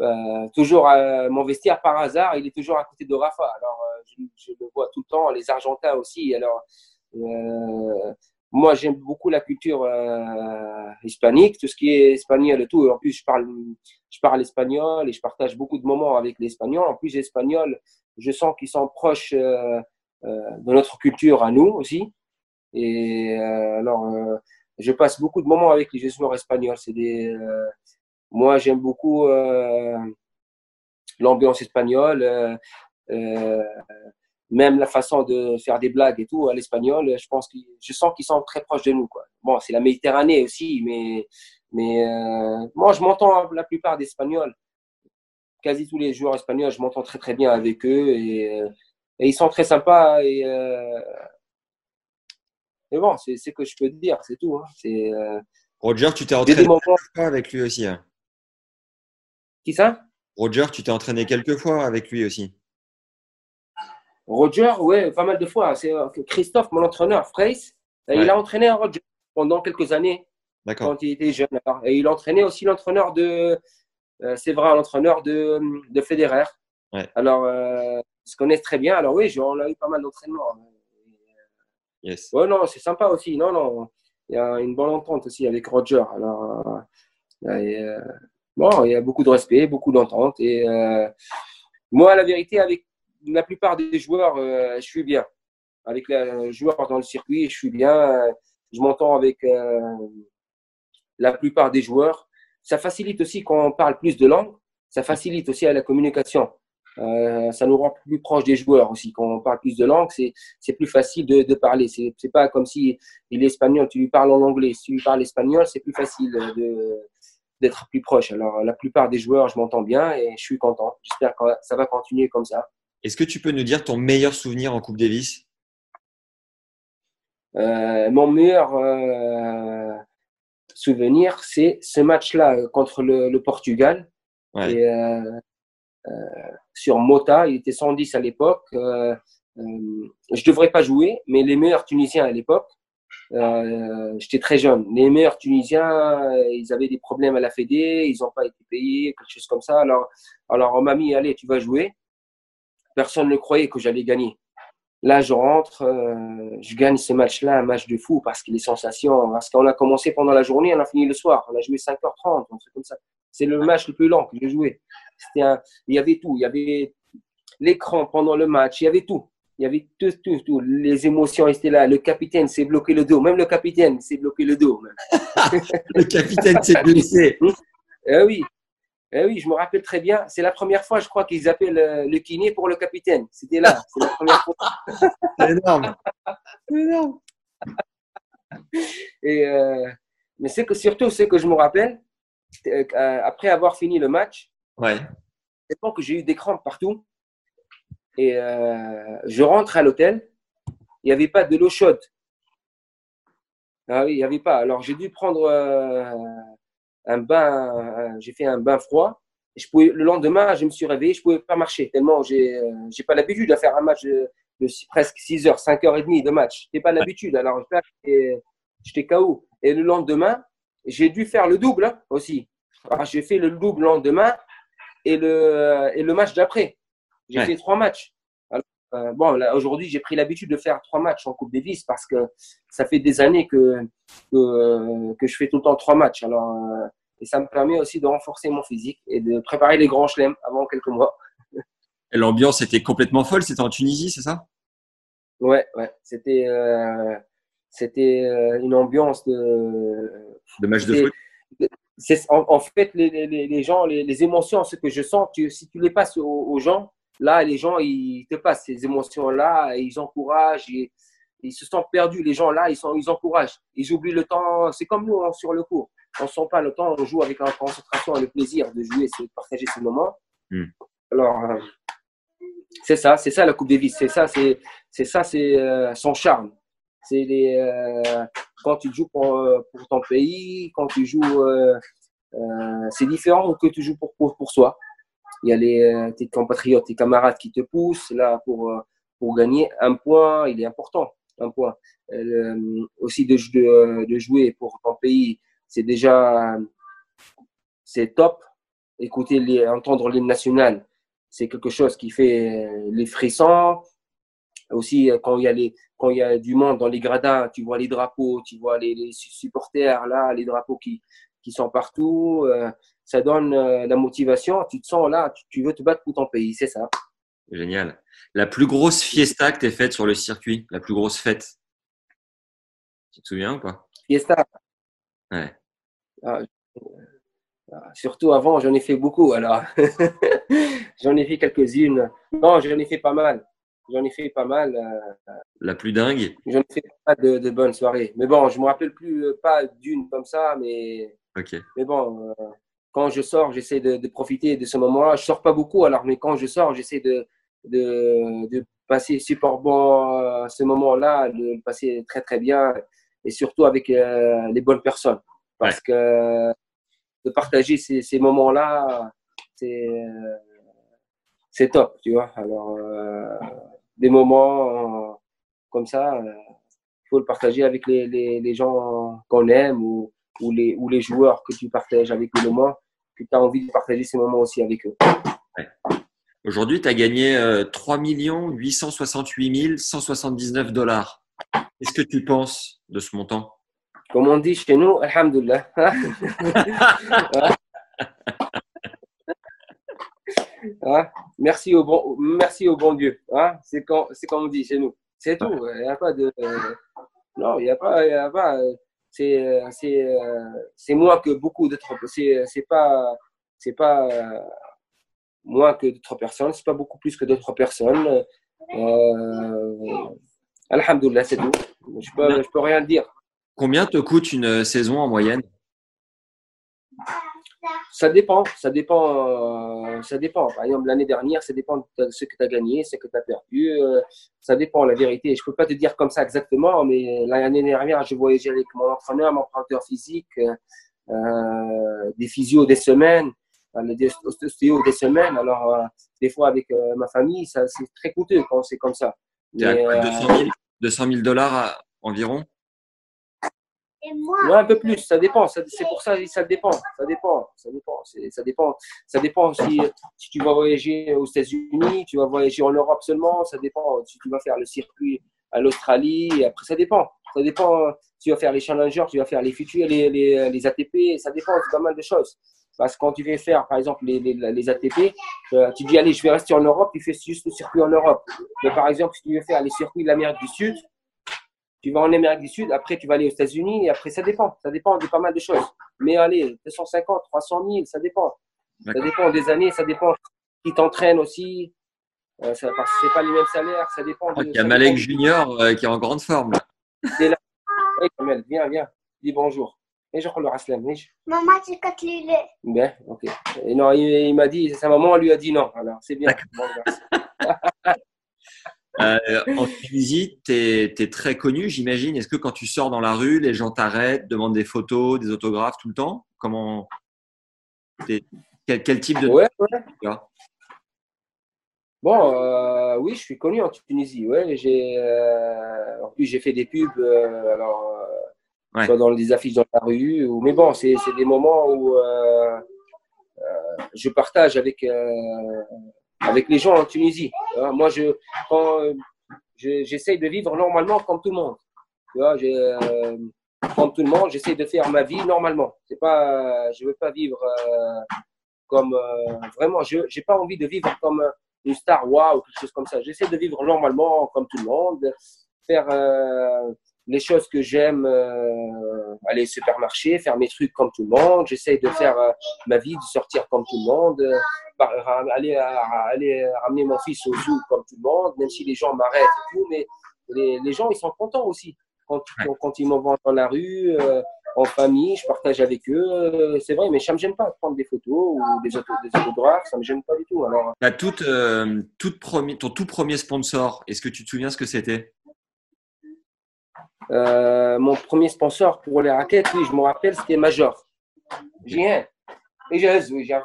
euh, euh toujours euh, mon vestiaire par hasard, il est toujours à côté de Rafa. Alors, euh, je, je, le vois tout le temps, les Argentins aussi. Alors, moi, j'aime beaucoup la culture hispanique, tout ce qui est espagnol et tout. En plus, je parle, je parle espagnol et je partage beaucoup de moments avec les Espagnols. En plus, les Espagnols, je sens qu'ils sont proches de notre culture à nous aussi. Et alors, je passe beaucoup de moments avec les joueurs espagnols. C'est des, euh, moi, j'aime beaucoup euh, l'ambiance espagnole, euh, même la façon de faire des blagues et tout à l'espagnol. Je pense que je sens qu'ils sont très proches de nous. Quoi. Bon, c'est la Méditerranée aussi, mais mais moi, je m'entends la plupart des Espagnols. Quasi tous les joueurs espagnols, je m'entends très très bien avec eux et, et ils sont très sympas et mais bon, c'est ce que je peux te dire, c'est tout. Hein. Euh, Roger, tu t'es entraîné avec lui aussi. Hein. Qui ça? Roger, tu t'es entraîné quelques fois avec lui aussi. Roger, oui, pas mal de fois. C'est euh, Christophe, mon entraîneur, Freys. Il a entraîné Roger pendant quelques années quand il était jeune. Et il a entraîné aussi l'entraîneur de, euh, c'est vrai, l'entraîneur de, de Federer. Alors, euh, ils se connaissent très bien. Alors oui, on a eu pas mal d'entraînements. Yes. Ouais, non, c'est sympa aussi. Non, non, il y a une bonne entente aussi avec Roger. Alors, euh, bon, il y a beaucoup de respect, beaucoup d'entente. Et euh, moi, la vérité, avec la plupart des joueurs, euh, je suis bien. Avec les joueurs dans le circuit, je suis bien. Je m'entends avec la plupart des joueurs. ça facilite aussi quand on parle plus de langues, ça facilite aussi à la communication. Euh, ça nous rend plus proche des joueurs aussi. Quand on parle plus de langues, c'est plus facile de, de parler. C'est pas comme si il est espagnol, tu lui parles en anglais. Si tu lui parles espagnol, c'est plus facile d'être plus proche. Alors, la plupart des joueurs, je m'entends bien et je suis content. J'espère que ça va continuer comme ça. Est-ce que tu peux nous dire ton meilleur souvenir en Coupe Davis? Euh, Mon meilleur euh, souvenir, c'est ce match-là contre le, le Portugal. Ouais. Et, euh, euh, sur Mota, il était 110 à l'époque. Euh, euh, je devrais pas jouer, mais les meilleurs Tunisiens à l'époque, j'étais très jeune. Les meilleurs Tunisiens, ils avaient des problèmes à la Fédé, ils n'ont pas été payés, quelque chose comme ça. Alors, alors on m'a mis, allez, tu vas jouer. Personne ne croyait que j'allais gagner. Là, je rentre, je gagne ce match-là, un match de fou, parce que les sensations, parce qu'on a commencé pendant la journée, on a fini le soir. On a joué 5h30, un truc comme ça. C'est le match le plus long que j'ai joué. Un, il y avait tout. Il y avait l'écran pendant le match. Il y avait tout. Il y avait tout, tout, tout. Les émotions étaient là. Le capitaine s'est bloqué le dos. Même le capitaine s'est bloqué le dos. [LAUGHS] le capitaine s'est blessé. [LAUGHS] Eh oui. Eh oui, je me rappelle très bien. C'est la première fois, je crois, qu'ils appellent euh, le kiné pour le capitaine. C'était là. C'est la première fois. [LAUGHS] C'est énorme. C'est énorme. Et euh, mais c'est que surtout, ce que je me rappelle, euh, après avoir fini le match, Ouais. C'est bon que j'ai eu des crampes partout. Et euh, je rentre à l'hôtel. Il n'y avait pas de l'eau chaude. Ah oui, il n'y avait pas. Alors j'ai dû prendre euh, un bain. J'ai fait un bain froid. Je pouvais, le lendemain, je me suis réveillé. Je ne pouvais pas marcher tellement j'ai euh, j'ai pas l'habitude de faire un match de, presque 6 heures, 5 heures et demie de match. Je n'ai pas l'habitude. Alors j'étais KO. Et le lendemain, j'ai dû faire le double hein, aussi. J'ai fait le double le lendemain et le, et le match d'après. J'ai fait trois matchs. Euh, bon, aujourd'hui, j'ai pris l'habitude de faire trois matchs en Coupe Davis parce que ça fait des années que, que, que je fais tout le temps trois matchs. Alors, euh, et ça me permet aussi de renforcer mon physique et de préparer les grands chelems avant quelques mois. [LAUGHS] Et l'ambiance était complètement folle. C'était en Tunisie, c'est ça? Ouais, ouais. C'était euh, c'était euh, une ambiance de de match de foot? en, en, fait les, les, les gens, les, les, émotions, ce que je sens, tu, si tu les passes aux, gens, là, les gens, ils te passent ces émotions-là, ils encouragent, ils, ils, se sentent perdus. Les gens là, ils, sont, ils encouragent, ils oublient le temps. C'est comme nous hein, sur le cours. On ne sent pas le temps, on joue avec la concentration et le plaisir de jouer, c'est de partager ces moments. Mm. Alors, euh, c'est ça, c'est ça la Coupe Davis, c'est ça, c'est ça, c'est euh, son charme. C'est les, euh, quand tu joues pour, euh, pour, ton pays, quand tu joues, c'est différent que tu joues pour, pour, pour soi. Il y a les, tes compatriotes, tes camarades qui te poussent là pour, pour gagner. Un point, il est important. Un point. aussi de, de, de, jouer pour ton pays, c'est déjà c'est top. Écouter, les, entendre l'hymne national, c'est quelque chose qui fait les frissons. Aussi, quand il y a les, quand il y a du monde dans les gradins, tu vois les drapeaux, tu vois les, les supporters là, les drapeaux qui, qui sont partout. Euh, ça donne euh, la motivation. Tu te sens là, tu, veux te battre pour ton pays, c'est ça. Génial. La plus grosse fiesta que tu faite sur le circuit, la plus grosse fête. Tu te souviens ou pas? Fiesta. Ouais. Ah, ah surtout avant, j'en ai fait beaucoup. Alors, [LAUGHS] j'en ai fait quelques-unes. Non, j'en ai fait pas mal. J'en ai fait pas mal. Euh, la plus dingue? J'en ai fait pas de, de, bonnes soirées. Mais bon, je me rappelle plus, euh, pas d'une comme ça, mais, okay. mais bon, euh, quand je sors, j'essaie de, de, profiter de ce moment-là. Je sors pas beaucoup, alors, mais quand je sors, j'essaie de, de, de, passer super bon euh, ce moment-là, de le passer très très bien, et surtout avec euh, les bonnes personnes. Parce ouais. que de partager ces, ces moments-là, c'est c'est top, tu vois. Alors, des moments euh, comme ça, il faut le partager avec les, les, les gens qu'on aime ou, ou, les, ou les joueurs que tu partages avec le moment, que tu as envie de partager ces moments aussi avec eux. Ouais. Aujourd'hui, tu as gagné euh, 3 868 179 dollars. Qu'est-ce que tu penses de ce montant? Comme on dit chez nous, Alhamdulillah. [LAUGHS] Hein? Merci, au bon, merci au bon Dieu. Hein? C'est comme, on dit chez nous. C'est tout. Il n'y a pas de. non, il n'y a pas. Y a pas c'est c'est moins que beaucoup d'autres. C'est c'est pas c'est pas moins que d'autres personnes. C'est pas beaucoup plus que d'autres personnes. Euh, Alhamdoulilah, c'est tout. Je peux, je peux rien dire. Combien te coûte une saison en moyenne? Ça dépend, ça dépend, euh, ça dépend. Par exemple, l'année dernière, ça dépend de ce que tu as gagné, ce que tu as perdu. Euh, ça dépend, la vérité. Je ne peux pas te dire comme ça exactement, mais l'année dernière, je voyageais avec mon entraîneur, mon préparateur physique, euh, des physios des semaines, des ostéos des semaines. Alors, des fois, avec ma famille, c'est très coûteux quand c'est comme ça. Mais, 200 000 dollars environ? Ouais, un peu plus, ça dépend. C'est pour ça que ça dépend. Ça dépend. Ça dépend. Ça dépend. Ça dépend si, si tu vas voyager aux États-Unis, tu vas voyager en Europe seulement. Ça dépend si tu vas faire le circuit à l'Australie. Après, ça dépend. Ça dépend. Tu vas faire les challengers, tu vas faire les futurs, les, les, les ATP. Ça dépend. C'est pas mal de choses. Parce que quand tu veux faire, par exemple, les, les, les ATP, euh, tu dis, allez, je vais rester en Europe, tu fais juste le circuit en Europe. Mais par exemple, si tu veux faire les circuits de l'Amérique du Sud, tu vas en Amérique du Sud, après tu vas aller aux États-Unis, et après ça dépend. Ça dépend de pas mal de choses. Mais allez, 250, 300 000, ça dépend. Ça dépend des années, ça dépend qui t'entraîne aussi. Euh, c'est pas les mêmes salaires, ça dépend. il y a Malek Junior euh, qui est en grande forme. Là. là. Oui, Kamel, viens, viens. Dis bonjour. Et je le Raslam. Maman, tu cotes le lait. Ben, ok. Et non, il, m'a dit, sa maman lui a dit non. Alors, c'est bien. [LAUGHS] Euh, en Tunisie, tu es, très connu, j'imagine. Est-ce que quand tu sors dans la rue, les gens t'arrêtent, demandent des photos, des autographes tout le temps? Comment quel, type de ouais, Bon, euh, oui, je suis connu en Tunisie. Ouais, j'ai euh, en plus j'ai fait des pubs, alors soit dans des affiches dans la rue. Ou, mais bon, c'est des moments où je partage avec avec les gens en Tunisie. Moi, je, quand, euh, j'essaye de vivre normalement comme tout le monde. Euh, comme tout le monde, j'essaie de faire ma vie normalement. C'est pas, je veux pas vivre euh, comme vraiment. Je n'ai pas envie de vivre comme une star wow ou quelque chose comme ça. J'essaie de vivre normalement comme tout le monde, faire les choses que j'aime, aller au supermarché, faire mes trucs comme tout le monde. J'essaie de faire ma vie, de sortir comme tout le monde aller, aller ramener mon fils au zoo comme tout le monde, même si les gens m'arrêtent et tout, mais les, les, gens, ils sont contents aussi. Quand, quand ils m'envoient dans la rue, euh, en famille, je partage avec eux. Euh, c'est vrai, mais ça ne me gêne pas de prendre des photos ou des, auto, des autographes, ça ne me gêne pas du tout. Alors, La toute, euh, toute premier, ton tout premier sponsor, est-ce que tu te souviens ce que c'était? Mon premier sponsor pour les raquettes, oui, je me rappelle, c'était Major. J'ai un. Et j'ai oui, j'ai un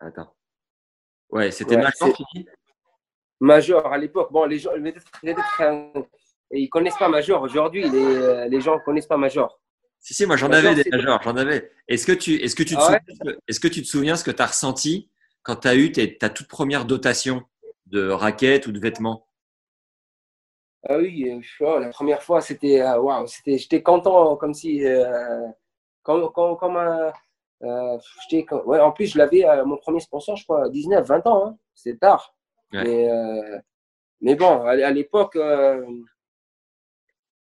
Attends. Ouais, c'était Major Major à l'époque. Bon, les gens, ils connaissent pas Major aujourd'hui. Les, les gens connaissent pas Major. Si, si, moi j'en avais des Majors, j'en avais. Est-ce que, tu, est-ce, que tu te ah souviens, est-ce que tu te souviens ce que tu as ressenti quand tu as eu ta toute première dotation? De raquettes ou de vêtements Ah oui, euh, oh, la première fois, c'était, euh, waouh, c'était, j'étais content comme si, euh, comme, comme, comme un. Euh, ouais, en plus, je l'avais, euh, mon premier sponsor, je crois, 19, 20 ans. Hein. C'est tard. Mais, euh, mais, bon, à, l'époque, euh,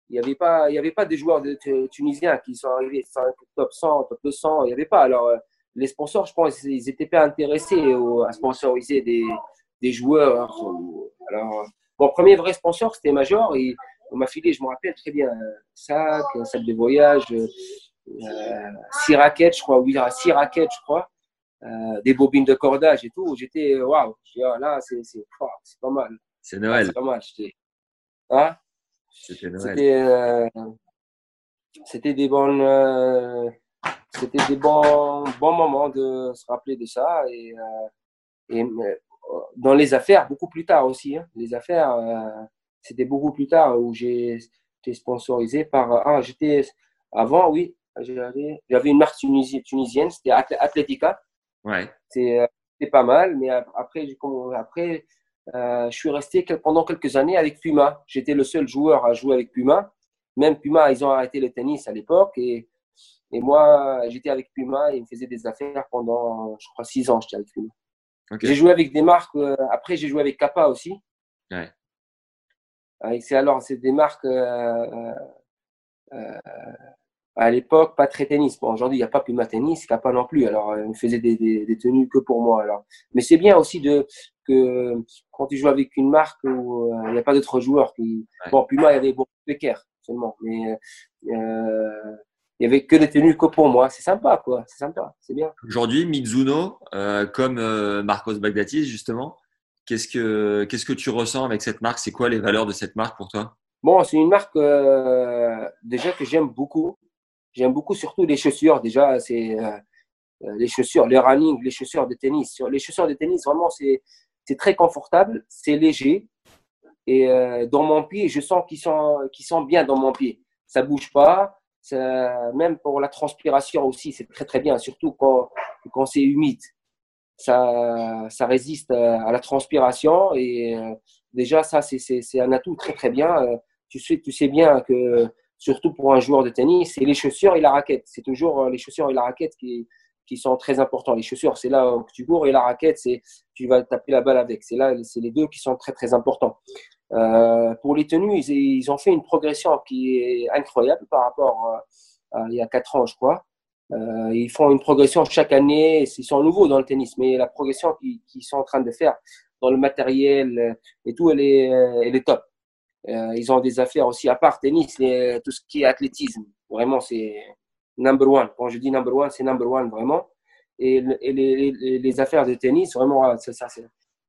il n'y avait, pas, il y avait pas des joueurs de, tunisiens qui sont arrivés top 100, top 200. Il n'y avait pas. Alors, les sponsors, je pense, ils n'étaient pas intéressés à sponsoriser des, des joueurs. Alors, mon premier vrai sponsor, c'était Major. Et on m'a filé, je me rappelle très bien, un sac, un sac de voyage, euh, six raquettes, je crois, oui, six raquettes, je crois, euh, des bobines de cordage et tout. J'étais, waouh, ah, là, c'est pas mal. C'est Noël. c'est pas mal. Hein? C'était Noël. Euh, des bonnes. c'était des bons, bons moments de se rappeler de ça. Et, et dans les affaires, beaucoup plus tard aussi. Hein. les affaires, c'était beaucoup plus tard où j'ai été sponsorisé par. Ah, j'étais. Avant, oui, j'avais une marque tunisienne, c'était Atletica. Ouais. Euh, c'est pas mal, mais après, après euh, je suis resté pendant quelques années avec Puma. J'étais le seul joueur à jouer avec Puma. Même Puma, ils ont arrêté le tennis à l'époque. Et, et moi, j'étais avec Puma et ils me faisaient des affaires pendant, je crois, six ans, j'étais avec Puma. J'ai joué avec des marques. Euh, après, j'ai joué avec Kappa aussi. Ouais. c'est alors c'est des marques à l'époque, pas très tennis. Bon, aujourd'hui, il n'y a pas Puma Tennis, il n'y a pas non plus. Alors, euh, on faisait des, des, des, tenues que pour moi. Alors, mais c'est bien aussi de que quand tu joues avec une marque où euh, il n'y a pas d'autres joueurs qui. Bon, Puma, il y avait beaucoup de seulement, mais euh, il y avait que des tenues que pour moi. C'est sympa, quoi. C'est sympa, c'est bien. Aujourd'hui, Mizuno, euh, comme euh, Marcos Bagdatis, justement, qu'est-ce que qu'est-ce que tu ressens avec cette marque? C'est quoi les valeurs de cette marque pour toi? Bon, c'est une marque déjà que j'aime beaucoup J'aime beaucoup surtout les chaussures. Déjà, c'est euh, euh, les chaussures, les running, les chaussures de tennis. Les chaussures de tennis, vraiment, c'est très confortable, c'est léger. Et euh, dans mon pied, je sens qu'ils sont, qu'ils sont bien dans mon pied. Ça bouge pas. Ça, même pour la transpiration aussi, c'est très très bien, surtout quand, c'est humide. Ça, ça résiste à la transpiration et déjà ça c'est un atout très très bien. Tu sais, tu sais bien que surtout pour un joueur de tennis, c'est les chaussures et la raquette. C'est toujours euh, les chaussures et la raquette qui, qui sont très importants. Les chaussures, c'est là que tu cours et la raquette, c'est tu vas taper la balle avec. C'est là, c'est les deux qui sont très très importants. Euh, pour les tenues, ils, ils, ont fait une progression qui est incroyable par rapport à, il y a quatre ans, je crois. Euh, ils font une progression chaque année. Ils sont nouveaux dans le tennis, mais la progression qu'ils sont en train de faire dans le matériel et tout, elle est, elle est top. Euh, ils ont des affaires aussi à part tennis, tout ce qui est athlétisme. Vraiment, c'est number one. Quand je dis number one, c'est number one vraiment. Et, les, les, affaires de tennis, vraiment, ça, ça,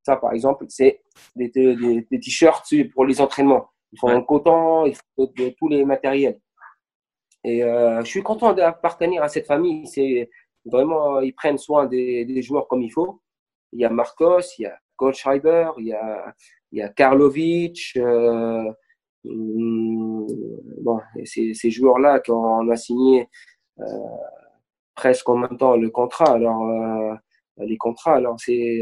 ça par exemple, c'est des, des, t-shirts pour les entraînements. Ils font un coton, ils font de, tous les matériels. Et euh, je suis content d'appartenir à cette famille. C'est vraiment, ils prennent soin des, des, joueurs comme il faut. Il y a Marcos, il y a Coach Schreiber, il y a, il y a Karlovic. Euh, mm, bon, ces, ces joueurs-là qu'on a signé euh, presque en même temps le contrat. Alors, les contrats, alors c'est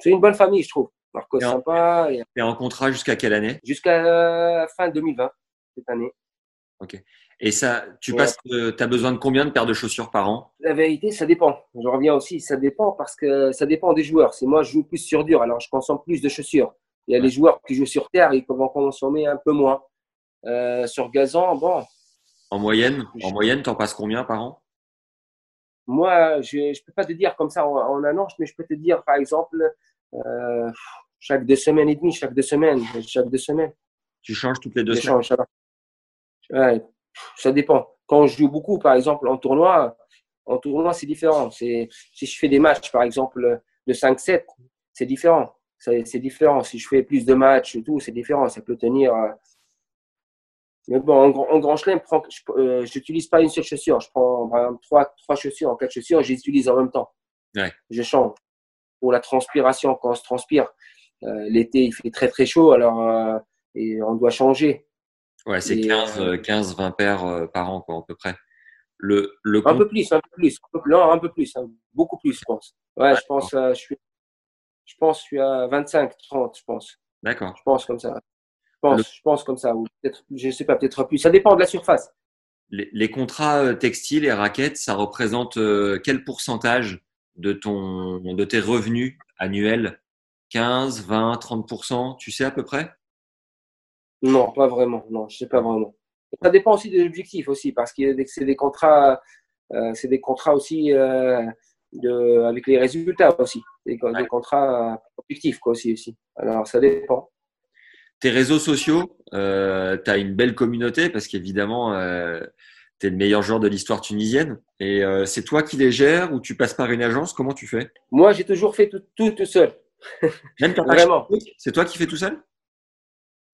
c'est une bonne famille, je trouve. Marco sympa. Et en contrat jusqu'à quelle année? Jusqu'à fin 2020, cette année. Ok. Et ça, tu passes, tu as besoin de combien de paires de chaussures par an? La vérité, ça dépend. Je reviens aussi, ça dépend parce que ça dépend des joueurs. C'est moi, je joue plus sur dur, alors je consomme plus de chaussures. Il y a les joueurs qui jouent sur terre, ils peuvent en consommer un peu moins. Euh, sur gazon, bon. En moyenne, en moyenne, t'en passes combien par an? Moi, je ne peux pas te dire comme ça en, en, un an, mais je peux te dire, par exemple, euh, chaque deux semaines et demie, chaque deux semaines, chaque deux semaines. Tu changes toutes les deux semaines. Ouais, ça dépend. Quand je joue beaucoup, par exemple, en tournoi, en tournoi, c'est différent. Si je fais des matchs, par exemple, de 5-7, c'est différent. C'est différent. Si je fais plus de matchs et tout, c'est différent. Ça peut tenir. Euh, mais bon, en, grand chelem, je n'utilise euh, pas une seule chaussure. Je prends trois, trois chaussures, quatre chaussures, je les utilise en même temps. Ouais. Je change. Pour la transpiration, quand on se transpire, euh, l'été, il fait très très chaud, alors et on doit changer. Ouais, c'est 15, 15, 20 paires euh, par an, quoi, à peu près. Le, le un peu plus, un peu plus. Non, un peu plus, hein, beaucoup plus, je pense. Ouais, je pense, euh, je suis, je pense, je suis à 25, 30, je pense. D'accord. Je pense comme ça. Je pense, je pense comme ça, ou peut-être, je sais pas, peut-être plus. Ça dépend de la surface. Les, les contrats euh, textiles et raquettes, ça représente quel pourcentage? De ton, de tes revenus annuels 15, 20, 30% Tu sais à peu près? Non, pas vraiment. Non, je sais pas vraiment. Ça dépend aussi des objectifs aussi, parce que c'est des contrats, euh, c'est des contrats aussi euh, de, avec les résultats aussi, des, contrats objectifs quoi aussi, aussi. Alors ça dépend. Tes réseaux sociaux, euh, tu as une belle communauté parce qu'évidemment, euh, tu es le meilleur joueur de l'histoire tunisienne. Et euh, c'est toi qui les gères ou tu passes par une agence? Comment tu fais? Moi, j'ai toujours fait tout, tout, tout seul. [LAUGHS] Même Vraiment. C'est toi qui fais tout seul?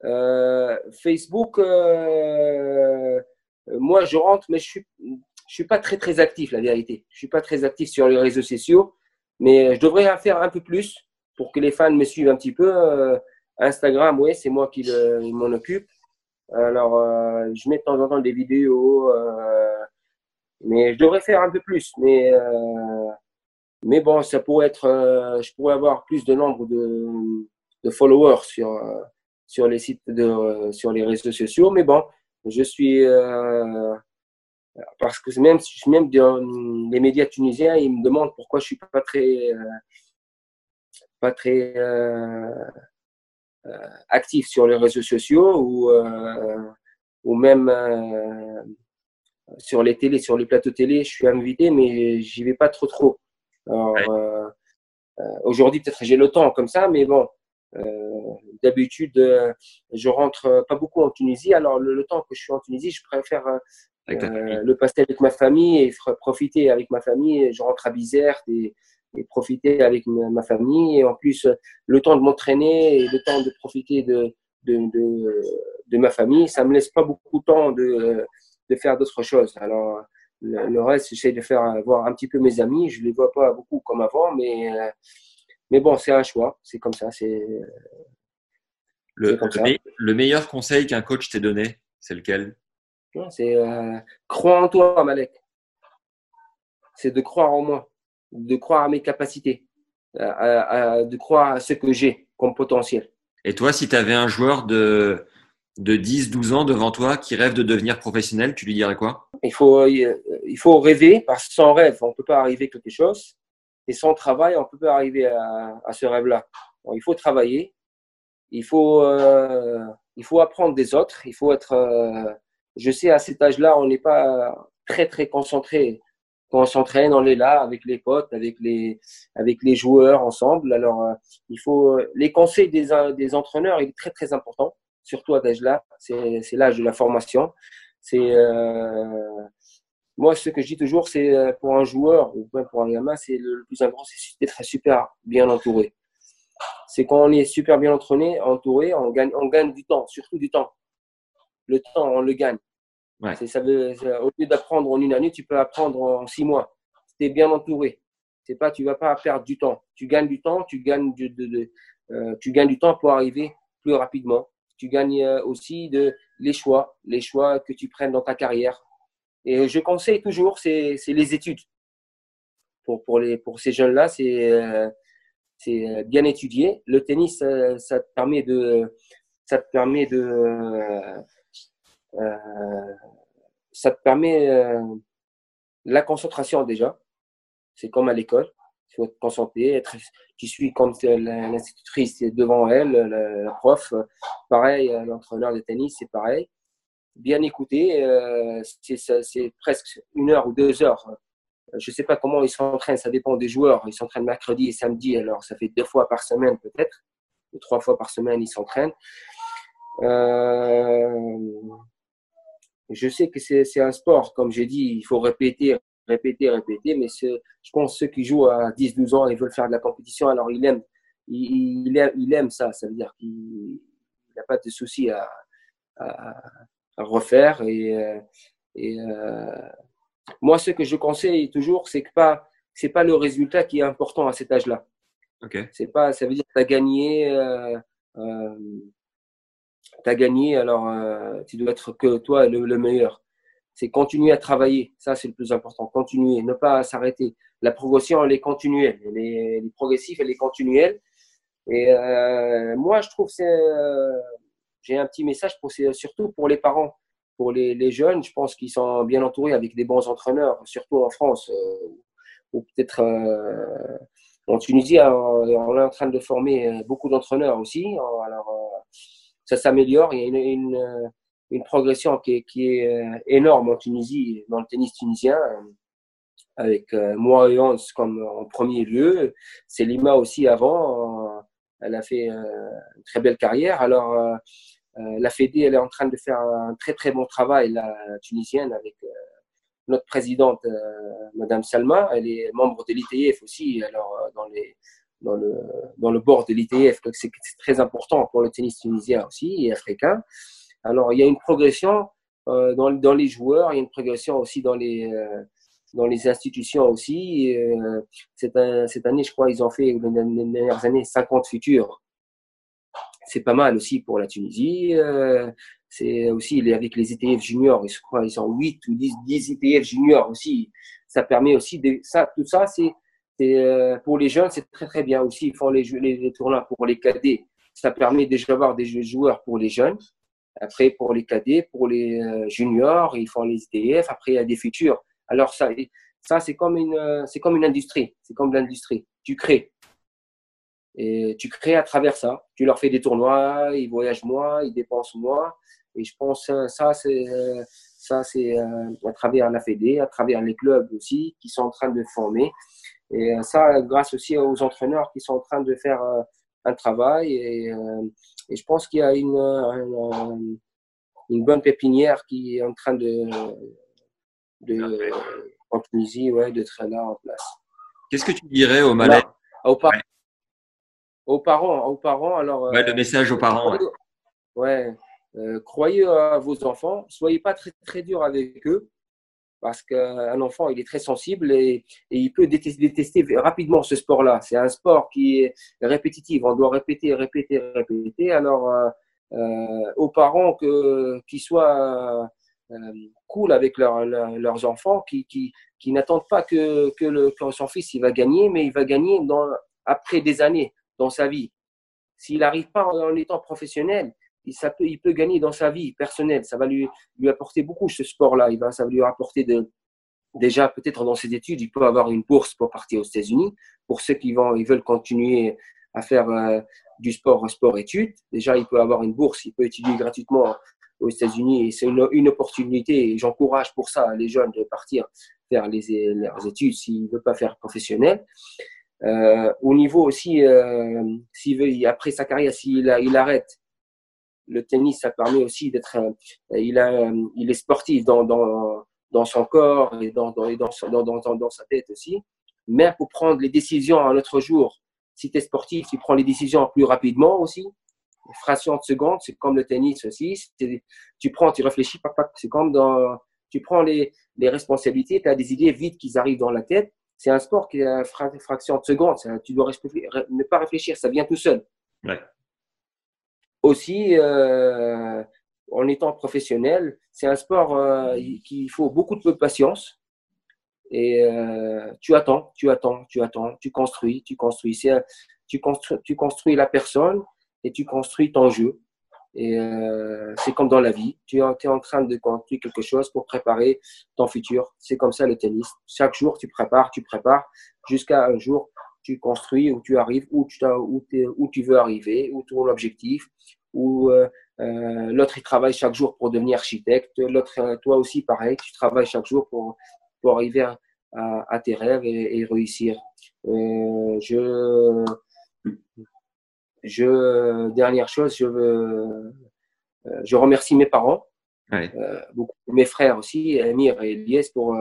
Euh, Facebook, euh, moi, je rentre, mais je suis, je suis pas très très actif, la vérité. Je suis pas très actif sur les réseaux sociaux, mais je devrais en faire un peu plus pour que les fans me suivent un petit peu. Euh, Instagram, oui, c'est moi qui m'en occupe. Alors, je mets de temps en temps des vidéos, mais je devrais faire un peu plus. Mais, mais bon, ça pourrait être, je pourrais avoir plus de nombre de, de followers sur, sur les sites de, sur les réseaux sociaux. Mais bon, je suis euh, parce que même même dans les médias tunisiens, ils me demandent pourquoi je suis pas très euh, pas très euh, actif sur les réseaux sociaux ou, ou même sur les télés, sur les plateaux télé, je suis invité, mais j'y vais pas trop trop. Aujourd'hui, peut-être j'ai le temps comme ça, mais bon, d'habitude, je rentre pas beaucoup en Tunisie. Alors, le, temps que je suis en Tunisie, je préfère le passer avec ma famille et profiter avec ma famille. Je rentre à Bizerte et, et profiter avec ma famille. Et en plus, le temps de m'entraîner et le temps de profiter de, de, de, de, ma famille, ça me laisse pas beaucoup de temps de, de faire d'autres choses. Alors, le, reste, j'essaie de faire voir un petit peu mes amis. Je les vois pas beaucoup comme avant, mais, mais bon, c'est un choix. C'est comme ça. C'est le, le, meilleur conseil qu'un coach t'ait donné, c'est lequel? C'est euh, croire en toi, Malek. C'est de croire en moi de croire à mes capacités, de croire à ce que j'ai comme potentiel. Et toi, si tu avais un joueur de, de 10, 12 ans devant toi qui rêve de devenir professionnel, tu lui dirais quoi? Il faut, euh, il faut rêver, parce que sans rêve, on ne peut pas arriver à quelque chose. Et sans travail, on ne peut pas arriver à, ce rêve-là. il faut travailler, il faut, euh, il faut apprendre des autres, il faut être. Euh, je sais, à cet âge-là, on n'est pas très, très concentré quand on s'entraîne, on est là avec les potes, avec les, avec les joueurs ensemble. Alors, euh, il faut les conseils des, des entraîneurs, il est très très important, surtout à cet âge-là. C'est, l'âge de la formation. C'est euh, moi ce que je dis toujours, c'est euh, pour un joueur ou pour un gamin, c'est le, plus important, c'est d'être super bien entouré. C'est quand on est super bien entraîné, entouré, on gagne, on gagne du temps, surtout du temps. Le temps, on le gagne. Au lieu d'apprendre en une année, tu peux apprendre en six mois. Tu es bien entouré. C'est pas, tu vas pas perdre du temps. Tu gagnes du temps, tu gagnes, de, euh, tu gagnes du temps pour arriver plus rapidement. Tu gagnes euh, aussi de, les choix, les choix que tu prennes dans ta carrière. Et je conseille toujours, c'est les études. Pour, pour, les, pour ces jeunes-là, c'est euh, bien étudier. Le tennis, ça, permet de, ça te permet de ça te permet euh, la concentration déjà. C'est comme à l'école. Il faut te concentrer, être, tu suis comme l'institutrice devant elle, la, prof. Pareil, l'entraîneur de tennis, c'est pareil. Bien écouter, euh, c'est presque une heure ou deux heures. Je ne sais pas comment ils s'entraînent, ça dépend des joueurs. Ils s'entraînent mercredi et samedi, alors ça fait deux fois par semaine peut-être, ou trois fois par semaine ils s'entraînent. Euh, je sais que c'est un sport, comme j'ai dit, il faut répéter, répéter, répéter, mais je pense ceux qui jouent à 10-12 ans, ils veulent faire de la compétition, alors ils aiment, il, aime, il aime ça, ça veut dire qu'il n'a pas de souci à, à, refaire. Et, et euh, moi, ce que je conseille toujours, c'est que pas, c'est pas le résultat qui est important à cet âge-là. Okay. C'est pas, ça veut dire que tu as gagné. Euh, euh, tu gagné, alors euh, tu dois être que toi le, meilleur. C'est continuer à travailler, ça c'est le plus important. Continuer, ne pas s'arrêter. La progression, elle est continuelle, elle est, progressive, elle est continuelle. Et euh, moi, je trouve c'est, euh, j'ai un petit message pour surtout pour les parents, pour les, jeunes. Je pense qu'ils sont bien entourés avec des bons entraîneurs, surtout en France ou peut-être en Tunisie. On est en train de former beaucoup d'entraîneurs aussi. Alors ça s'améliore. Il y a une, une, euh, une progression qui est, qui est, euh, énorme en Tunisie, dans le tennis tunisien, avec euh, moi et Hans comme en premier lieu. C'est Lima aussi avant. Elle a fait une très belle carrière. Alors, la Fédé, elle est en train de faire un très très bon travail, la tunisienne, avec notre présidente, Madame Salma. Elle est membre de l'ITF aussi. Alors, dans les dans le, dans le bord de l'ITF, c'est très important pour le tennis tunisien aussi et africain. Alors, il y a une progression euh, dans, dans, les joueurs, il y a une progression aussi dans les, euh, dans les institutions aussi. Euh, cette, cette, année, je crois, ils ont fait, les dernières années, 50 futurs. C'est pas mal aussi pour la Tunisie. C'est aussi avec les ITF juniors, ils sont 8 ou 10, 10 ITF juniors aussi. Ça permet aussi de, tout ça, c'est euh, pour les jeunes, c'est très très bien aussi. Ils font les, les, tournois pour les cadets. Ça permet déjà d'avoir des joueurs pour les jeunes. Après, pour les cadets, pour les euh, juniors, ils font les ITF. Après, il y a des futurs. Alors ça, ça c'est comme une, c'est comme une industrie. C'est comme l'industrie. Tu crées. Et tu crées à travers ça. Tu leur fais des tournois, ils voyagent moins, ils dépensent moins. Et je pense ça, c'est ça, c'est à travers la Fédé, à travers les clubs aussi qui sont en train de former. Et ça, grâce aussi aux entraîneurs qui sont en train de faire un travail. Et, et je pense qu'il y a une, une, une, bonne pépinière qui est en train de, de en Tunisie, ouais, de traîner en place. Qu'est-ce que tu dirais aux malades aux, aux, parents, aux parents. Alors, ouais, le message aux parents. Ouais. Euh, croyez à vos enfants, soyez pas très très dur avec eux parce qu'un enfant il est très sensible et, il peut détester, rapidement ce sport-là. C'est un sport qui est répétitif, on doit répéter, répéter, répéter. Alors euh, euh aux parents qu'ils soient euh, cool avec leurs enfants, qui, qui, qui n'attendent pas que, que, son fils il va gagner, mais il va gagner après des années dans sa vie. S'il n'arrive pas en étant professionnel, il peut gagner dans sa vie personnelle. Ça va lui, lui apporter beaucoup ce sport-là. Il va, ça va lui apporter déjà peut-être dans ses études, il peut avoir une bourse pour partir aux États-Unis. Pour ceux qui vont, ils veulent continuer à faire euh, du sport, sport-études, déjà il peut avoir une bourse, il peut étudier gratuitement aux États-Unis c'est une, opportunité j'encourage pour ça les jeunes de partir faire les, leurs études s'ils ne veulent pas faire professionnel. Euh, au niveau aussi, euh, s'il veut, après sa carrière, s'il il arrête, le tennis, ça permet aussi d'être, il, est sportif dans, son corps et dans, sa tête aussi. Mais pour prendre les décisions un autre jour, si tu es sportif, tu prends les décisions plus rapidement aussi fraction de seconde, c'est comme le tennis aussi. Tu prends, tu réfléchis, c'est comme dans, tu prends les, responsabilités, tu as des idées vite qui arrivent dans la tête. C'est un sport qui est à fraction de seconde. Tu dois ne pas réfléchir, ça vient tout seul. Aussi, euh, en étant professionnel, c'est un sport euh, qui faut beaucoup de patience. Et euh, tu attends, tu attends, tu attends, tu construis, tu construis. Tu construis, tu construis la personne et tu construis ton jeu. Et euh, c'est comme dans la vie, tu es, en train de construire quelque chose pour préparer ton futur. C'est comme ça le tennis. Chaque jour, tu prépares, tu prépares, jusqu'à un jour, tu construis où tu arrives, où tu, où, où tu veux arriver, où ton objectif, où euh, euh, l'autre il travaille chaque jour pour devenir architecte, l'autre, toi aussi pareil, tu travailles chaque jour pour, pour arriver à, à, tes rêves et, et réussir. je je, dernière chose, je veux, euh, je remercie mes parents, euh, beaucoup, mes frères aussi, Amir et Elias, pour,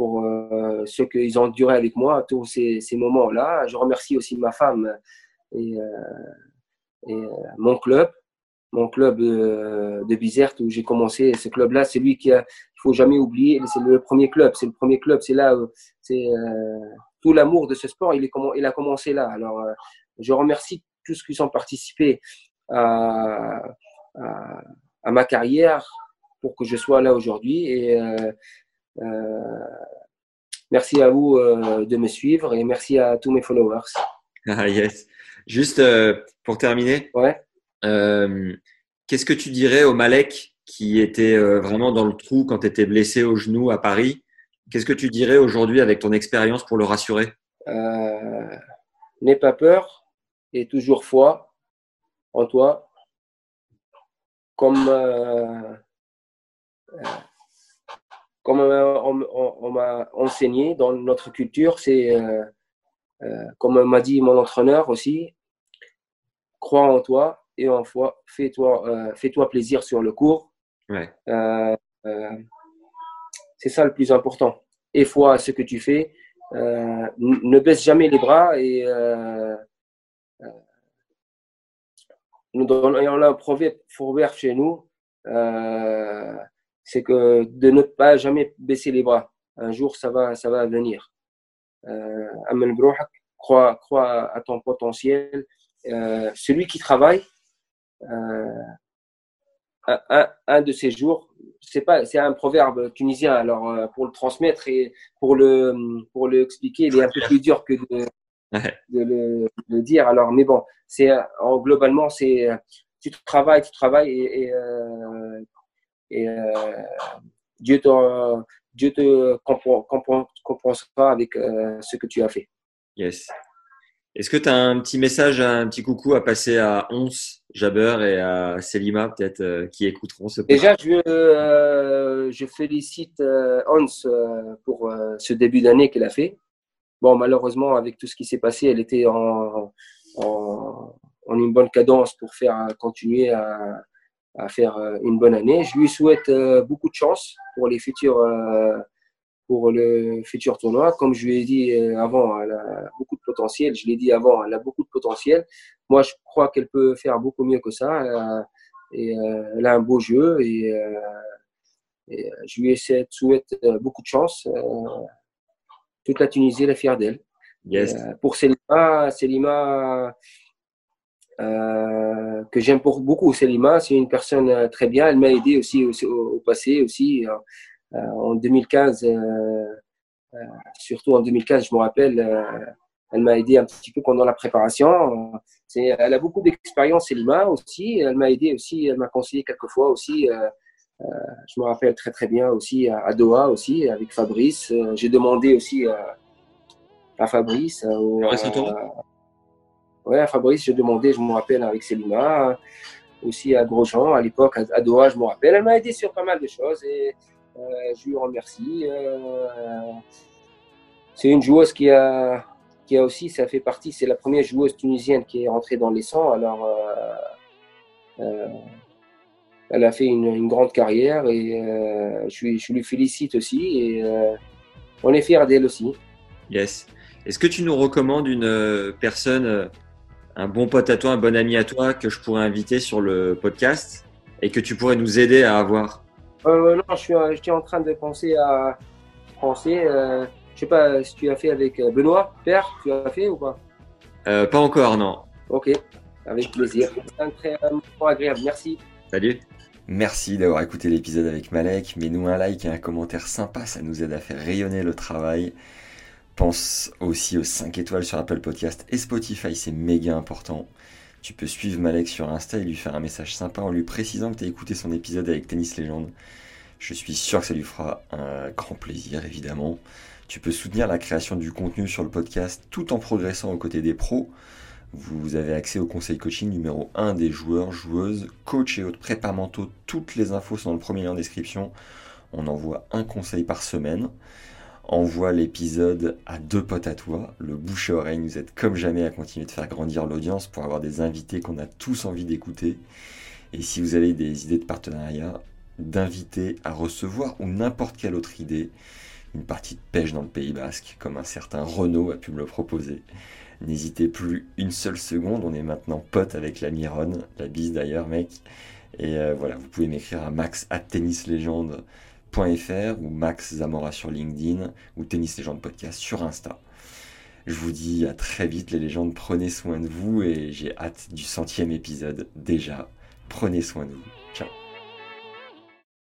euh, pour ce qu'ils ont enduré avec moi, tous ces, moments-là. Je remercie aussi ma femme et, et mon club, mon club de Bizerte où j'ai commencé. Ce club-là, c'est lui qui a, il faut jamais oublier, c'est le premier club, c'est le premier club, c'est là, c'est tout l'amour de ce sport, il, est, il a commencé là. Alors, je remercie tous qui ont participé à, à, ma carrière pour que je sois là aujourd'hui. Et euh, euh, merci à vous euh, de me suivre et merci à tous mes followers. [LAUGHS] Ah, yes. Juste pour terminer, ouais. qu'est-ce que tu dirais au Malek qui était vraiment dans le trou quand tu étais blessé au genou à Paris? Qu'est-ce que tu dirais aujourd'hui avec ton expérience pour le rassurer? N'aie pas peur, et toujours foi en toi, comme, euh, euh, comme on, m'a enseigné dans notre culture, c'est euh, comme m'a dit mon entraîneur aussi, crois en toi et en foi, fais-toi fais-toi plaisir sur le cours. c'est ça le plus important. Et foi à ce que tu fais. ne baisse jamais les bras et nous donnons un proverbe chez nous, euh, c'est que de ne pas jamais baisser les bras. Un jour, ça va, ça va venir. Euh, crois, crois à ton potentiel. Euh, celui qui travaille, euh, un, un, de ces jours, c'est pas, c'est un proverbe tunisien. Alors, euh, pour le transmettre et pour le, pour le expliquer, il est un peu plus dur que de, de le, dire. Alors, mais bon, c'est globalement, c'est tu travailles, tu travailles et, et, euh, euh, Dieu te, Dieu te compensera avec euh, ce que tu as fait. Yes. Est-ce que tu as un petit message, un petit coucou à passer à Ons, Jabber et à Selima, peut-être, euh, qui écouteront ce Déjà, je, euh, je félicite euh, Ons pour ce début d'année qu'elle a fait. Bon, malheureusement, avec tout ce qui s'est passé, elle était en, en, en, une bonne cadence pour faire continuer à, à, faire une bonne année. Je lui souhaite beaucoup de chance pour les futurs pour le futur tournoi. Comme je lui ai dit euh, avant, elle a beaucoup de potentiel. Je l'ai dit avant, elle a beaucoup de potentiel. Moi, je crois qu'elle peut faire beaucoup mieux que ça. et euh, elle a un beau jeu et, euh, je lui souhaite beaucoup de chance. toute la Tunisie est fière d'elle. Yes. pour Selima, Selima que j'aime beaucoup. Selima, c'est une personne très bien. Elle m'a aidé aussi, au, au, passé aussi. Euh, en 2015, euh, euh, surtout en 2015, je me rappelle, elle m'a aidé un petit peu pendant la préparation. elle a beaucoup d'expérience, Selima aussi. Elle m'a aidé aussi, elle m'a conseillé quelquefois aussi. je me rappelle très très bien aussi à, Doha aussi avec Fabrice. J'ai demandé aussi à, Fabrice. Ouais, Fabrice, j'ai demandé, je me rappelle avec Selima, aussi à Grosjean à l'époque à, Doha, je me rappelle. Elle m'a aidé sur pas mal de choses et euh, je lui remercie. Euh, c'est une joueuse qui a, qui a aussi, ça fait partie, c'est la première joueuse tunisienne qui est rentrée dans les 100. Alors, euh, elle a fait une, grande carrière et je, je, lui félicite aussi et on est fiers d'elle aussi. Yes. Est-ce que tu nous recommandes une personne, un bon pote à toi, un bon ami à toi que je pourrais inviter sur le podcast et que tu pourrais nous aider à avoir euh, non, je suis, euh, je suis en train de penser à français. Euh, je sais pas si tu as fait avec euh, Benoît, père, tu as fait ou pas? Euh, Pas encore, non. Ok, avec plaisir. C'est un très agréable. Merci. Salut. Merci d'avoir écouté l'épisode avec Malek. Mets-nous un like et un commentaire sympa, ça nous aide à faire rayonner le travail. Pense aussi aux 5 étoiles sur Apple Podcast et Spotify, c'est méga important. Tu peux suivre Malek sur Insta et lui faire un message sympa en lui précisant que tu as écouté son épisode avec Tennis Légende. Je suis sûr que ça lui fera un grand plaisir, évidemment. Tu peux soutenir la création du contenu sur le podcast tout en progressant aux côtés des pros. Vous avez accès au conseil coaching numéro 1 des joueurs, joueuses, coachs et autres prépa mentaux. Toutes les infos sont dans le premier lien en description. On envoie un conseil par semaine envoie l'épisode à deux potes à toi. Le bouche à oreille nous aide comme jamais à continuer de faire grandir l'audience pour avoir des invités qu'on a tous envie d'écouter. Et si vous avez des idées de partenariat, d'inviter à recevoir ou n'importe quelle autre idée, une partie de pêche dans le Pays Basque, comme un certain Renault a pu me le proposer. N'hésitez plus une seule seconde, on est maintenant potes avec la Mironne, la bise d'ailleurs mec. Et euh, voilà, vous pouvez m'écrire à max at tennis légende ou Max Zamora sur LinkedIn ou Tennis Légende Podcast sur Insta. Je vous dis à très vite les légendes, prenez soin de vous et j'ai hâte du centième épisode déjà. Prenez soin de vous.